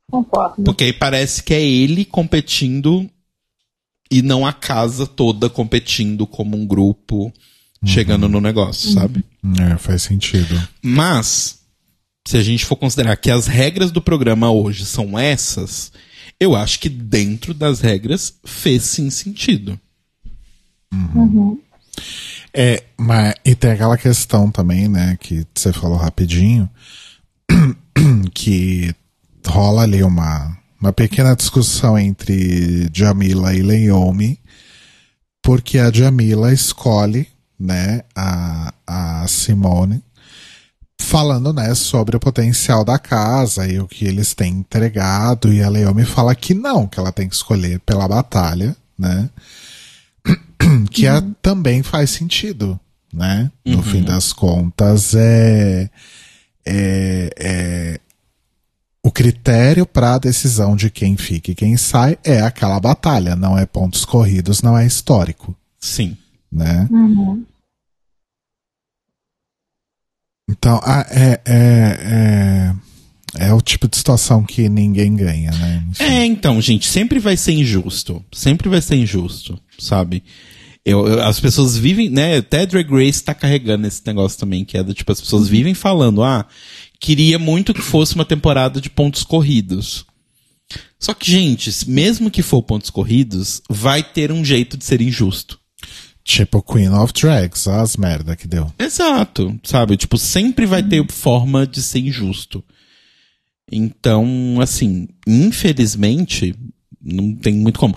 Concordo.
Porque aí parece que é ele competindo e não a casa toda competindo como um grupo chegando no negócio, sabe?
É, faz sentido.
Mas, se a gente for considerar que as regras do programa hoje são essas, eu acho que dentro das regras fez sim sentido.
É, mas e tem aquela questão também, né, que você falou rapidinho, [COUGHS] que rola ali uma, uma pequena discussão entre Jamila e Leomi, porque a Jamila escolhe, né, a, a Simone, falando, né, sobre o potencial da casa e o que eles têm entregado, e a Leomi fala que não, que ela tem que escolher pela batalha, né, [COUGHS] que é- também faz sentido, né? No fim das contas, é, é, é o critério para a decisão de quem fica e quem sai é aquela batalha, não é pontos corridos, não é histórico,
Sim.
né?
Uhum.
Então, ah, é, é, é, é o tipo de situação que ninguém ganha, né? Enfim.
É, então, gente, sempre vai ser injusto. Sempre vai ser injusto, sabe? Eu, eu- as pessoas vivem, né? Até Drag Race tá carregando esse negócio também, que é do tipo, as pessoas vivem falando, ah, queria muito que fosse uma temporada de pontos corridos. Só que, gente, mesmo que for pontos corridos, vai ter um jeito de ser injusto.
Tipo Queen of Drags, as merda que deu.
Exato, sabe? Tipo, sempre vai ter forma de ser injusto. Então, assim, infelizmente, não tem muito como.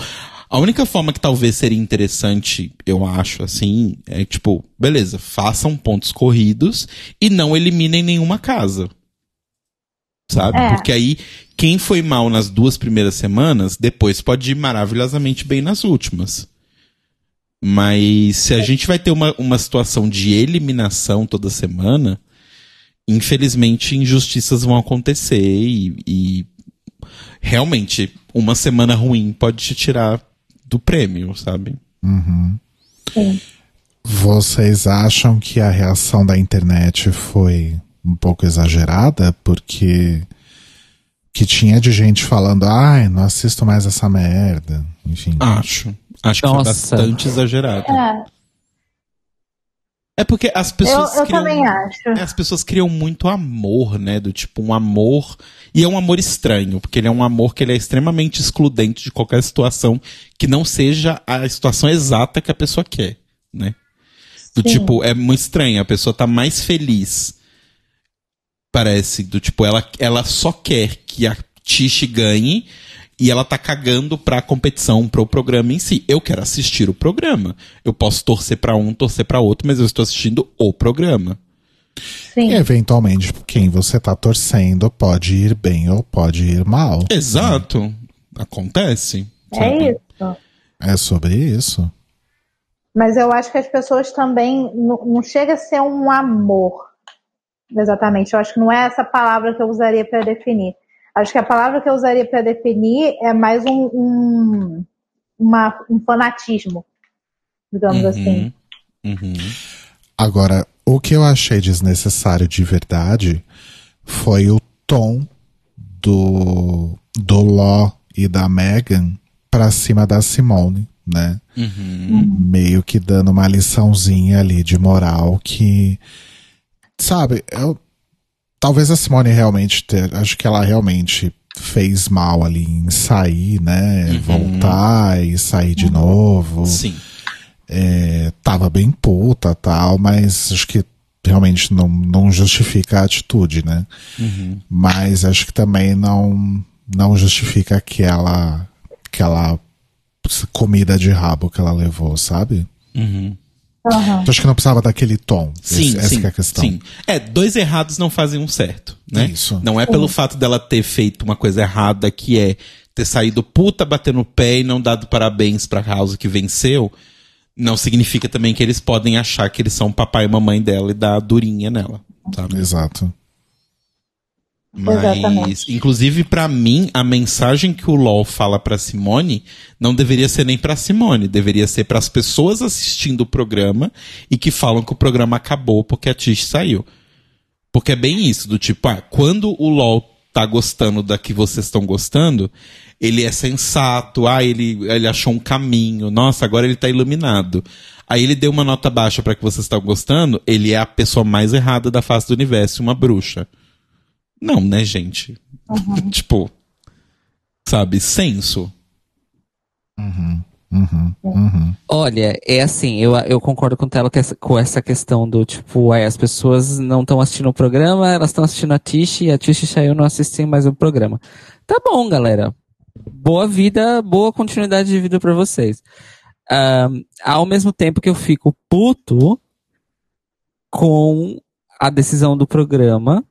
A única forma que talvez seria interessante, eu acho, assim, é tipo, beleza, façam pontos corridos e não eliminem nenhuma casa. Sabe?
É.
Porque aí, quem foi mal nas duas primeiras semanas, depois pode ir maravilhosamente bem nas últimas. Mas se a gente vai ter uma, uma situação de eliminação toda semana, infelizmente injustiças vão acontecer e, e realmente uma semana ruim pode te tirar do prêmio, sabe?
Sim.
Vocês acham que a reação da internet foi um pouco exagerada? Porque que tinha de gente falando, ai, não assisto mais essa merda. Enfim.
Acho. Acho que
Nossa.
foi bastante exagerado.
É,
É porque as
eu,
pessoas
eu
criam...
também acho.
É, As pessoas criam muito amor, né? Do tipo, um amor. E é um amor estranho, porque ele é um amor que ele é extremamente excludente de qualquer situação que não seja a situação exata que a pessoa quer, né? Do
Sim.
tipo, é muito estranho, a pessoa tá mais feliz Parece, do tipo, ela, ela só quer que a Tish ganhe e ela tá cagando pra competição, pro programa em si. Eu quero assistir o programa. Eu posso torcer pra um, torcer pra outro, mas eu estou assistindo o programa.
Sim.
E eventualmente, quem você tá torcendo pode ir bem ou pode ir mal.
Exato. Acontece.
É
sabe?
isso.
É sobre isso.
Mas eu acho que as pessoas também não, não chega a ser um amor. Exatamente. Eu acho que não é essa palavra que eu usaria para definir. Acho que a palavra que eu usaria para definir é mais um, um, uma- um fanatismo, digamos assim.
Uhum.
Agora, o que eu achei desnecessário de verdade foi o tom do, do Law e da Megan pra cima da Simone, né?
Uhum.
Meio que dando uma liçãozinha ali de moral que. Sabe, eu. Talvez a Simone realmente ter. Acho que ela realmente fez mal ali em sair, né? Voltar e sair de novo
Sim.
é, tava bem puta tal, mas acho que realmente não, não justifica a atitude, né? Mas acho que também não, não justifica aquela, aquela comida de rabo que ela levou, sabe?
Uhum.
Então, acho que não precisava daquele tom.
Sim,
Esse- essa
sim,
que é a questão.
sim. É, dois errados não fazem um certo, né?
Isso.
Não é pelo fato dela ter feito uma coisa errada, que é ter saído puta, bater no pé e não dado parabéns pra House que venceu, não significa também que eles podem achar que eles são papai e mamãe dela e dar durinha nela, sabe?
Exato.
Mas,
Exatamente.
inclusive, pra mim, a mensagem que o LOL fala pra Simone não deveria ser nem pra Simone, deveria ser pras pessoas assistindo o programa e que falam que o programa acabou porque a Tish saiu. Porque é bem isso, do tipo, ah, quando o LOL tá gostando da que vocês estão gostando, ele é sensato, ah, ele, ele achou um caminho, nossa, agora ele tá iluminado. Aí ele deu uma nota baixa pra que vocês estão gostando, ele é a pessoa mais errada da face do universo, uma bruxa. Não, né, gente? [LAUGHS] tipo, sabe, senso.
Uhum, uhum.
Olha, é assim, eu, eu concordo com ela com essa, com essa questão do tipo, as pessoas não estão assistindo o programa, elas estão assistindo a Tish e a Tish saiu não assistem mais o programa. Tá bom, galera. Boa vida, boa continuidade de vida pra vocês. Ahn, ao mesmo tempo que eu fico puto com a decisão do programa,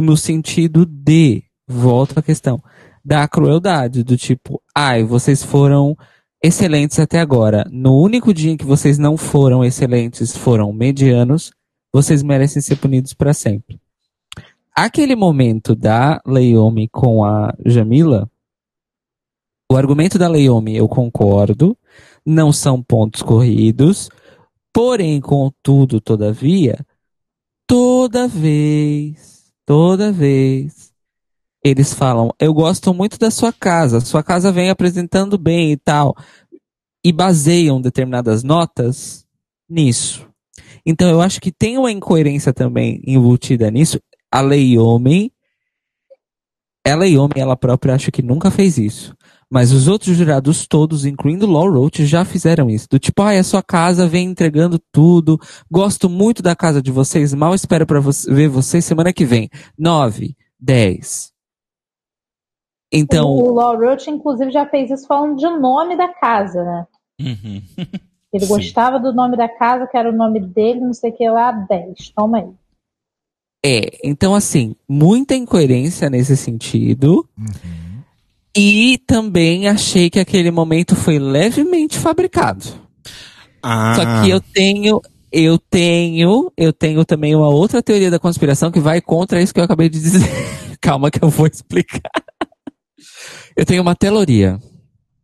no sentido de, volto à questão, da crueldade, do tipo, ai, vocês foram excelentes até agora. No único dia em que vocês não foram excelentes, foram medianos, vocês merecem ser punidos para sempre. Aquele momento da Leiomi com a Jamila, o argumento da Leiomi eu concordo, não são pontos corridos, porém, contudo, todavia, toda vez, toda vez, eles falam, eu gosto muito da sua casa, sua casa vem apresentando bem e tal, e baseiam determinadas notas nisso. Então eu acho que tem uma incoerência também embutida nisso. A Leiomi, a Leiomi, ela própria acho que nunca fez isso. Mas os outros jurados todos, incluindo Law Roach, já fizeram isso. Do tipo, ai, a sua casa vem entregando tudo. Gosto muito da casa de vocês. Mal espero para ver vocês semana que vem. Nove, dez. Então,
O Law Roach, inclusive, já fez isso falando de nome da casa, né?
Uhum. [LAUGHS]
Ele
Sim.
gostava do nome da casa, que era o nome dele, não sei o que lá, 10. Toma aí.
É, então assim, muita incoerência nesse sentido. E também achei que aquele momento foi levemente fabricado.
Ah,
Só que eu tenho, eu tenho, eu tenho também uma outra teoria da conspiração que vai contra isso que eu acabei de dizer. [LAUGHS] Calma que eu vou explicar. Eu tenho uma teoria.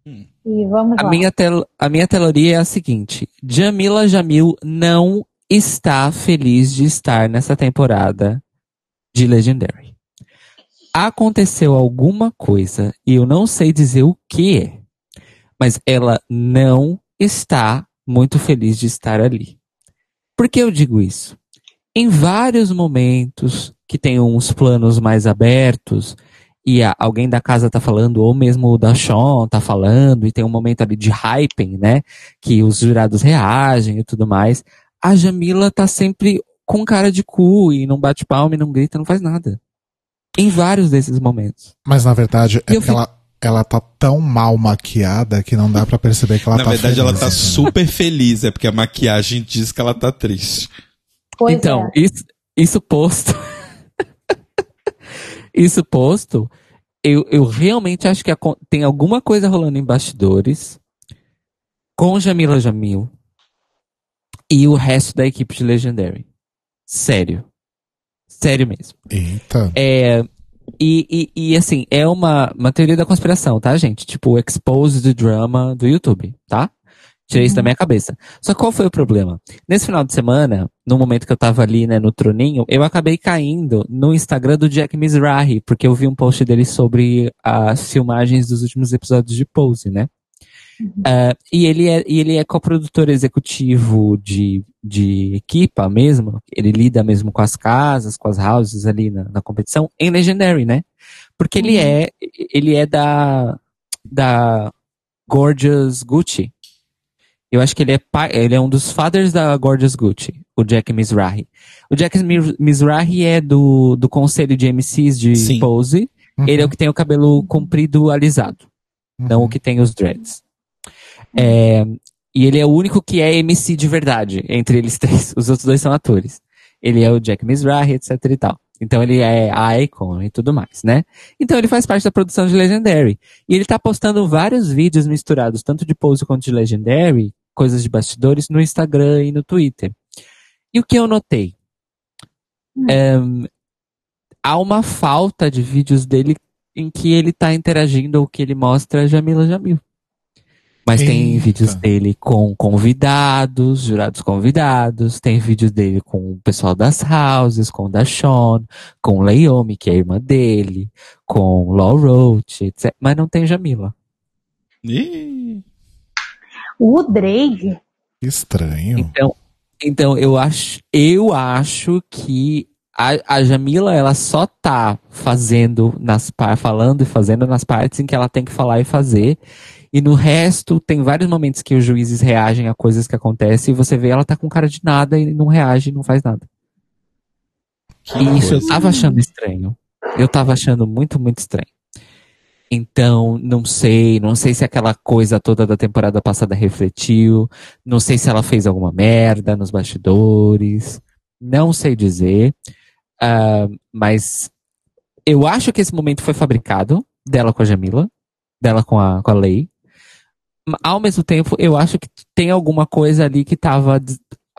E vamos
A
lá.
minha, tel a minha teoria é a seguinte: Jamila Jamil não está feliz de estar nessa temporada de Legendary. Aconteceu alguma coisa e eu não sei dizer o que é, mas ela não está muito feliz de estar ali. Por que eu digo isso? Em vários momentos que tem uns planos mais abertos e alguém da casa tá falando, ou mesmo o da Sean tá falando, e tem um momento ali de hyping, né? Que os jurados reagem e tudo mais. A Jamila tá sempre com cara de cu e não bate palma e não grita, não faz nada. Em vários desses momentos.
Mas na verdade é porque ela, ela tá tão mal maquiada que não dá pra perceber que ela
Na
tá
verdade,
feliz,
ela tá
entendeu?
super feliz, é porque a maquiagem diz que ela tá triste.
Pois
então,
é.
isso, isso posto. [LAUGHS] isso posto, eu, eu realmente acho que acon- tem alguma coisa rolando em bastidores com Jamila Jamil e o resto da equipe de Legendary. Sério. Sério mesmo.
Eita.
É, e, e, e, assim, é uma, uma teoria da conspiração, tá, gente? Tipo, exposed drama do YouTube, tá? Tirei isso da minha cabeça. Só que qual foi o problema? Nesse final de semana, no momento que eu tava ali, né, no troninho, eu acabei caindo no Instagram do Jack Mizrahi, porque eu vi um post dele sobre as filmagens dos últimos episódios de Pose, né? Ah, e ele é, e ele é coprodutor executivo de, de equipa mesmo. Ele lida mesmo com as casas, com as houses ali na, na competição, em Legendary, né? Porque ele é, ele é da, da Gorgeous Gucci. Eu acho que ele é pai, ele é um dos fathers da Gorgeous Gucci, o Jack Mizrahi. O Jack Mi- Mizrahi é do, do conselho de MCs de
Sim.
Pose.
Uhum.
Ele é o que tem o cabelo comprido alisado, não o que tem os dreads. É, e ele é o único que é MC de verdade, entre eles três. Os outros dois são atores. Ele é o Jack Mizrahi, etc e tal. Então ele é icon e tudo mais, né? Então ele faz parte da produção de Legendary. E ele tá postando vários vídeos misturados, tanto de pose quanto de Legendary, coisas de bastidores, no Instagram e no Twitter. E o que eu notei? Ehm, há uma falta de vídeos dele em que ele tá interagindo ou que ele mostra a Jamila Jamil. Mas tem
Eita.
vídeos dele com convidados, jurados convidados, tem vídeos dele com o pessoal das houses, com o da Sean, com Leomi, que é a irmã dele, com Law Roach, etc. Mas não tem Jamila.
Ih,
O Drake,
Estranho.
Então, então eu acho, eu acho que a, a Jamila ela só tá fazendo nas par, falando e fazendo nas partes em que ela tem que falar e fazer. E no resto, tem vários momentos que os juízes reagem a coisas que acontecem e você vê ela tá com cara de nada e não reage, não faz nada. E isso eu tava achando estranho. Eu tava achando muito, muito estranho. Então, não sei, não sei se aquela coisa toda da temporada passada refletiu, não sei se ela fez alguma merda nos bastidores, não sei dizer, Ah, mas eu acho que esse momento foi fabricado, dela com a Jamila, dela com a, com a Lei. Ao mesmo tempo, eu acho que tem alguma coisa ali que tava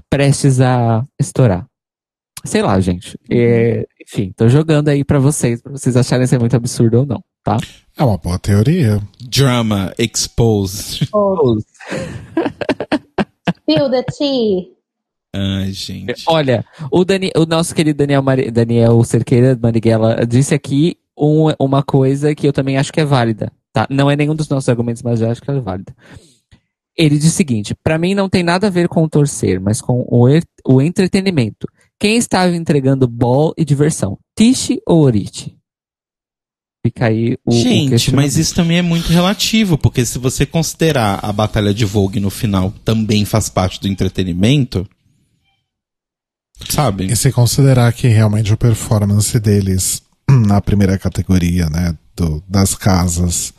prestes a estourar. Sei lá, gente. É, enfim, tô jogando aí pra vocês, pra vocês acharem se é muito absurdo ou não, tá?
É uma boa teoria.
drama exposed.
Spill the tea.
Ai, gente.
Olha, o, Dani, o nosso querido Daniel, Mari- Daniel Cerqueira Marighella disse aqui um- uma coisa que eu também acho que é válida, tá? Não é nenhum dos nossos argumentos, mas eu acho que é válida. Ele diz o seguinte: pra mim não tem nada a ver com o torcer, mas com o, er- o entretenimento. Quem estava entregando ball e diversão? Tishi ou Oriti? Fica aí o. o
Gente,
questionamento.
mas isso também é muito relativo, porque se você considerar a batalha de Vogue no final também faz parte do entretenimento, sabe?
E se considerar que realmente a performance deles [CLEARS THROAT] na primeira categoria, né, do- das casas,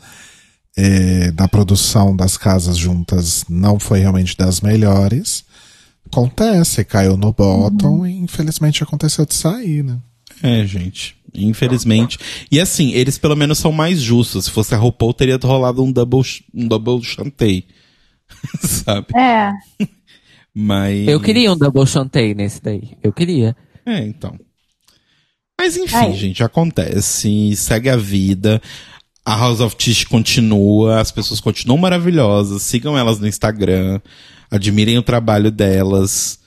eh, da produção das casas juntas, não foi realmente das melhores, acontece, caiu no bottom e infelizmente aconteceu de sair, né?
É, gente. Infelizmente. E assim, eles pelo menos são mais justos. Se fosse a RuPaul, teria rolado um double, um double chantei. [LAUGHS] sabe?
É.
Mas.
Eu queria um double chantei nesse daí. Eu queria.
É, então. Mas enfim,
Ai.
gente, acontece. Segue a vida. A House of Tish continua, as pessoas continuam maravilhosas. Sigam elas no Instagram. Admirem o trabalho delas.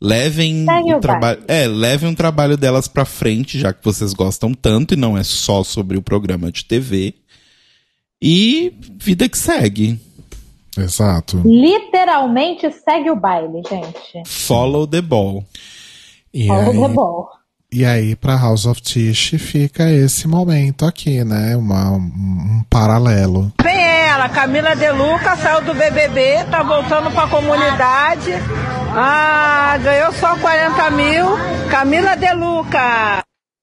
Levem
Segue
o trabalho. É, levem o trabalho delas pra frente, já que vocês gostam tanto, e não é só sobre o programa de TV. E vida que segue.
Exato.
Literalmente segue o baile, gente.
Follow the ball.
E
Fala
aí,
o bom.
E aí pra House of Tish fica esse momento aqui, né? Uma, um, um paralelo.
Vem ela, Camila De Luca, saiu do BBB, tá voltando pra comunidade. Ah, ganhou só 40 mil. Camila De Luca.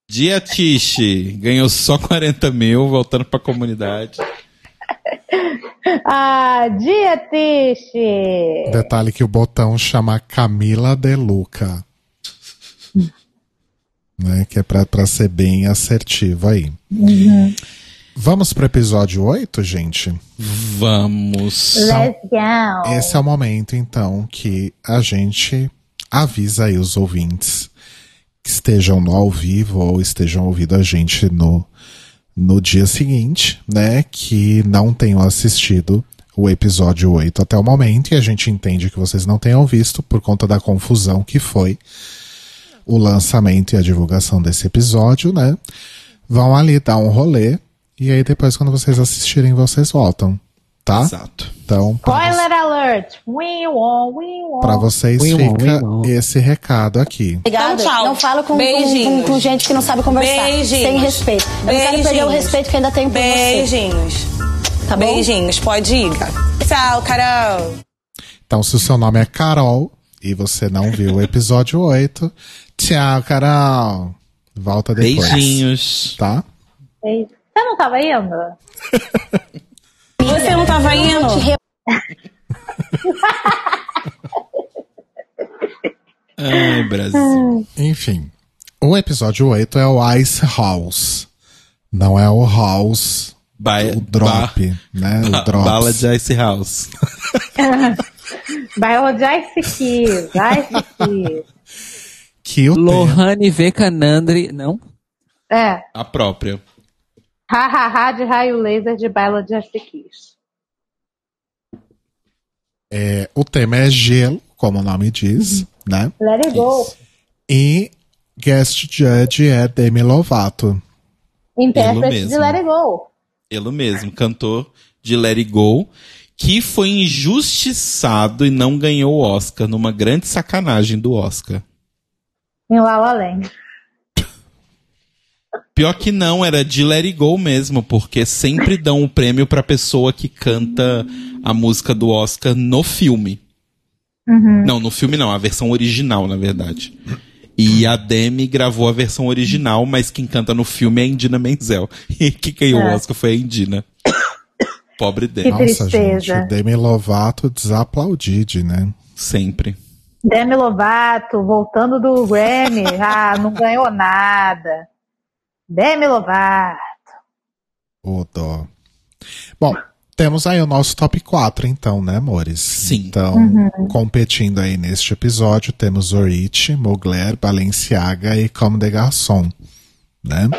Dia Tiche ganhou só 40 mil, voltando pra comunidade. [LAUGHS]
Ah, dia triste.
Detalhe que o botão chama Camila De Luca. Né? Que é pra, pra ser bem assertivo aí. Vamos pro episódio 8, gente?
Vamos.
Let's go.
Esse é o momento, então, que a gente avisa aí os ouvintes que estejam no ao vivo ou estejam ouvindo a gente no, no dia seguinte, né? Que não tenham assistido o episódio 8 até o momento, e a gente entende que vocês não tenham visto por conta da confusão que foi o lançamento e a divulgação desse episódio, né? Vão ali dar um rolê, e aí depois, quando vocês assistirem, vocês voltam, tá?
Exato.
Então, pra
Spoiler alert. We won, we won.
Pra vocês
ui,
fica
ui.
esse recado aqui.
Obrigada.
Então, tchau.
Não falo com, com,
Beijinhos.
com- com gente que não sabe conversar.
Beijinhos.
Sem respeito. Eu não quero perder o
Beijinhos.
respeito que ainda tenho por você.
Beijinhos.
Tá bom?
Beijinhos. Pode ir. Tchau, Carol.
Então, se o seu nome é Carol e você não viu o episódio 8, tchau, Carol. Volta depois.
Beijinhos.
Tá?
Você não tava indo? [LAUGHS]
Você não tava indo?
Ai, [LAUGHS] Brasil.
Enfim. O episódio 8 é o Ice House. Não é o House,
Ba
o Drop, né? O.
Bala de Ice House. [LAUGHS]
Bairro de Ice Keys, Ice Keys.
Que o tema-
Lohane Vekanandri. Não?
É,
A própria.
ha, ha, ha de raio laser de Baila de Keys.
é, o tema é gelo, como o nome diz, né?
Let it go.
E guest judge é Demi Lovato.
Intérprete
mesmo.
de Let it go.
Ele mesmo, cantor de Let It Go, que foi injustiçado e não ganhou o Oscar, numa grande sacanagem do Oscar.
Em La La Land.
Pior que não, era de Let It Go mesmo, porque sempre dão o prêmio pra pessoa que canta a música do Oscar no filme. Não, no filme não, a versão original, na verdade. E a Demi gravou a versão original, mas quem canta no filme é a Indina Menzel. [LAUGHS] E quem ganhou o
É.
Oscar foi a Indina. Pobre Demi.
Que
Nossa,
tristeza.
gente, o Demi Lovato desaplaudide, né?
Sempre.
Demi Lovato, voltando do Grammy. [LAUGHS] ah, não ganhou nada. Demi Lovato.
Ô, dó. Bom, temos aí o nosso top 4, então, né, amores?
Sim.
Então, competindo aí neste episódio, temos Orich, Mugler, Balenciaga e Comme des Garçons, né?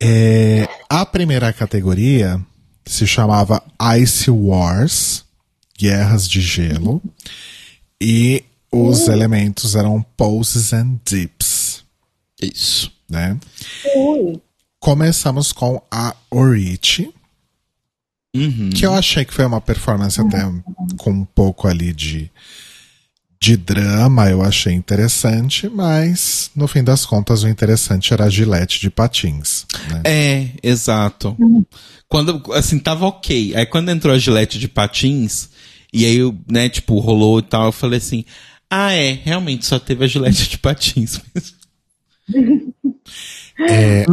É, a primeira categoria se chamava Ice Wars, Guerras de Gelo, e os elementos eram poses and dips,
Isso.
né?
Ui.
Começamos com a Orich,
Uhum.
que eu achei que foi uma performance até com um pouco ali de, de drama, eu achei interessante, mas no fim das contas o interessante era a Gillette de patins. Né?
É, exato. Quando, assim, tava ok. Aí quando entrou a Gillette de patins, e aí, eu, né, tipo, rolou e tal, eu falei assim, ah, é, realmente só teve a Gillette de patins. [LAUGHS]
É,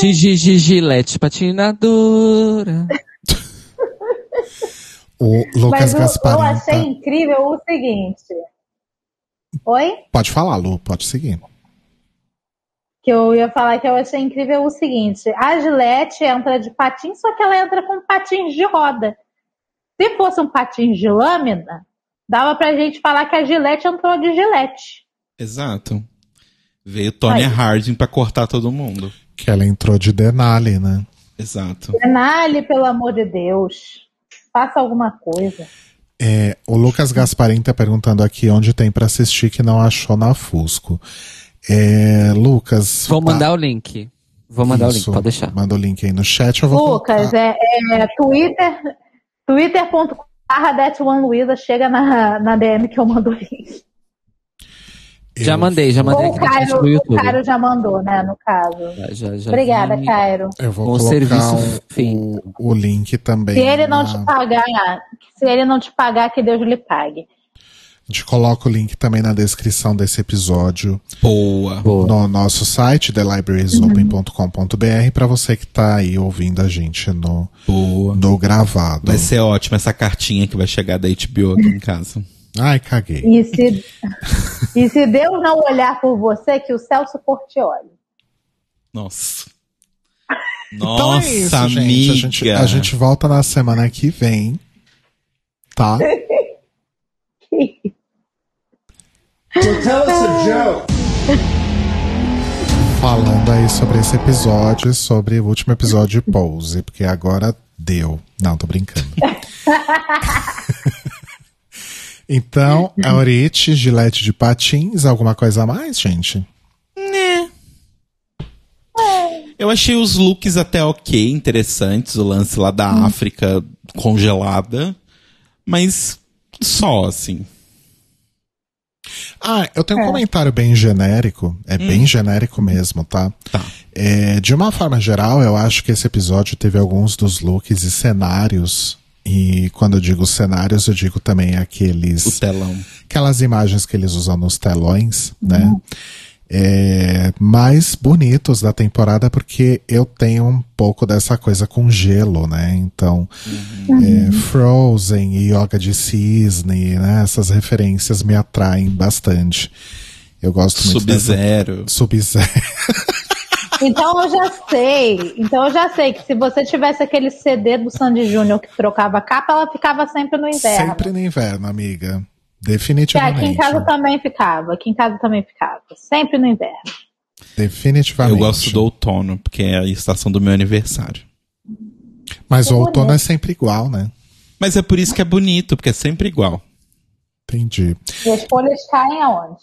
Gigi Gigilete patinadora. [LAUGHS]
o Lucas
Mas eu, eu achei
tá-
incrível o seguinte. Oi?
Pode falar, Lu, pode seguir.
Que eu ia falar que eu achei incrível o seguinte. A Gillette entra de patins, só que ela entra com patins de roda. Se fosse um patins de lâmina, dava pra gente falar que a Gillette entrou de Gillette.
Exato. Veio Tony
Aí.
Harding pra cortar todo mundo.
Que ela entrou de Denali, né?
Exato.
Denali, pelo amor de Deus. Faça alguma coisa.
É, o Lucas Gasparin tá perguntando aqui onde tem pra assistir que não achou na Fusco. É, Lucas.
Vou
tá-
mandar o link. Vou mandar o link,
Isso,
pode deixar.
Manda o link aí no chat. Eu vou
Lucas,
colocar.
é, é Twitter, twitter.com that one Luiza, chega na, na DM que eu mando o link.
Já mandei, já mandei
Ou o
aqui no
Cairo,
do
o
YouTube.
Cairo já mandou, né, no caso.
Já, já, já
Obrigada,
vi.
Cairo.
Eu vou
Com o
colocar
serviço
um-
feito.
o, o link também.
Se ele não
na-
te pagar, se ele não te pagar, que Deus lhe pague.
A gente coloca o link também na descrição desse episódio.
Boa.
No nosso site, thelibrariesopen.com.br, para você que tá aí ouvindo a gente no,
Boa.
no gravado.
Vai ser ótimo essa cartinha que vai chegar da HBO aqui em casa.
Ai, caguei.
E se, [LAUGHS] e se Deus não olhar por você, que o Celso Portioli.
Nossa. [LAUGHS]
Então
Nossa,
é isso,
amiga.
gente. A gente, a gente volta na semana que vem. Tá? [LAUGHS]
So tell us a joke.
Falando aí sobre esse episódio, sobre o último episódio de Pose, porque agora deu. Não, tô brincando. [LAUGHS] então, Aurite, Gilete de Patins, alguma coisa a mais, gente?
Eu achei os looks até ok, interessantes. O lance lá da África congelada. Mas só, assim.
Ah, eu tenho um
É.
comentário bem genérico, é bem genérico mesmo, tá?
Tá.
É, de uma forma geral, eu acho que esse episódio teve alguns dos looks e cenários. E quando eu digo cenários, eu digo também aqueles.
O telão.
Aquelas imagens que eles usam nos telões, né? É, mais bonitos da temporada, porque eu tenho um pouco dessa coisa com gelo, né? Então, é, Frozen e Yoga de Cisne, né? Essas referências me atraem bastante. Eu gosto muito dessa-
Sub-Zero.
Sub-Zero. [LAUGHS]
Então eu já sei. Então eu já sei que se você tivesse aquele CD do Sandy Júnior que trocava a capa, ela ficava sempre no inverno.
Sempre no inverno, amiga. Definitivamente.
aqui em casa também ficava. Aqui em casa também ficava. Sempre no inverno.
Definitivamente.
Eu gosto do outono, porque é a estação do meu aniversário.
Mas o outono é sempre igual, né?
Mas é por isso que é bonito, porque é sempre igual.
Entendi.
E as folhas caem aonde?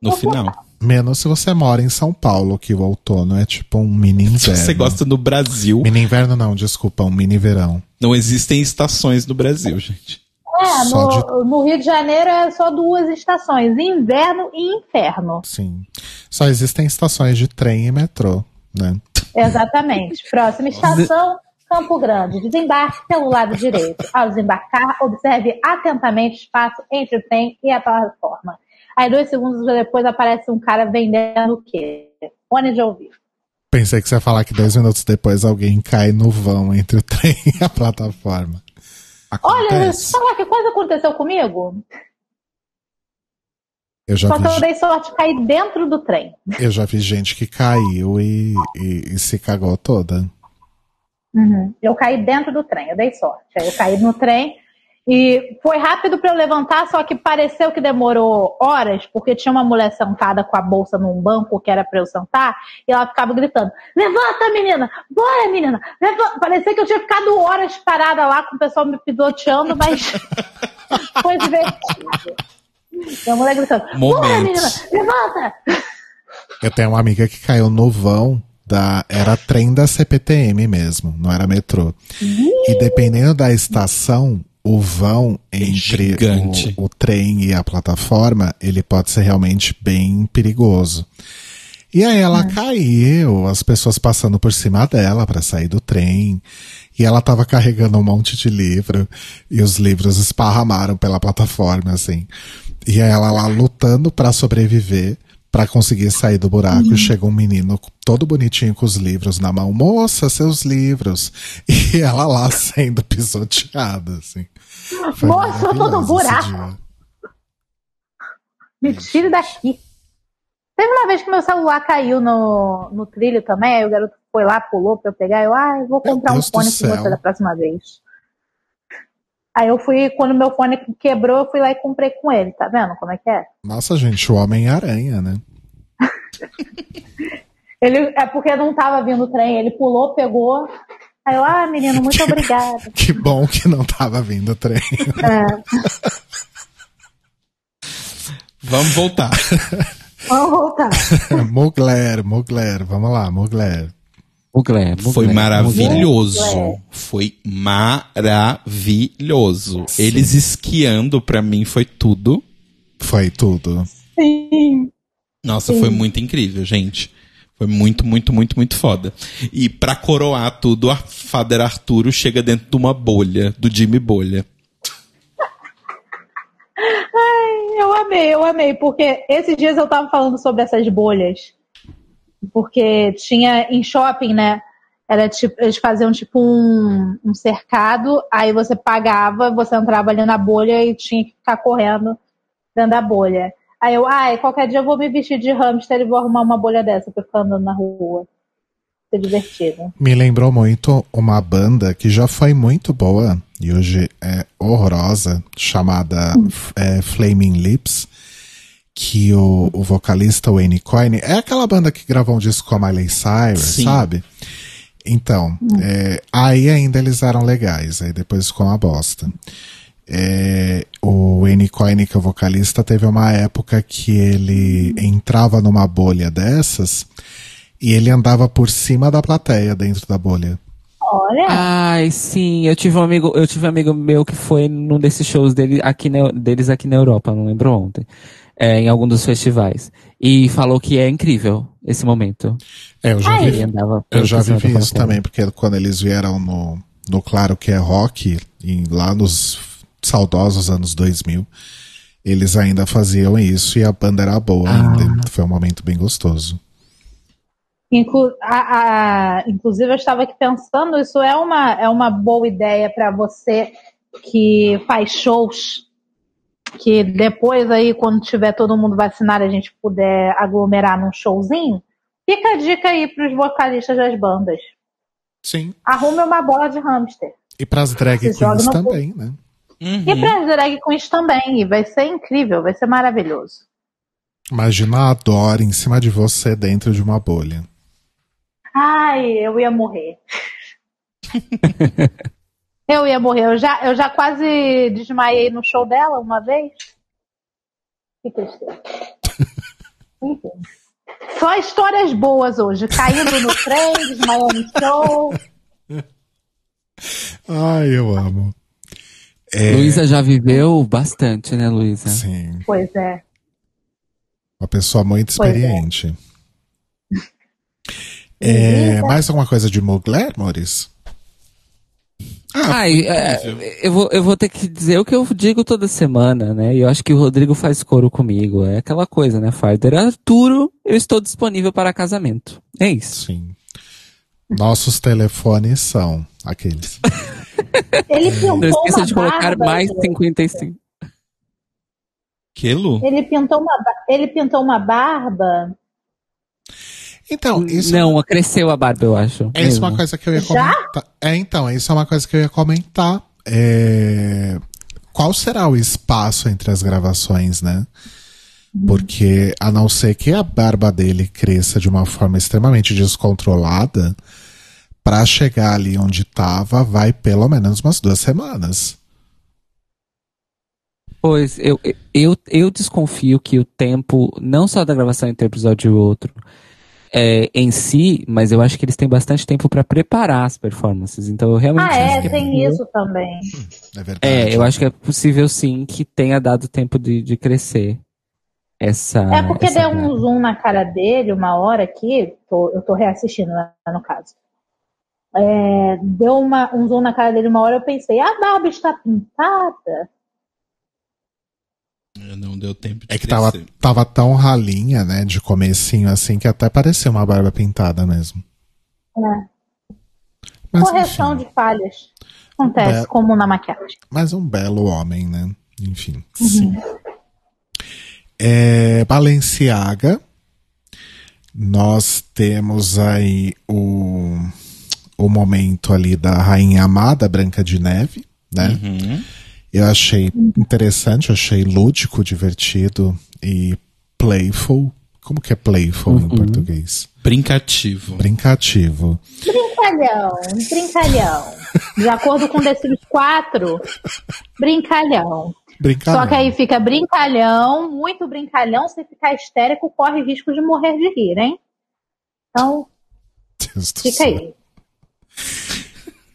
No final.
Menos se você mora em São Paulo, que o outono é tipo um mini
Se
inverno.
você gosta no Brasil,
Mini inverno não, desculpa, um mini verão.
não existem estações no Brasil, gente.
É, no, no Rio de Janeiro é só duas estações: inverno e inferno.
Sim. Só existem estações de trem e metrô, né?
Exatamente. [LAUGHS] Próxima estação, Campo Grande. Desembarque pelo lado direito. Ao desembarcar, observe atentamente o espaço entre o trem e a plataforma. Aí, dois segundos depois, aparece um cara vendendo o quê? Fone de ouvido.
Pensei que você ia falar que dois minutos depois alguém cai no vão entre o trem [LAUGHS] e a plataforma.
Olha,
Acontece.
falar que coisa aconteceu comigo?
Eu já,
Só que eu
vi,
dei sorte de cair dentro do trem.
eu já vi gente que caiu e, e- e se cagou toda.
Uhum. Eu caí dentro do trem, eu dei sorte. Aí eu caí no trem e foi rápido para eu levantar, só que pareceu que demorou horas, porque tinha uma mulher sentada com a bolsa num banco que era para eu sentar, e ela ficava gritando: Levanta, menina! Bora, menina! Levanta! Parecia que eu tinha ficado horas parada lá com o pessoal me pisoteando, mas [LAUGHS] foi divertido. E a mulher gritando: Bora, menina! Levanta!
Eu tenho uma amiga que caiu no vão da. Era trem da CPTM mesmo, não era metrô. E dependendo da estação, o vão entre o, o trem e a plataforma, ele pode ser realmente bem perigoso. E aí ela caiu, as pessoas passando por cima dela para sair do trem. E ela tava carregando um monte de livro e os livros esparramaram pela plataforma assim. E aí ela lá lutando para sobreviver, para conseguir sair do buraco, chega um menino todo bonitinho com os livros na mão. Moça, seus livros. [LAUGHS] E ela lá sendo pisoteada assim. Foi
Moça, eu tô no buraco! Me tire daqui. Teve uma vez que meu celular caiu no, no trilho também, aí o garoto foi lá, pulou pra eu pegar, eu, ah, eu vou comprar um fone com
céu.
você da próxima vez. Aí eu fui, quando meu fone quebrou, eu fui lá e comprei com ele, tá vendo como é que é?
Nossa, gente, o Homem-Aranha, né? [LAUGHS]
Ele, é porque não tava vindo o trem, ele pulou, pegou. Aí eu, ah, menino, muito obrigada. [LAUGHS]
Que bom que não tava vindo o trem.
É, [LAUGHS]
Vamos voltar.
vamos voltar.
Mugler, Mugler, vamos lá, Mugler.
Mugler,
Foi maravilhoso.
Mugler.
Foi maravilhoso. Eles esquiando, pra mim, foi tudo.
Foi tudo.
Sim.
Nossa,
Sim.
foi muito incrível, gente. Foi muito, muito, muito, muito foda. E pra coroar tudo, a Father Arturo chega dentro de uma bolha, do Jimmy Bolha.
Ai, amei, eu amei, porque esses dias eu tava falando sobre essas bolhas. Porque tinha em shopping, né? Era tipo, eles faziam tipo um, um cercado, aí você pagava, você entrava ali na bolha e tinha que ficar correndo dentro da bolha. Aí eu, ai, qualquer dia eu vou me vestir de hamster e vou arrumar uma bolha dessa pra ficar andando na rua. Ser divertido.
Me lembrou muito uma banda que já foi muito boa e hoje é horrorosa, chamada é, Flaming Lips, que o, o vocalista Wayne Coyne é aquela banda que gravou um disco com a Miley Cyrus,
Sim.
sabe? Então, é, aí ainda eles eram legais, aí depois ficou uma bosta. É, o Wayne Coyne, que é o vocalista, teve uma época que ele entrava numa bolha dessas e ele andava por cima da plateia dentro da bolha.
Olha.
Ai, sim, eu tive um amigo, eu tive um amigo meu que foi num desses shows dele aqui na- deles aqui na Europa, não lembro ontem. É, em algum dos festivais. E falou que é incrível esse momento.
É, eu já
andava
eu já vivi isso
plateia.
também, porque quando eles vieram no, no Claro que é Rock, em- lá nos saudosos anos 2000, eles ainda faziam isso e a banda era boa
Ah.
ainda. Foi um momento bem gostoso.
Inclu a- a- inclusive, eu estava aqui pensando, isso é uma, é uma boa ideia para você que faz shows, que depois aí, quando tiver todo mundo vacinado, a gente puder aglomerar num showzinho. Fica a dica aí para os vocalistas das bandas.
Sim.
Arrume uma bola de hamster.
E pras drag
Se
queens também, né?
E para as drag queens também. E vai ser incrível, vai ser maravilhoso.
Imagina a Dor em cima de você dentro de uma bolha.
Ai, eu ia morrer. [LAUGHS] eu ia morrer. Eu já, eu já quase desmaiei no show dela uma vez. Que tristeza. [LAUGHS] Só histórias boas hoje. Caindo no trem, desmaiando no show.
Ai, eu amo. É,
Luísa já viveu bastante, né, Luísa?
Sim.
Pois é.
Uma pessoa muito
Pois é.
experiente. É, mais alguma coisa de Mugler, Maurício?
Ai, é, eu, vou, eu vou ter que dizer o que eu digo toda semana, né? E eu acho que o Rodrigo faz coro comigo. É aquela coisa, né, Farder? Arturo, eu estou disponível para casamento. É isso.
Sim. Nossos telefones são aqueles. [LAUGHS]
Ele pintou
Não esqueça
uma
de colocar
barba,
mais
gente.
55.
Que, Lu?
Ele pintou uma, ele pintou uma barba.
Então, isso
Não, cresceu a barba, eu acho.
É isso
mesmo.
uma coisa que eu ia
Já?
comentar. É, então, isso é uma coisa que eu ia comentar. É, Qual será o espaço entre as gravações, né? Porque, a não ser que a barba dele cresça de uma forma extremamente descontrolada, pra chegar ali onde tava, vai pelo menos umas duas semanas.
Pois, eu, eu, eu desconfio que o tempo, não só da gravação entre um episódio e outro, é, em si, mas eu acho que eles têm bastante tempo para preparar as performances. Então eu realmente
Ah, é,
acho que
tem
possível-
isso também.
É verdade.
É, eu acho que é possível sim que tenha dado tempo de, de crescer essa.
É porque
essa
deu um
barba.
zoom na cara dele uma hora aqui, tô- eu tô reassistindo, né, no caso. É, deu uma- um zoom na cara dele uma hora, eu pensei, a barba está pintada?
Não deu tempo de
É que tava,
crescer.
tava tão ralinha, né, de comecinho assim, que até parecia uma barba pintada mesmo.
É.
Mas,
Correção
enfim,
de falhas. Acontece,
É.
como na maquiagem.
mas um belo homem, né? Enfim.
Uhum.
É, Balenciaga. Nós temos aí o, o momento ali da Rainha Amada, Branca de Neve, né?
Uhum.
Eu achei interessante, achei lúdico, divertido e playful. Como que é playful em português?
Brincativo.
Brincativo.
Brincalhão, brincalhão. De acordo com Sims 4, brincalhão.
Brincalhão.
Só que aí fica brincalhão, muito brincalhão, se ficar histérico, corre risco de morrer de rir, hein? Então,
Deus
fica aí.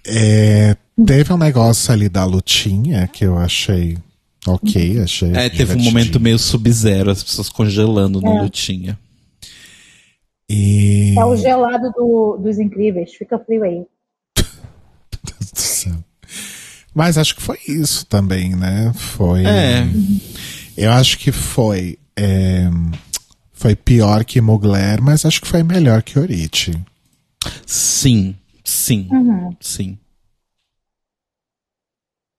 É, teve um negócio ali da lutinha que eu achei ok, achei.
É, teve um momento meio sub-zero, as pessoas congelando na
É.
lutinha.
E.
É o gelado do- dos incríveis, fica frio aí.
Deus do céu. Mas acho que foi isso também, né? Foi.
É.
Eu acho que foi. é, foi pior que Mugler, mas acho que foi melhor que Oriti.
Sim, sim,
Uhum.
sim.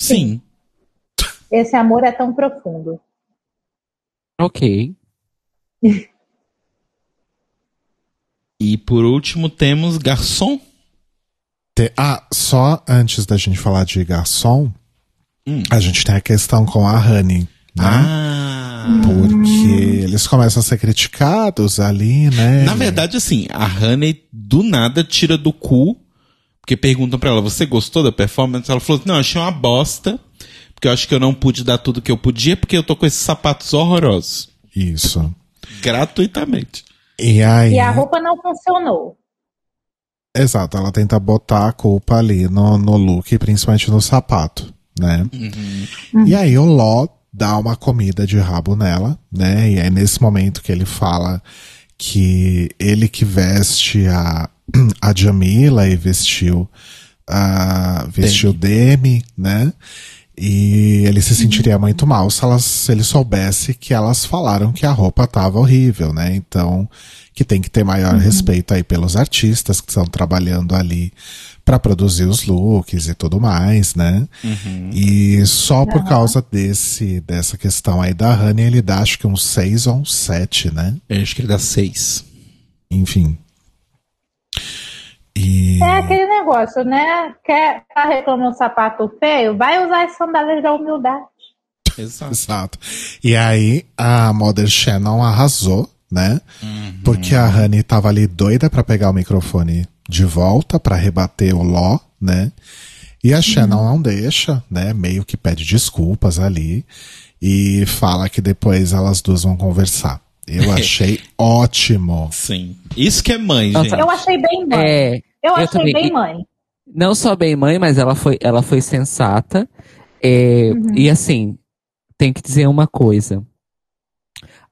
Sim.
Esse amor é tão profundo.
Ok. [LAUGHS]
E por último temos Garçom.
Te- Ah, só antes da gente falar de garçom,
Hum.
a gente tem a questão com a Honey, né?
Ah.
Porque eles começam a ser criticados ali, né?
Na verdade, assim, a Honey do nada tira do cu, porque perguntam pra ela, você gostou da performance? Ela falou, não, achei uma bosta, porque eu acho que eu não pude dar tudo que eu podia, porque eu tô com esses sapatos horrorosos.
Isso.
Gratuitamente.
E aí.
E a roupa não funcionou.
Exato, ela tenta botar a culpa ali no, no look, principalmente no sapato, né? E aí o Ló dá uma comida de rabo nela, né? E é nesse momento que ele fala que ele que veste a, [CLEARS THROAT] a Jamila e vestiu a vestiu Demi, né? E ele se sentiria muito mal se, elas, se ele soubesse que elas falaram que a roupa tava horrível, né? Então, que tem que ter maior respeito aí pelos artistas que estão trabalhando ali para produzir os looks e tudo mais, né? E só por causa desse dessa questão aí da Honey, ele dá acho que um 6 ou um 7, né?
Eu acho que ele dá seis.
Enfim. E
É aquele negócio, né? Quer tá reclamando um sapato feio? Vai usar as sandálias da humildade.
Exato.
Exato. E aí a Mother Shannon arrasou, né? Porque a Honey tava ali doida pra pegar o microfone de volta pra rebater o Ló, né? E a Shannon não deixa, né? Meio que pede desculpas ali e fala que depois elas duas vão conversar. Eu [LAUGHS] achei ótimo.
Sim. Isso que é mãe,
Nossa,
gente.
Eu achei bem mãe.
É,
eu
eu
achei
também-
bem mãe.
não só bem mãe, mas ela foi, ela foi sensata. É, E assim, tem que dizer uma coisa.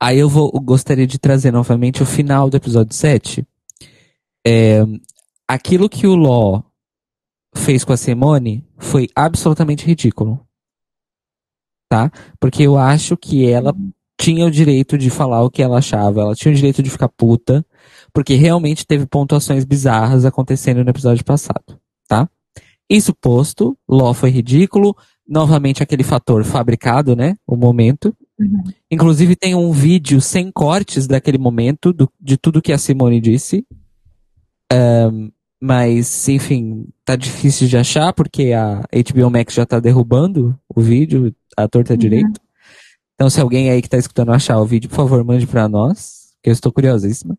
Aí eu vou, eu gostaria de trazer novamente o final do episódio 7. É, aquilo que o Ló fez com a Simone foi absolutamente ridículo. Tá? Porque eu acho que ela tinha o direito de falar o que ela achava, ela tinha o direito de ficar puta, porque realmente teve pontuações bizarras acontecendo no episódio passado, tá? Isso posto, Ló foi ridículo, novamente aquele fator fabricado, né? O momento. Inclusive tem um vídeo sem cortes daquele momento, do- de tudo que a Simone disse. Ahn, mas, enfim, tá difícil de achar, porque a HBO Max já tá derrubando o vídeo, a torta direito. Então, se alguém aí que tá escutando achar o vídeo, por favor, mande pra nós, que eu estou curiosíssima.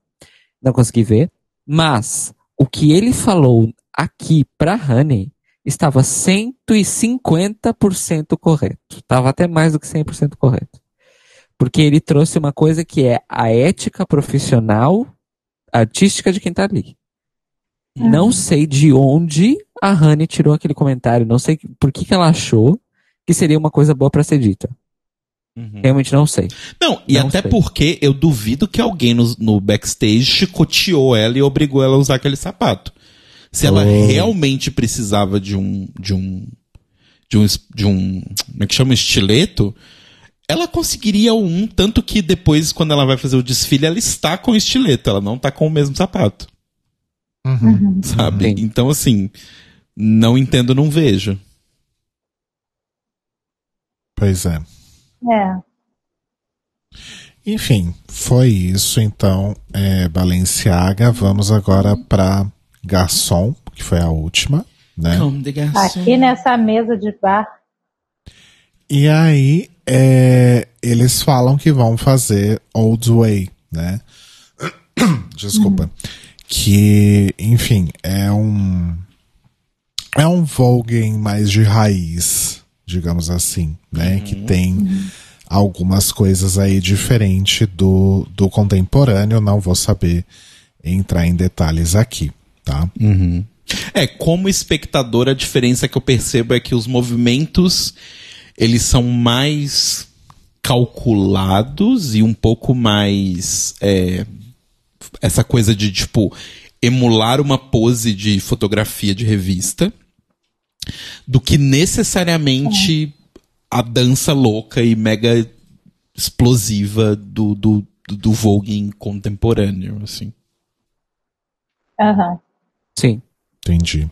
Não consegui ver. Mas, o que ele falou aqui pra Honey estava 150% correto. Tava até mais do que 100% correto. Porque ele trouxe uma coisa que é a ética profissional, artística de quem tá ali. Não sei de onde a Honey tirou aquele comentário, não sei por que, que ela achou que seria uma coisa boa pra ser dita. Realmente não sei.
Não, e
Não
até
sei.
porque eu duvido que alguém no, no backstage chicoteou ela e obrigou ela a usar aquele sapato. Se ela
Oh.
realmente precisava de um. de um. de um. de um. como é que chama? Estileto, ela conseguiria um, tanto que depois, quando ela vai fazer o desfile, ela está com o estileto, ela não tá com o mesmo sapato.
Uhum.
Sabe? Então, assim, não entendo, não vejo.
Pois é.
É.
Enfim, foi isso então, é, Balenciaga. Vamos agora pra Garçom, que foi a última, né?
Aqui nessa mesa de bar.
E aí, é, eles falam que vão fazer Old Way, né? [CLEARS THROAT] Desculpa. Que, enfim, é um. É um Vogue mais de raiz, digamos assim, né? Que tem algumas coisas aí diferente do, do contemporâneo. Não vou saber entrar em detalhes aqui, tá?
É, como espectador, a diferença que eu percebo é que os movimentos eles são mais calculados e um pouco mais é, essa coisa de tipo emular uma pose de fotografia de revista do que necessariamente a dança louca e mega explosiva do, do, do, do Vogue contemporâneo, assim.
Aham.
Sim.
Entendi.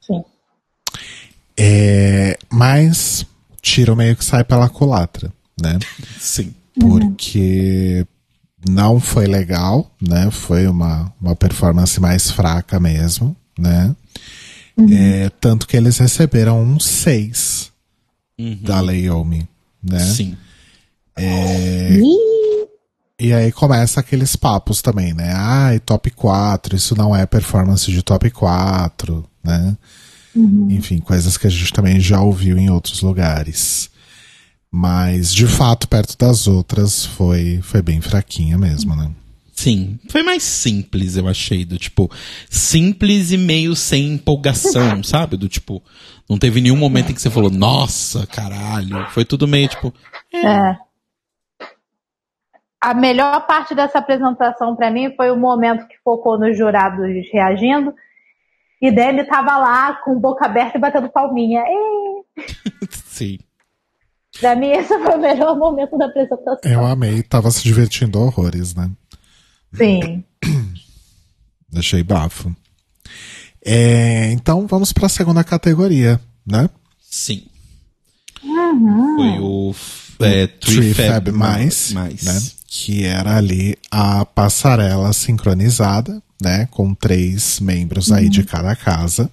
Sim.
É, mas tiro meio que sai pela culatra, né?
Sim.
Porque não foi legal, né? Foi uma, uma performance mais fraca mesmo, né? É, tanto que eles receberam um 6 da Leiomi, né?
Sim.
É, e aí começa aqueles papos também, né? Ai, top 4, isso não é performance de top 4, né? Enfim, coisas que a gente também já ouviu em outros lugares. Mas, de fato, perto das outras, foi, foi bem fraquinha mesmo, né?
Sim. Foi mais simples, eu achei. Do tipo, simples e meio sem empolgação, [LAUGHS] sabe? Do tipo, não teve nenhum momento em que você falou, nossa, caralho. Foi tudo meio tipo.
É. A melhor parte dessa apresentação pra mim foi o momento que focou nos jurados reagindo. E Demi tava lá com boca aberta e batendo palminha. [LAUGHS]
Sim.
Pra mim, esse foi o melhor momento da apresentação.
Eu amei, tava se divertindo horrores, né?
Sim. [COUGHS]
Achei bafo. É, então vamos para a segunda categoria, né?
Sim. Foi o é,
Three
Three
Fab
Fab
mais,
mais.
né? Que era ali a passarela sincronizada, né? Com três membros aí de cada casa.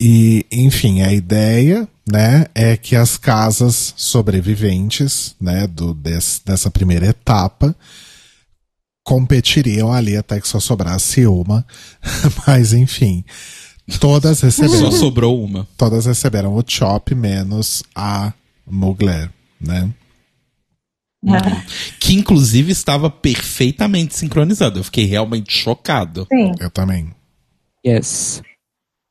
E, enfim, a ideia, né, é que as casas sobreviventes, né, do, des- dessa primeira etapa, competiriam ali até que só sobrasse uma. [LAUGHS] Mas, enfim, todas receberam.
Só sobrou uma.
Todas receberam o Chop menos a Mugler, né?
Que inclusive estava perfeitamente sincronizado. Eu fiquei realmente chocado.
Sim.
Eu também.
Yes.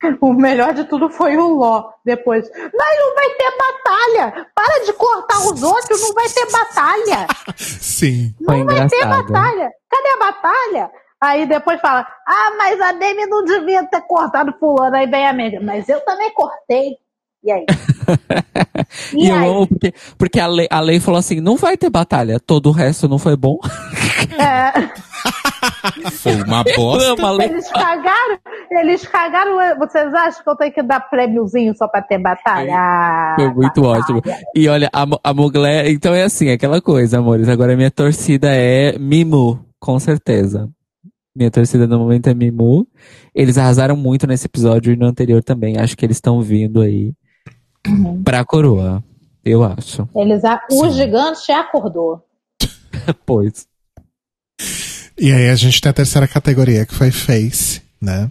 [LAUGHS]
O melhor de tudo foi o Ló depois. Mas não vai ter batalha! Para de cortar os outros, não vai ter batalha! [LAUGHS]
Sim.
Foi
Não vai ter
engraçado.
batalha! Cadê a batalha? Aí depois fala, ah, mas a Demi não devia ter cortado fulano. Aí vem a média, mas eu também cortei. E aí? [LAUGHS]
E,
E
eu
aí?
amo porque, porque a, lei, a lei falou assim: não vai ter batalha, todo o resto não foi bom.
É,
Foi uma
Eu
bosta.
eles cagaram, eles cagaram. Vocês acham que eu tenho que dar prêmiozinho só pra ter batalha?
Foi muito
batalha.
ótimo. E olha, a, a Mugler, então é assim, aquela coisa, amores. Agora minha torcida é Mimu, com certeza. Minha torcida no momento é Mimu. Eles arrasaram muito nesse episódio e no anterior também. Acho que eles estão vindo aí pra coroa. Eu acho.
Eles, a- o gigante já acordou. [LAUGHS]
Pois.
E aí a gente tem a terceira categoria que foi Face, né?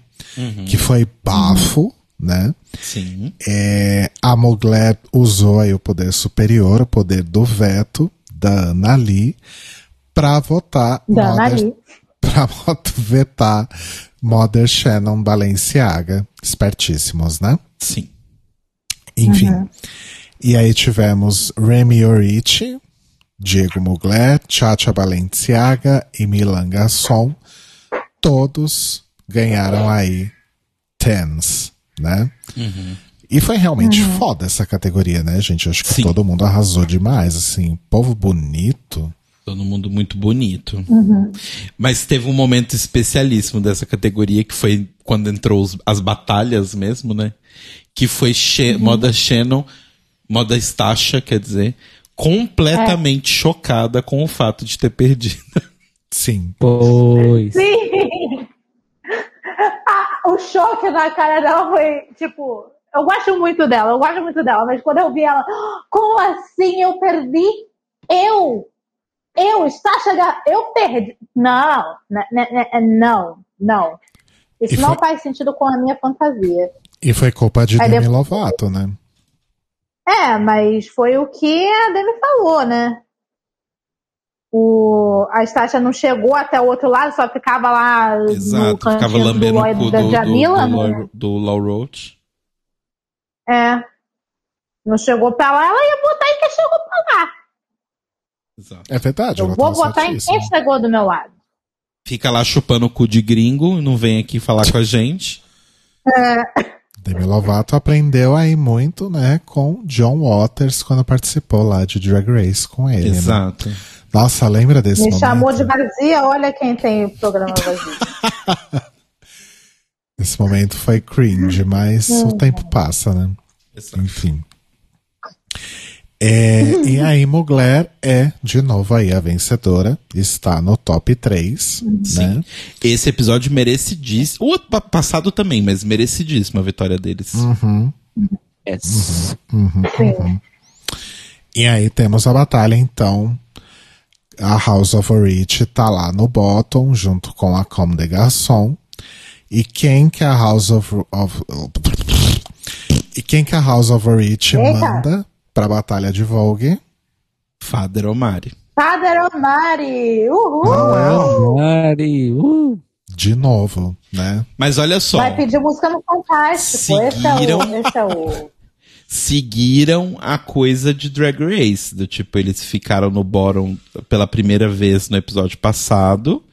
Que foi bafo, né?
Sim.
É, a Mugler usou aí o poder superior, o poder do veto da Ana Lee, pra votar
Da Ana
Mother-
Lee. [LAUGHS]
pra vot- vetar Mother Shannon Balenciaga. Espertíssimos, né?
Sim.
Enfim. E aí tivemos Remy Orici, Diego Mugler, Chacha Balenciaga e Milan Gasson. Todos ganharam aí tens, né? E foi realmente foda essa categoria, né, gente? Acho que
Sim.
todo mundo arrasou demais, assim. Povo bonito.
Todo mundo muito bonito. Mas teve um momento especialíssimo dessa categoria que foi quando entrou os- as batalhas mesmo, né? Que foi She- moda Shannon, moda Stasha, quer dizer, completamente chocada com o fato de ter perdido.
Sim.
Pois.
Sim! O choque na cara dela foi, tipo, eu gosto muito dela, eu gosto muito dela, mas quando eu vi ela, "Ah, como assim eu perdi? Eu! Eu, está chegando, eu perdi. Não, né, né, né, não, não. Isso
E
não
foi-
faz sentido com a minha fantasia.
E foi culpa de
Aí
Demi
depois-
Lovato, né?
É, mas foi o que a Demi falou, né? O, a Stasha não chegou até o outro lado, só ficava lá no
Exato, ficava
cantinho do
lambendo o cu
da
do, do,
Jamila.
do,
né?
Lau- do Lau Roach.
É. Não chegou pra lá, ela ia botar em quem chegou pra lá.
Exato.
É verdade.
Eu
ela
vou
tá
botar em quem chegou do meu lado.
Fica lá chupando o cu de gringo, não vem aqui falar com a gente.
Demi Lovato aprendeu aí muito, né, com John Waters quando participou lá de Drag Race com ele. né?
Exato.
Nossa, lembra desse
Me
momento?
chamou de vazia, olha quem tem o programa vazio. [LAUGHS]
Esse momento foi cringe, mas o
Uhum.
tempo passa, né? Enfim. É, e a Mugler é, de novo, aí a vencedora. Está no top 3. Né?
Esse episódio merecidíssimo. O passado também, mas merecidíssimo a vitória deles.
Uhum.
Yes.
Uhum, uhum. E aí temos a batalha, então. A House of Rich tá lá no bottom, junto com a Comme des Garçons. E quem que a House of, of- E quem que a House of Rich
Eita.
manda pra batalha de Vogue?
Father Omari.
Father Omari! Uhul!
Mari, uh.
De novo, né?
Mas olha só.
Vai pedir música no Fantástico. Esse é
Seguiram.
o. Esse é o...
seguiram a coisa de Drag Race. Do tipo, eles ficaram no bottom pela primeira vez no episódio passado.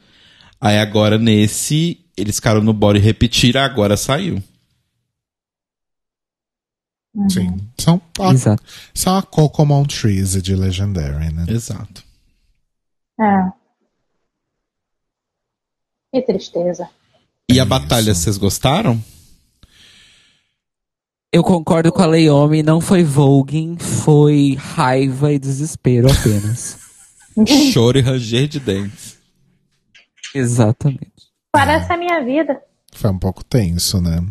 Aí agora nesse, eles ficaram no bottom e repetiram, agora saiu.
Sim. São a,
Exato.
são a Coco Montrese de Legendary, né?
Exato.
É. Que tristeza.
E a batalha, vocês gostaram?
Eu concordo com a Leomi, não foi voguing, foi raiva e desespero apenas. [LAUGHS]
Choro e ranger de dentes.
Exatamente.
Parece a minha vida.
Foi um pouco tenso, né?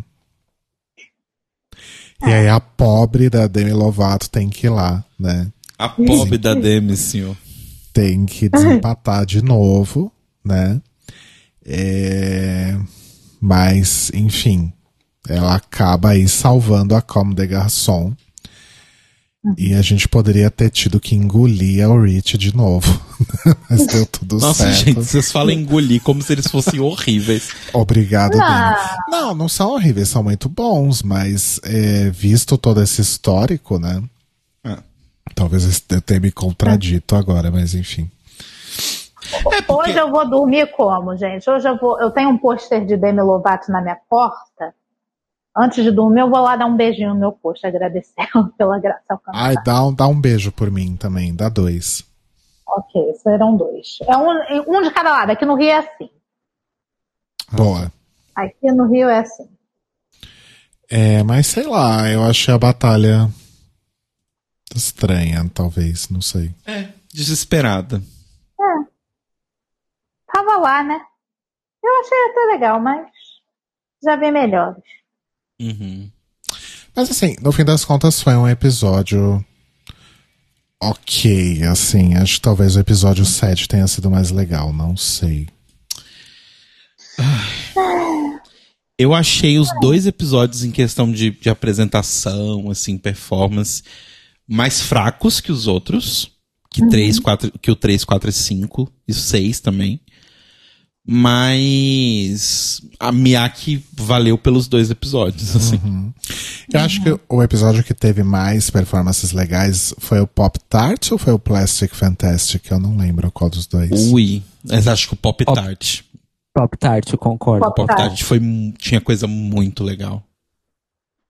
E aí a pobre da Demi Lovato tem que ir lá, né?
A pobre da Demi, senhor.
Tem que desempatar de novo, né? É, Mas, enfim, ela acaba aí salvando a Comme des Garçons. E a gente poderia ter tido que engolir a Rich de novo. [LAUGHS] Mas deu tudo
Nossa,
certo.
gente, vocês falam engolir como se eles fossem horríveis.
Obrigado,
Não.
Dani. Não, não são horríveis, são muito bons, mas é, visto todo esse histórico, né?
Ah.
Talvez eu tenha me contradito agora, mas enfim.
Hoje eu vou dormir como, gente? Hoje eu vou. Eu tenho um pôster de Demi Lovato na minha porta. Antes de dormir, eu vou lá dar um beijinho no meu pôster, agradecer [LAUGHS] pela graça alcançada.
Ai, dá um, dá um beijo por mim também, dá dois.
Ok, serão dois. É um, um de cada lado. Aqui no Rio é assim.
Boa.
Aqui no Rio é assim.
É, mas sei lá, eu achei a batalha estranha, talvez, não sei.
É, desesperada.
É. Tava lá, né? Eu achei até legal, mas já vi melhores.
Uhum.
Mas assim, no fim das contas foi um episódio ok, assim. Acho que talvez o episódio 7 tenha sido mais legal, não sei.
Eu achei os dois episódios em questão de, de apresentação, assim, performance, mais fracos que os outros. Que,
Uhum.
três, quatro, que o 3, 4 e 5. E o 6 também. Mas a Miyake valeu pelos dois episódios, assim.
Eu acho que o episódio que teve mais performances legais foi o Pop Tart ou foi o Plastic Fantastic? Eu não lembro qual dos dois.
Ui, mas acho que o Pop Tart.
Pop Tart, eu concordo.
O Pop Tart foi, tinha coisa muito legal.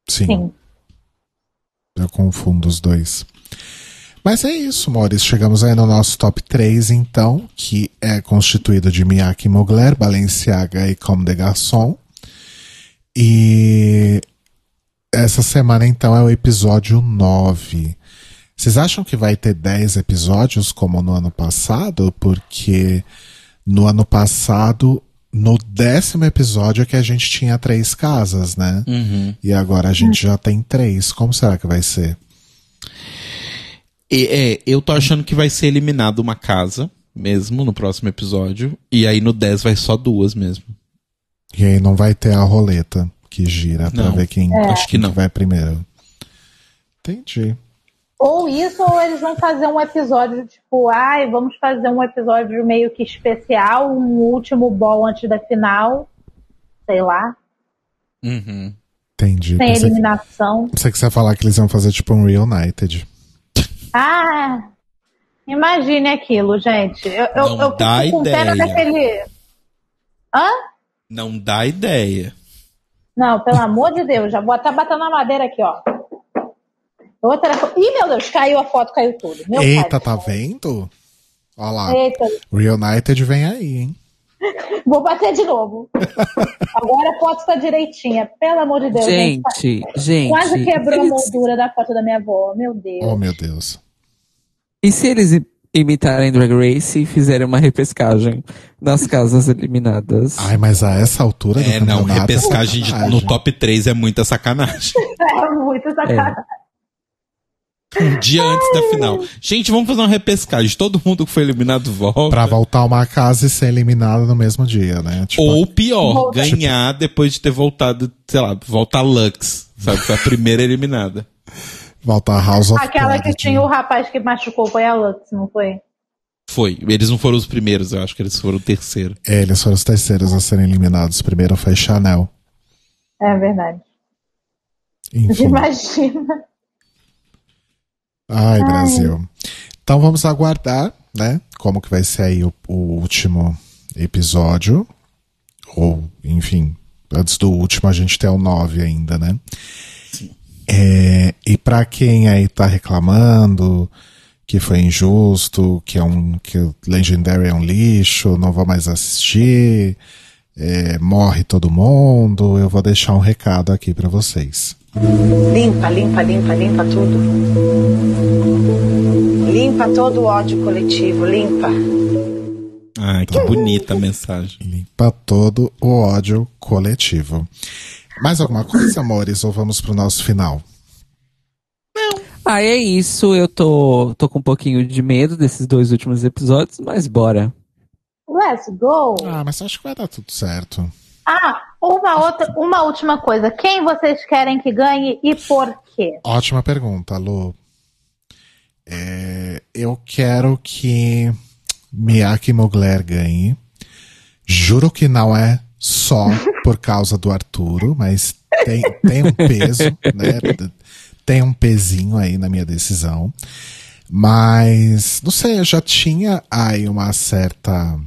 Sim. Eu confundo os dois. Mas é isso, Maurício. Chegamos aí no nosso top 3, então, que é constituído de Miyake Mugler, Balenciaga e Comme des Garçons. E essa semana, então, é o episódio 9. Vocês acham que vai ter 10 episódios como no ano passado? Porque no ano passado, no décimo episódio, é que a gente tinha três casas, né?
Uhum.
E agora a gente já tem três. Como será que vai ser?
E, é, eu tô achando que vai ser eliminado uma casa mesmo no próximo episódio. E aí no 10 vai só duas mesmo.
E aí não vai ter a roleta que gira pra
Não,
ver quem,
É.
acho que
quem
não.
vai primeiro. Entendi.
Ou isso, ou eles vão fazer um episódio tipo, ai, vamos fazer um episódio meio que especial, um último ball antes da final. Sei lá.
Uhum.
Entendi.
Sem
Pensei,
eliminação.
pensei que você ia falar que eles iam fazer tipo um Reunited.
Ah! Imagine aquilo, gente. Eu, eu,
Não
eu
dá
fico com pena
ideia.
daquele. Hã?
Não dá ideia.
Não, pelo amor de Deus, já vou até batendo na madeira aqui, ó. Outra. Ih, meu Deus, caiu a foto, caiu tudo. Meu
Eita,
pai.
tá vendo? Olha lá.
Eita,
Reunited vem aí, hein? [LAUGHS]
vou bater de novo. [LAUGHS] Agora a foto tá direitinha, pelo amor de Deus.
Gente, gente.
Quase quebrou a moldura da foto da minha avó, meu Deus.
Oh, meu Deus.
E se eles imitarem Drag Race e fizerem uma repescagem nas casas eliminadas?
Ai, mas a essa altura do
É, não,
campeonato...
repescagem de-
sacanagem.
no top 3 é muita sacanagem. [LAUGHS]
É muito sacanagem.
Um dia antes da final. Gente, vamos fazer uma repescagem. Todo mundo que foi eliminado volta.
Pra voltar a uma casa e ser eliminado no mesmo dia, né? Tipo,
Ou pior,
Volta.
ganhar depois de ter voltado, sei lá, voltar Lux. Sabe? Foi a primeira eliminada.
A House of
Aquela que tinha o rapaz que machucou foi a Lux, não foi?
Foi. Eles não foram os primeiros, eu acho que eles foram o terceiro.
É, Eles foram os terceiros a serem eliminados. O primeiro foi Chanel.
É verdade.
Enfim. [LAUGHS]
Imagina.
Ai, Brasil. Então vamos aguardar, né? Como que vai ser aí o, o último episódio. Ou, enfim, antes do último a gente tem o 9 ainda, né? É, e pra quem aí tá reclamando que foi injusto, que é um que o Legendary é um lixo, não vou mais assistir, é, morre todo mundo, eu vou deixar um recado aqui pra vocês.
Limpa, limpa, limpa, limpa tudo. Limpa todo o ódio coletivo, limpa.
Ai, que bonita a mensagem.
Limpa todo o ódio coletivo. Mais alguma coisa, amores, ou vamos pro nosso final?
Ah, é isso. Eu tô, tô com um pouquinho de medo desses dois últimos episódios, mas bora.
Let's go.
Ah, mas acho que vai dar tudo certo.
Ah, uma outra, uma última coisa. Quem vocês querem que ganhe e por quê?
Ótima pergunta, Lu. É, eu quero que Miyake Mugler ganhe. Juro que não é só por causa do Arturo, mas tem, tem um peso, [LAUGHS] né? Tem um pezinho aí na minha decisão. Mas, não sei, eu já tinha aí uma certa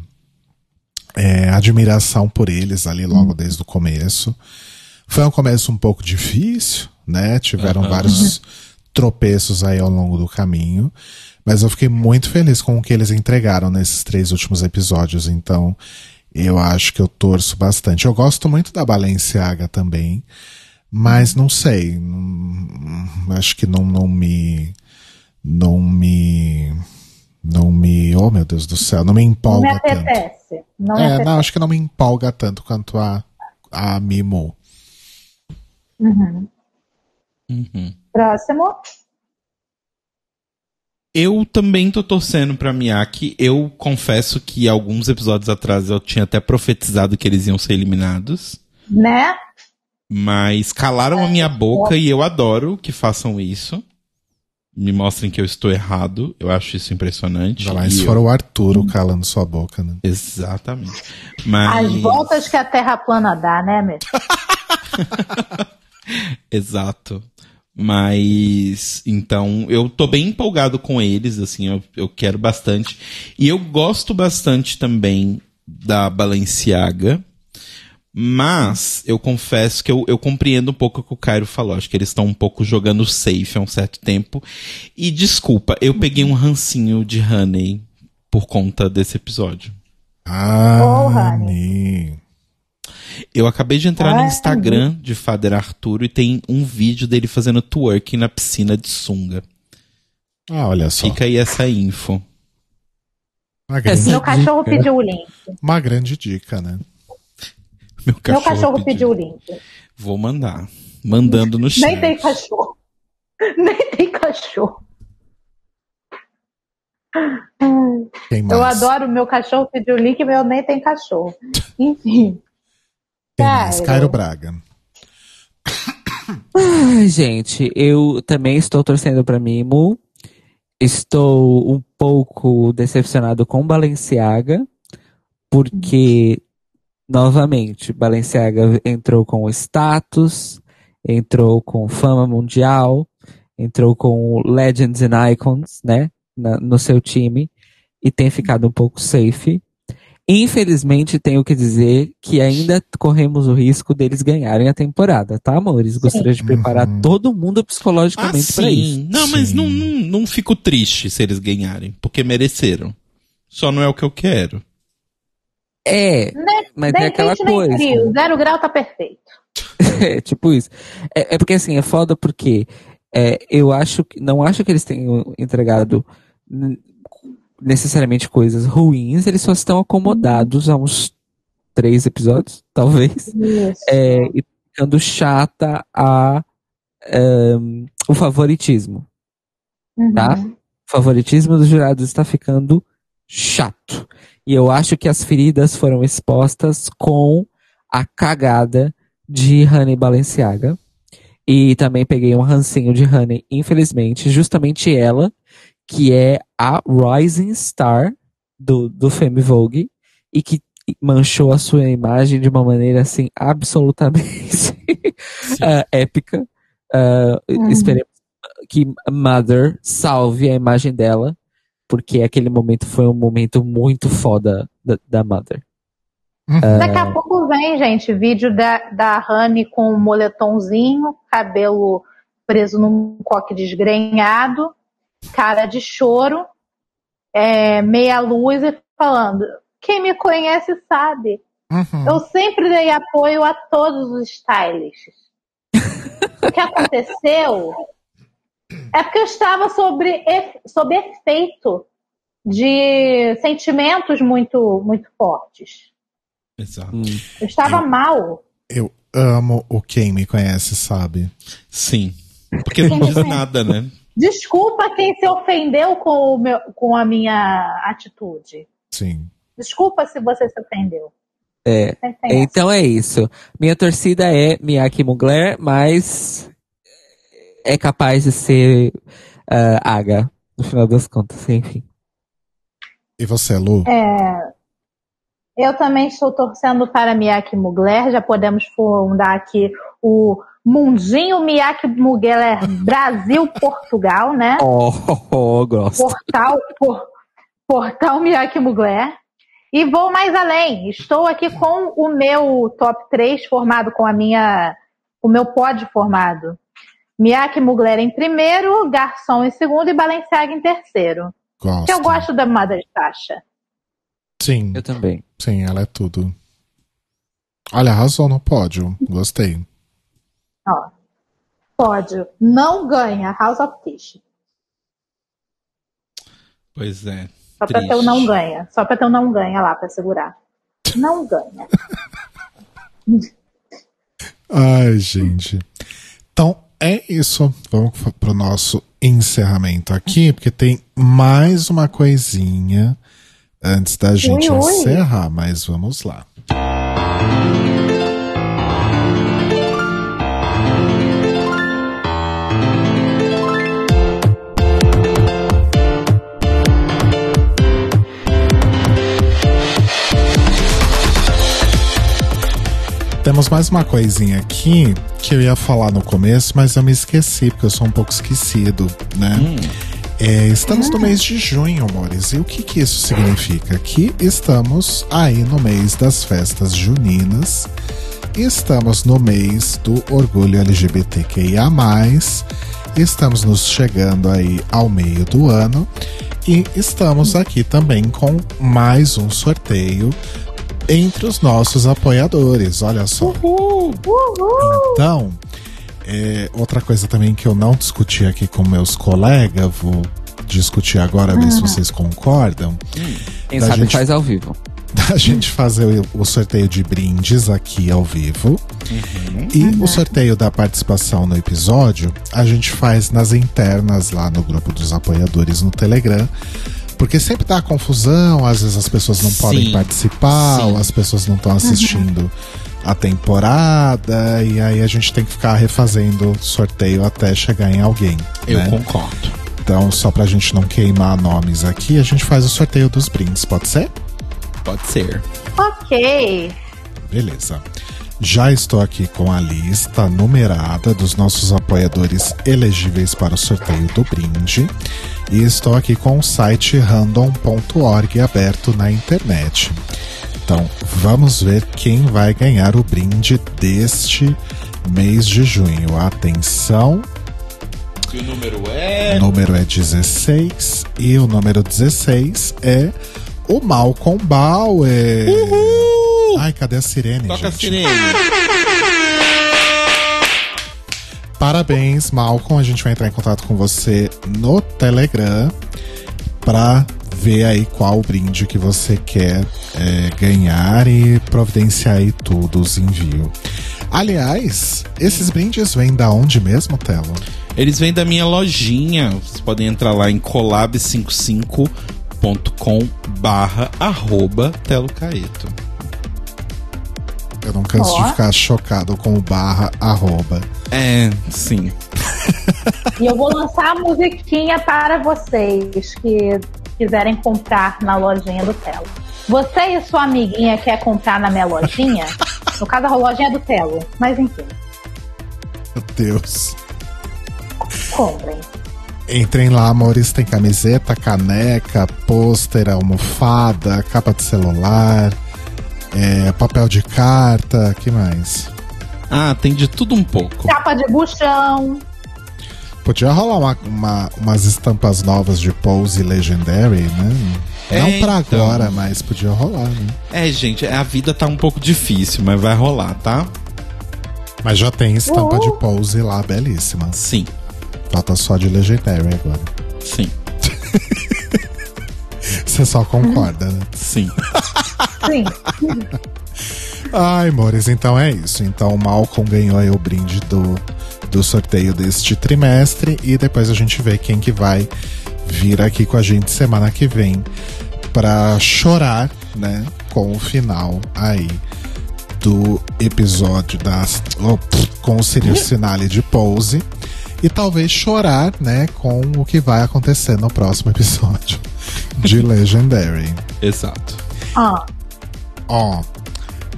é, admiração por eles ali logo desde o começo. Foi um começo um pouco difícil, né? Tiveram
Aham.
vários tropeços aí ao longo do caminho. Mas eu fiquei muito feliz com o que eles entregaram nesses três últimos episódios. Então, eu acho que eu torço bastante. Eu gosto muito da Balenciaga também. Mas não sei. não- acho que não, não me. Não me. Não me. Oh, meu Deus do céu. Não me
Não me
empolga tanto.
apetece. Não me
É,
apetece.
não, acho que não me empolga tanto quanto a, a Mimo.
Uhum.
Uhum.
Próximo.
Eu também tô torcendo pra Miyake. Eu confesso que alguns episódios atrás eu tinha até profetizado que eles iam ser eliminados.
Né?
Mas calaram a minha boca e eu adoro que façam isso. Me mostrem que eu estou errado. Eu acho isso impressionante.
Ainda mais
E
se
eu-
o Arturo calando sua boca, né?
Exatamente. Mas.
As voltas que a Terra plana dá, né, meu? [LAUGHS]
Exato. Mas, então, eu tô bem empolgado com eles, assim, eu, eu quero bastante. E eu gosto bastante também da Balenciaga. Mas, eu confesso que eu, eu compreendo um pouco o que o Cairo falou. Acho que eles estão um pouco jogando safe há um certo tempo. E desculpa, eu peguei um rancinho de Honey por conta desse episódio.
Ah,
Oh,
Honey.
Eu acabei de entrar no
Ah,
Instagram de Fader Arturo e tem um vídeo dele fazendo twerking na piscina de sunga.
Ah, olha só.
Fica aí essa info.
Uma grande,
Meu cachorro pediu o link.
uma grande dica, né?
Meu
Meu
cachorro,
cachorro
pediu.
pediu o link.
Vou mandar. Mandando no chat. [LAUGHS]
Nem tem cachorro. Nem tem cachorro. Eu adoro o meu cachorro pediu o link, meu nem tem cachorro. Enfim.
Mais?
Cairo.
Braga.
Ai, gente, eu também estou torcendo pra Mimo. Estou um pouco decepcionado com Balenciaga, porque, novamente, Balenciaga entrou com status, entrou com fama mundial, entrou com Legends and Icons, né, na- no seu time, e tem ficado um pouco safe. Infelizmente, tenho que dizer que ainda corremos o risco deles ganharem a temporada, tá, amores? Gostaria de preparar todo mundo psicologicamente pra isso.
Ah, Não, mas não, não, não fico triste se eles ganharem, porque mereceram. Só não é o que eu quero.
É, mas
Nem
é aquela
nem
coisa.
frio. Zero grau tá perfeito. [LAUGHS]
É, tipo isso. É, é porque assim, é foda porque é, eu acho que. Não acho que eles tenham entregado necessariamente coisas ruins, eles só estão acomodados a uns três episódios, [LAUGHS] talvez. É, e ficando chata a ehm, o favoritismo. Tá? O favoritismo dos jurados está ficando chato. E eu acho que as feridas foram expostas com a cagada de Honey Balenciaga. E também peguei um rancinho de Honey, infelizmente, justamente ela, que é a Rising Star do, do Femme Vogue, e que manchou a sua imagem de uma maneira assim absolutamente ah, [LAUGHS] épica. Ah,
Uhum.
Esperemos que Mother salve a imagem dela, porque aquele momento foi um momento muito foda da, da Mother. Ah,
Daqui a pouco vem, gente, vídeo da, da Rani com um moletomzinho, cabelo preso num coque desgrenhado, cara de choro, é, meia luz e falando: quem me conhece sabe. Eu sempre dei apoio a todos os stylists. [LAUGHS] o que aconteceu é porque eu estava sobre, sob efeito de sentimentos muito, muito fortes.
Exato.
Eu estava mal.
Eu amo o quem me conhece, sabe?
Sim. Porque não diz nada, né?
Desculpa quem se ofendeu com, o meu, com a minha atitude.
Sim.
Desculpa se você se ofendeu.
É.
Essa.
Então é isso. Minha torcida é Miyake Mugler, mas é capaz de ser ah, Aga, no final das contas, enfim.
E você, Lu?
É, eu também estou torcendo para Miyake Mugler. Já podemos fundar aqui o Mundinho Miyake Mugler Brasil-Portugal, [LAUGHS] né?
Oh, oh, oh, gosto.
Portal, por- portal Miyake Mugler. E vou mais além. Estou aqui com o meu top 3 formado com a minha. O meu pod formado. Miyake Mugler em primeiro, Garçom em segundo e Balenciaga em terceiro.
Gosto.
Que eu gosto da Mother Sasha.
Sim.
Eu também.
Sim, ela é tudo. Olha, arrasou no pódio. Gostei.
Pódio. Não ganha House of Tish.
Pois é.
Só pra ter o não ganha. Só pra ter o não ganha lá pra segurar. Não ganha. [LAUGHS]
Ai, gente. Então, é isso. Vamos pro nosso encerramento aqui, porque tem mais uma coisinha antes da gente
ui.
encerrar, mas vamos lá. Temos mais uma coisinha aqui que eu ia falar no começo, mas eu me esqueci, porque eu sou um pouco esquecido, né? É, estamos no mês de junho, amores. E o que, que isso significa? Que estamos aí no mês das festas juninas. Estamos no mês do orgulho LGBTQIA. Estamos nos chegando aí ao meio do ano. E estamos aqui também com mais um sorteio entre os nossos apoiadores. Olha só. Então, é, outra coisa também que eu não discuti aqui com meus colegas, vou discutir agora, ver se
Uhum.
vocês concordam.
Quem
Da
sabe
gente-
faz ao vivo. [LAUGHS]
Da gente fazer o, o sorteio de brindes aqui ao vivo. E o sorteio da participação no episódio, a gente faz nas internas lá no grupo dos apoiadores no Telegram. Porque sempre dá confusão, às vezes as pessoas não
Sim.
podem participar, ou as pessoas não estão assistindo a temporada, e aí a gente tem que ficar refazendo o sorteio até chegar em alguém.
Eu
né?
concordo.
Então, só pra gente não queimar nomes aqui, a gente faz o sorteio dos brindes, pode ser?
Pode ser.
ok.
Beleza. Já estou aqui com a lista numerada dos nossos apoiadores elegíveis para o sorteio do brinde. E estou aqui com o site random.org aberto na internet. Então, vamos ver quem vai ganhar o brinde deste mês de junho. Atenção,
Que o número é.
o número é 16 e o número 16 é o Malcolm Bauer. Ai, cadê a sirene,
Toca a
gente?
sirene.
Parabéns, Malcolm. A gente vai entrar em contato com você no Telegram pra ver aí qual brinde que você quer é, ganhar e providenciar aí tudo, os envios. Aliás, esses brindes vêm da onde mesmo, Telo?
Eles vêm da minha lojinha. Vocês podem entrar lá em collab55.com barra arroba Telo Caeto.
Eu não canso
Ó.
de ficar chocado com o barra arroba.
É, sim.
E eu vou lançar a musiquinha para vocês que quiserem comprar na lojinha do Telo. Você e sua amiguinha quer comprar na minha lojinha? No caso, a lojinha é do Telo. Mas enfim,
Meu Deus.
comprem.
Entrem lá, amores. Tem camiseta, caneca, pôster, almofada, capa de celular, é, papel de carta, que mais?
Ah, tem de tudo um pouco.
Capa de buchão.
Podia rolar uma, uma- umas estampas novas de Pose Legendary, né?
É,
Não pra
então.
agora, mas podia rolar, né?
É, gente, a vida tá um pouco difícil, mas vai rolar, tá?
Mas já tem estampa
Uhul.
de Pose lá, belíssima.
Sim,
Falta só de Legendary agora.
sim, [LAUGHS]
Você só concorda, né?
sim.
Sim.
Ai, amores, então é isso. Então o Malcolm ganhou aí o brinde do, do sorteio deste trimestre e depois a gente vê quem que vai vir aqui com a gente semana que vem pra chorar, né, com o final aí do episódio das oh, pff, com o series finale de Pose e talvez chorar, né, com o que vai acontecer no próximo episódio de [LAUGHS] Legendary.
Exato.
Ah,
Ó,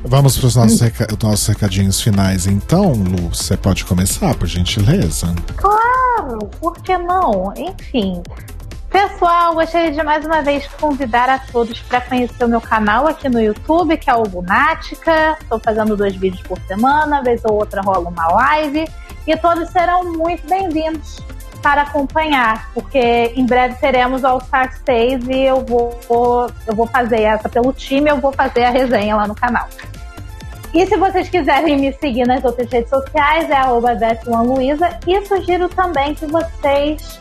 vamos para os nossos, reca- nossos recadinhos finais então, Lu. Você pode começar, por gentileza?
claro, por que não? Enfim. Pessoal, gostaria de mais uma vez convidar a todos para conhecer o meu canal aqui no YouTube, que é o Lunática. Estou fazendo dois vídeos por semana, vez ou outra rola uma live. E todos serão muito bem-vindos para acompanhar, porque em breve teremos All Star 6 e eu vou, eu vou fazer essa pelo time, eu vou fazer a resenha lá no canal. E se vocês quiserem me seguir nas outras redes sociais, é arroba Luiza. E sugiro também que vocês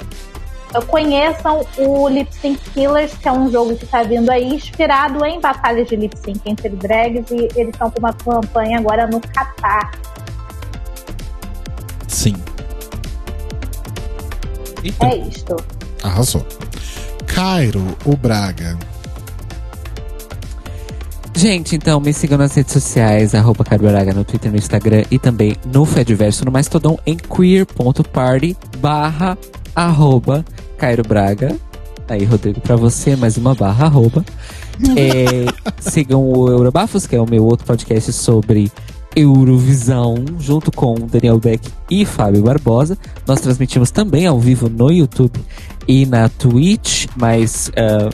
conheçam o Lip Sync Killers, que é um jogo que está vindo aí inspirado em batalhas de lip sync entre drags. E eles estão com uma campanha agora no Catar.
Sim. Eita.
É isto.
Arrasou. Cairo, o Braga.
Gente, então me sigam nas redes sociais, arroba Cairo Braga no Twitter, no Instagram e também no Fediverso, no Mastodon, em queer.party barra arroba Cairo Braga. Aí, Rodrigo, pra você, mais uma barra arroba. É, [LAUGHS] sigam o Eurobafos, que é o meu outro podcast sobre Eurovisão, junto com Daniel Beck e Fábio Barbosa. Nós transmitimos também ao vivo no YouTube e na Twitch, mas ah,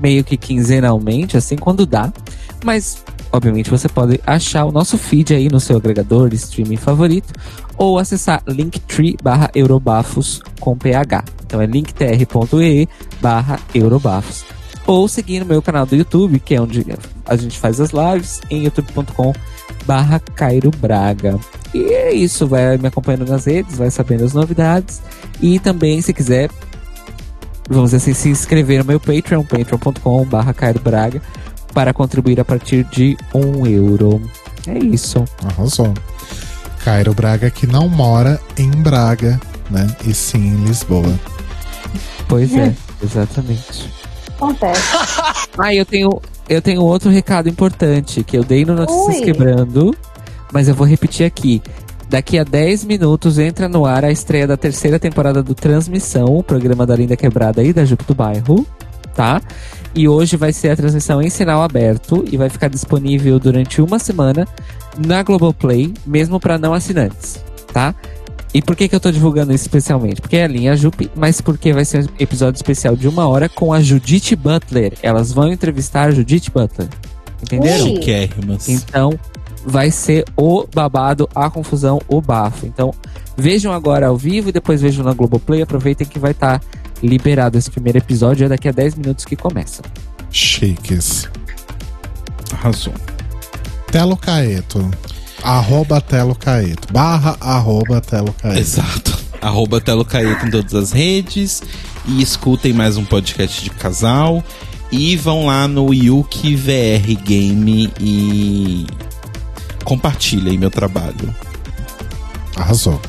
meio que quinzenalmente, assim, quando dá. Mas, obviamente, você pode achar o nosso feed aí no seu agregador de streaming favorito ou acessar linktree barra eurobafos com ph. Então é linktr.ee barra eurobafos. Ou seguir no meu canal do YouTube, que é onde a gente faz as lives, em youtube.com barra Cairo Braga. E é isso, vai me acompanhando nas redes, vai sabendo as novidades. E também, se quiser, vamos dizer assim, se inscrever no meu Patreon, patreon.com barra Cairo Braga, para contribuir a partir de um euro. É isso.
Arrasou. Cairo Braga que não mora em Braga, né? E sim em Lisboa.
Pois é, exatamente.
Acontece. [LAUGHS]
Ah, eu tenho, eu tenho outro recado importante que eu dei no Notícias
Ui.
Quebrando, mas eu vou repetir aqui. Daqui a 10 minutos entra no ar a estreia da terceira temporada do Transmissão, o programa da Linda Quebrada e da Jupe do Bairro. tá? E hoje vai ser a transmissão em sinal aberto e vai ficar disponível durante uma semana na Globoplay, mesmo para não assinantes, tá? E por que, que eu tô divulgando isso especialmente? Porque é a linha Jupe, mas porque vai ser um episódio especial de uma hora com a Judith Butler. Elas vão entrevistar a Judith Butler. Entenderam?
Chiquérrimas.
Então, vai ser o babado, a confusão, o bafo. Então, vejam agora ao vivo e depois vejam na Globoplay. Aproveitem que vai estar liberado esse primeiro episódio. É daqui a 10 minutos que começa.
Chiques.
Arrasou.
Telo Caeto. Arroba Telo Caeto. Barra arroba Telo Caeto.
Exato. Arroba Telo Caeto em todas as redes. E escutem mais um podcast de casal. E vão lá no Yuki VR Game e compartilhem meu trabalho.
Arrasou.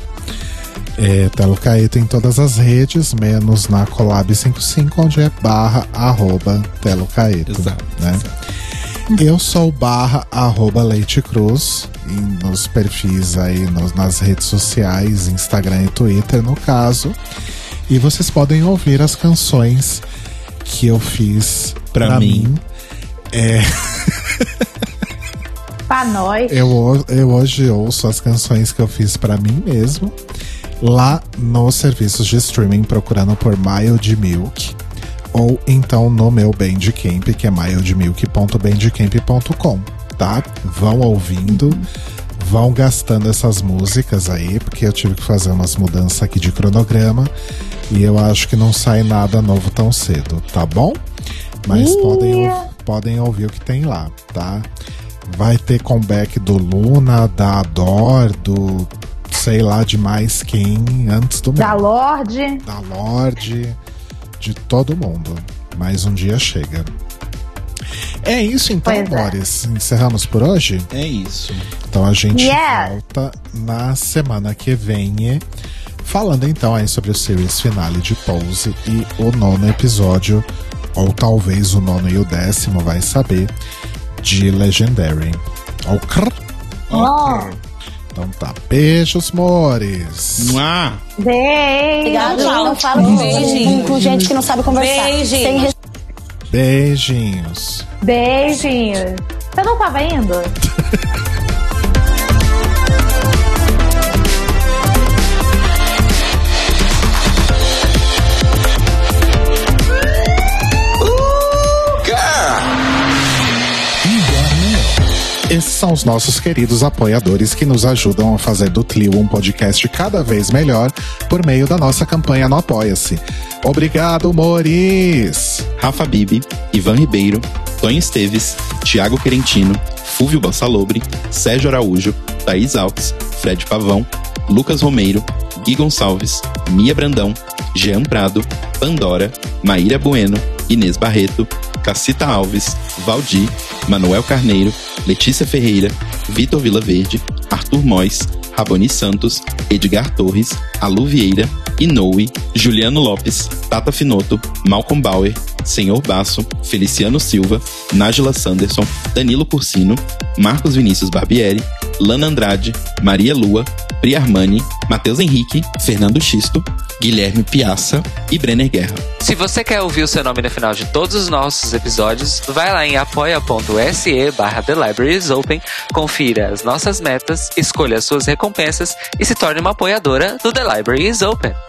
É, Telo Caeto em todas as redes, menos na Collab 55, onde é barra arroba Telo Caeto.
Exato,
Né? Eu sou barra arroba Leite Cruz e nos perfis aí nos- nas redes sociais, Instagram e Twitter, no caso. E vocês podem ouvir as canções que eu fiz
Pra
pra,
mim.
mim. É, [LAUGHS]
Pra nós.
eu, eu hoje ouço as canções que eu fiz pra mim mesmo lá nos serviços de streaming procurando por Mild Milk ou então no meu Bandcamp que é mildmilk.bandcamp.com, tá? Vão ouvindo, vão gastando essas músicas aí porque eu tive que fazer umas mudanças aqui de cronograma e eu acho que não sai nada novo tão cedo, tá bom? Mas podem, podem ouvir o que tem lá, tá? Vai ter comeback do Luna, da Ador, do sei lá de mais quem antes do
Da
meu.
Lorde.
Da Lorde, de todo mundo. Mais um dia chega. É isso então,
Pois é.
amores. Encerramos por hoje?
É isso.
Então a gente
Yes.
volta na semana que vem. Falando então aí sobre o series finale de Pose e o nono episódio, ou talvez o nono e o décimo, vai saber, de Legendary. Ok?
Ó.
Então tá. Beijos, mores.
Mua!
Beijo.
Obrigado, não falo com, com, com gente que não sabe conversar.
Beijinho.
Sem res-
Beijinhos.
Beijinhos. Você não tava indo? [LAUGHS]
Esses são os nossos queridos apoiadores que nos ajudam a fazer do Clio um podcast cada vez melhor por meio da nossa campanha no Apoia-se. Obrigado, Moris!
Rafa Bibi, Ivan Ribeiro, Tonho Esteves, Thiago Querentino, Fúvio Bassalobre, Sérgio Araújo, Thaís Alves, Fred Pavão, Lucas Romeiro, Gui Gonçalves, Mia Brandão, Jean Prado, Pandora, Maíra Bueno, Inês Barreto, Cacita Alves, Valdir, Manuel Carneiro, Letícia Ferreira, Vitor Vilaverde, Arthur Mois, Raboni Santos, Edgar Torres, Alu Vieira, Inoue, Juliano Lopes, Tata Finoto, Malcolm Bauer, Senhor Basso, Feliciano Silva, Nájila Sanderson, Danilo Cursino, Marcos Vinícius Barbieri, Lana Andrade, Maria Lua, Pri Armani, Matheus Henrique, Fernando Xisto, Guilherme Piaça e Brenner Guerra.
Se você quer ouvir o seu nome no final de todos os nossos episódios, vai lá em apoia.se barra The Libraries Open, confira as nossas metas, escolha as suas recompensas e se torne uma apoiadora do The Library is Open.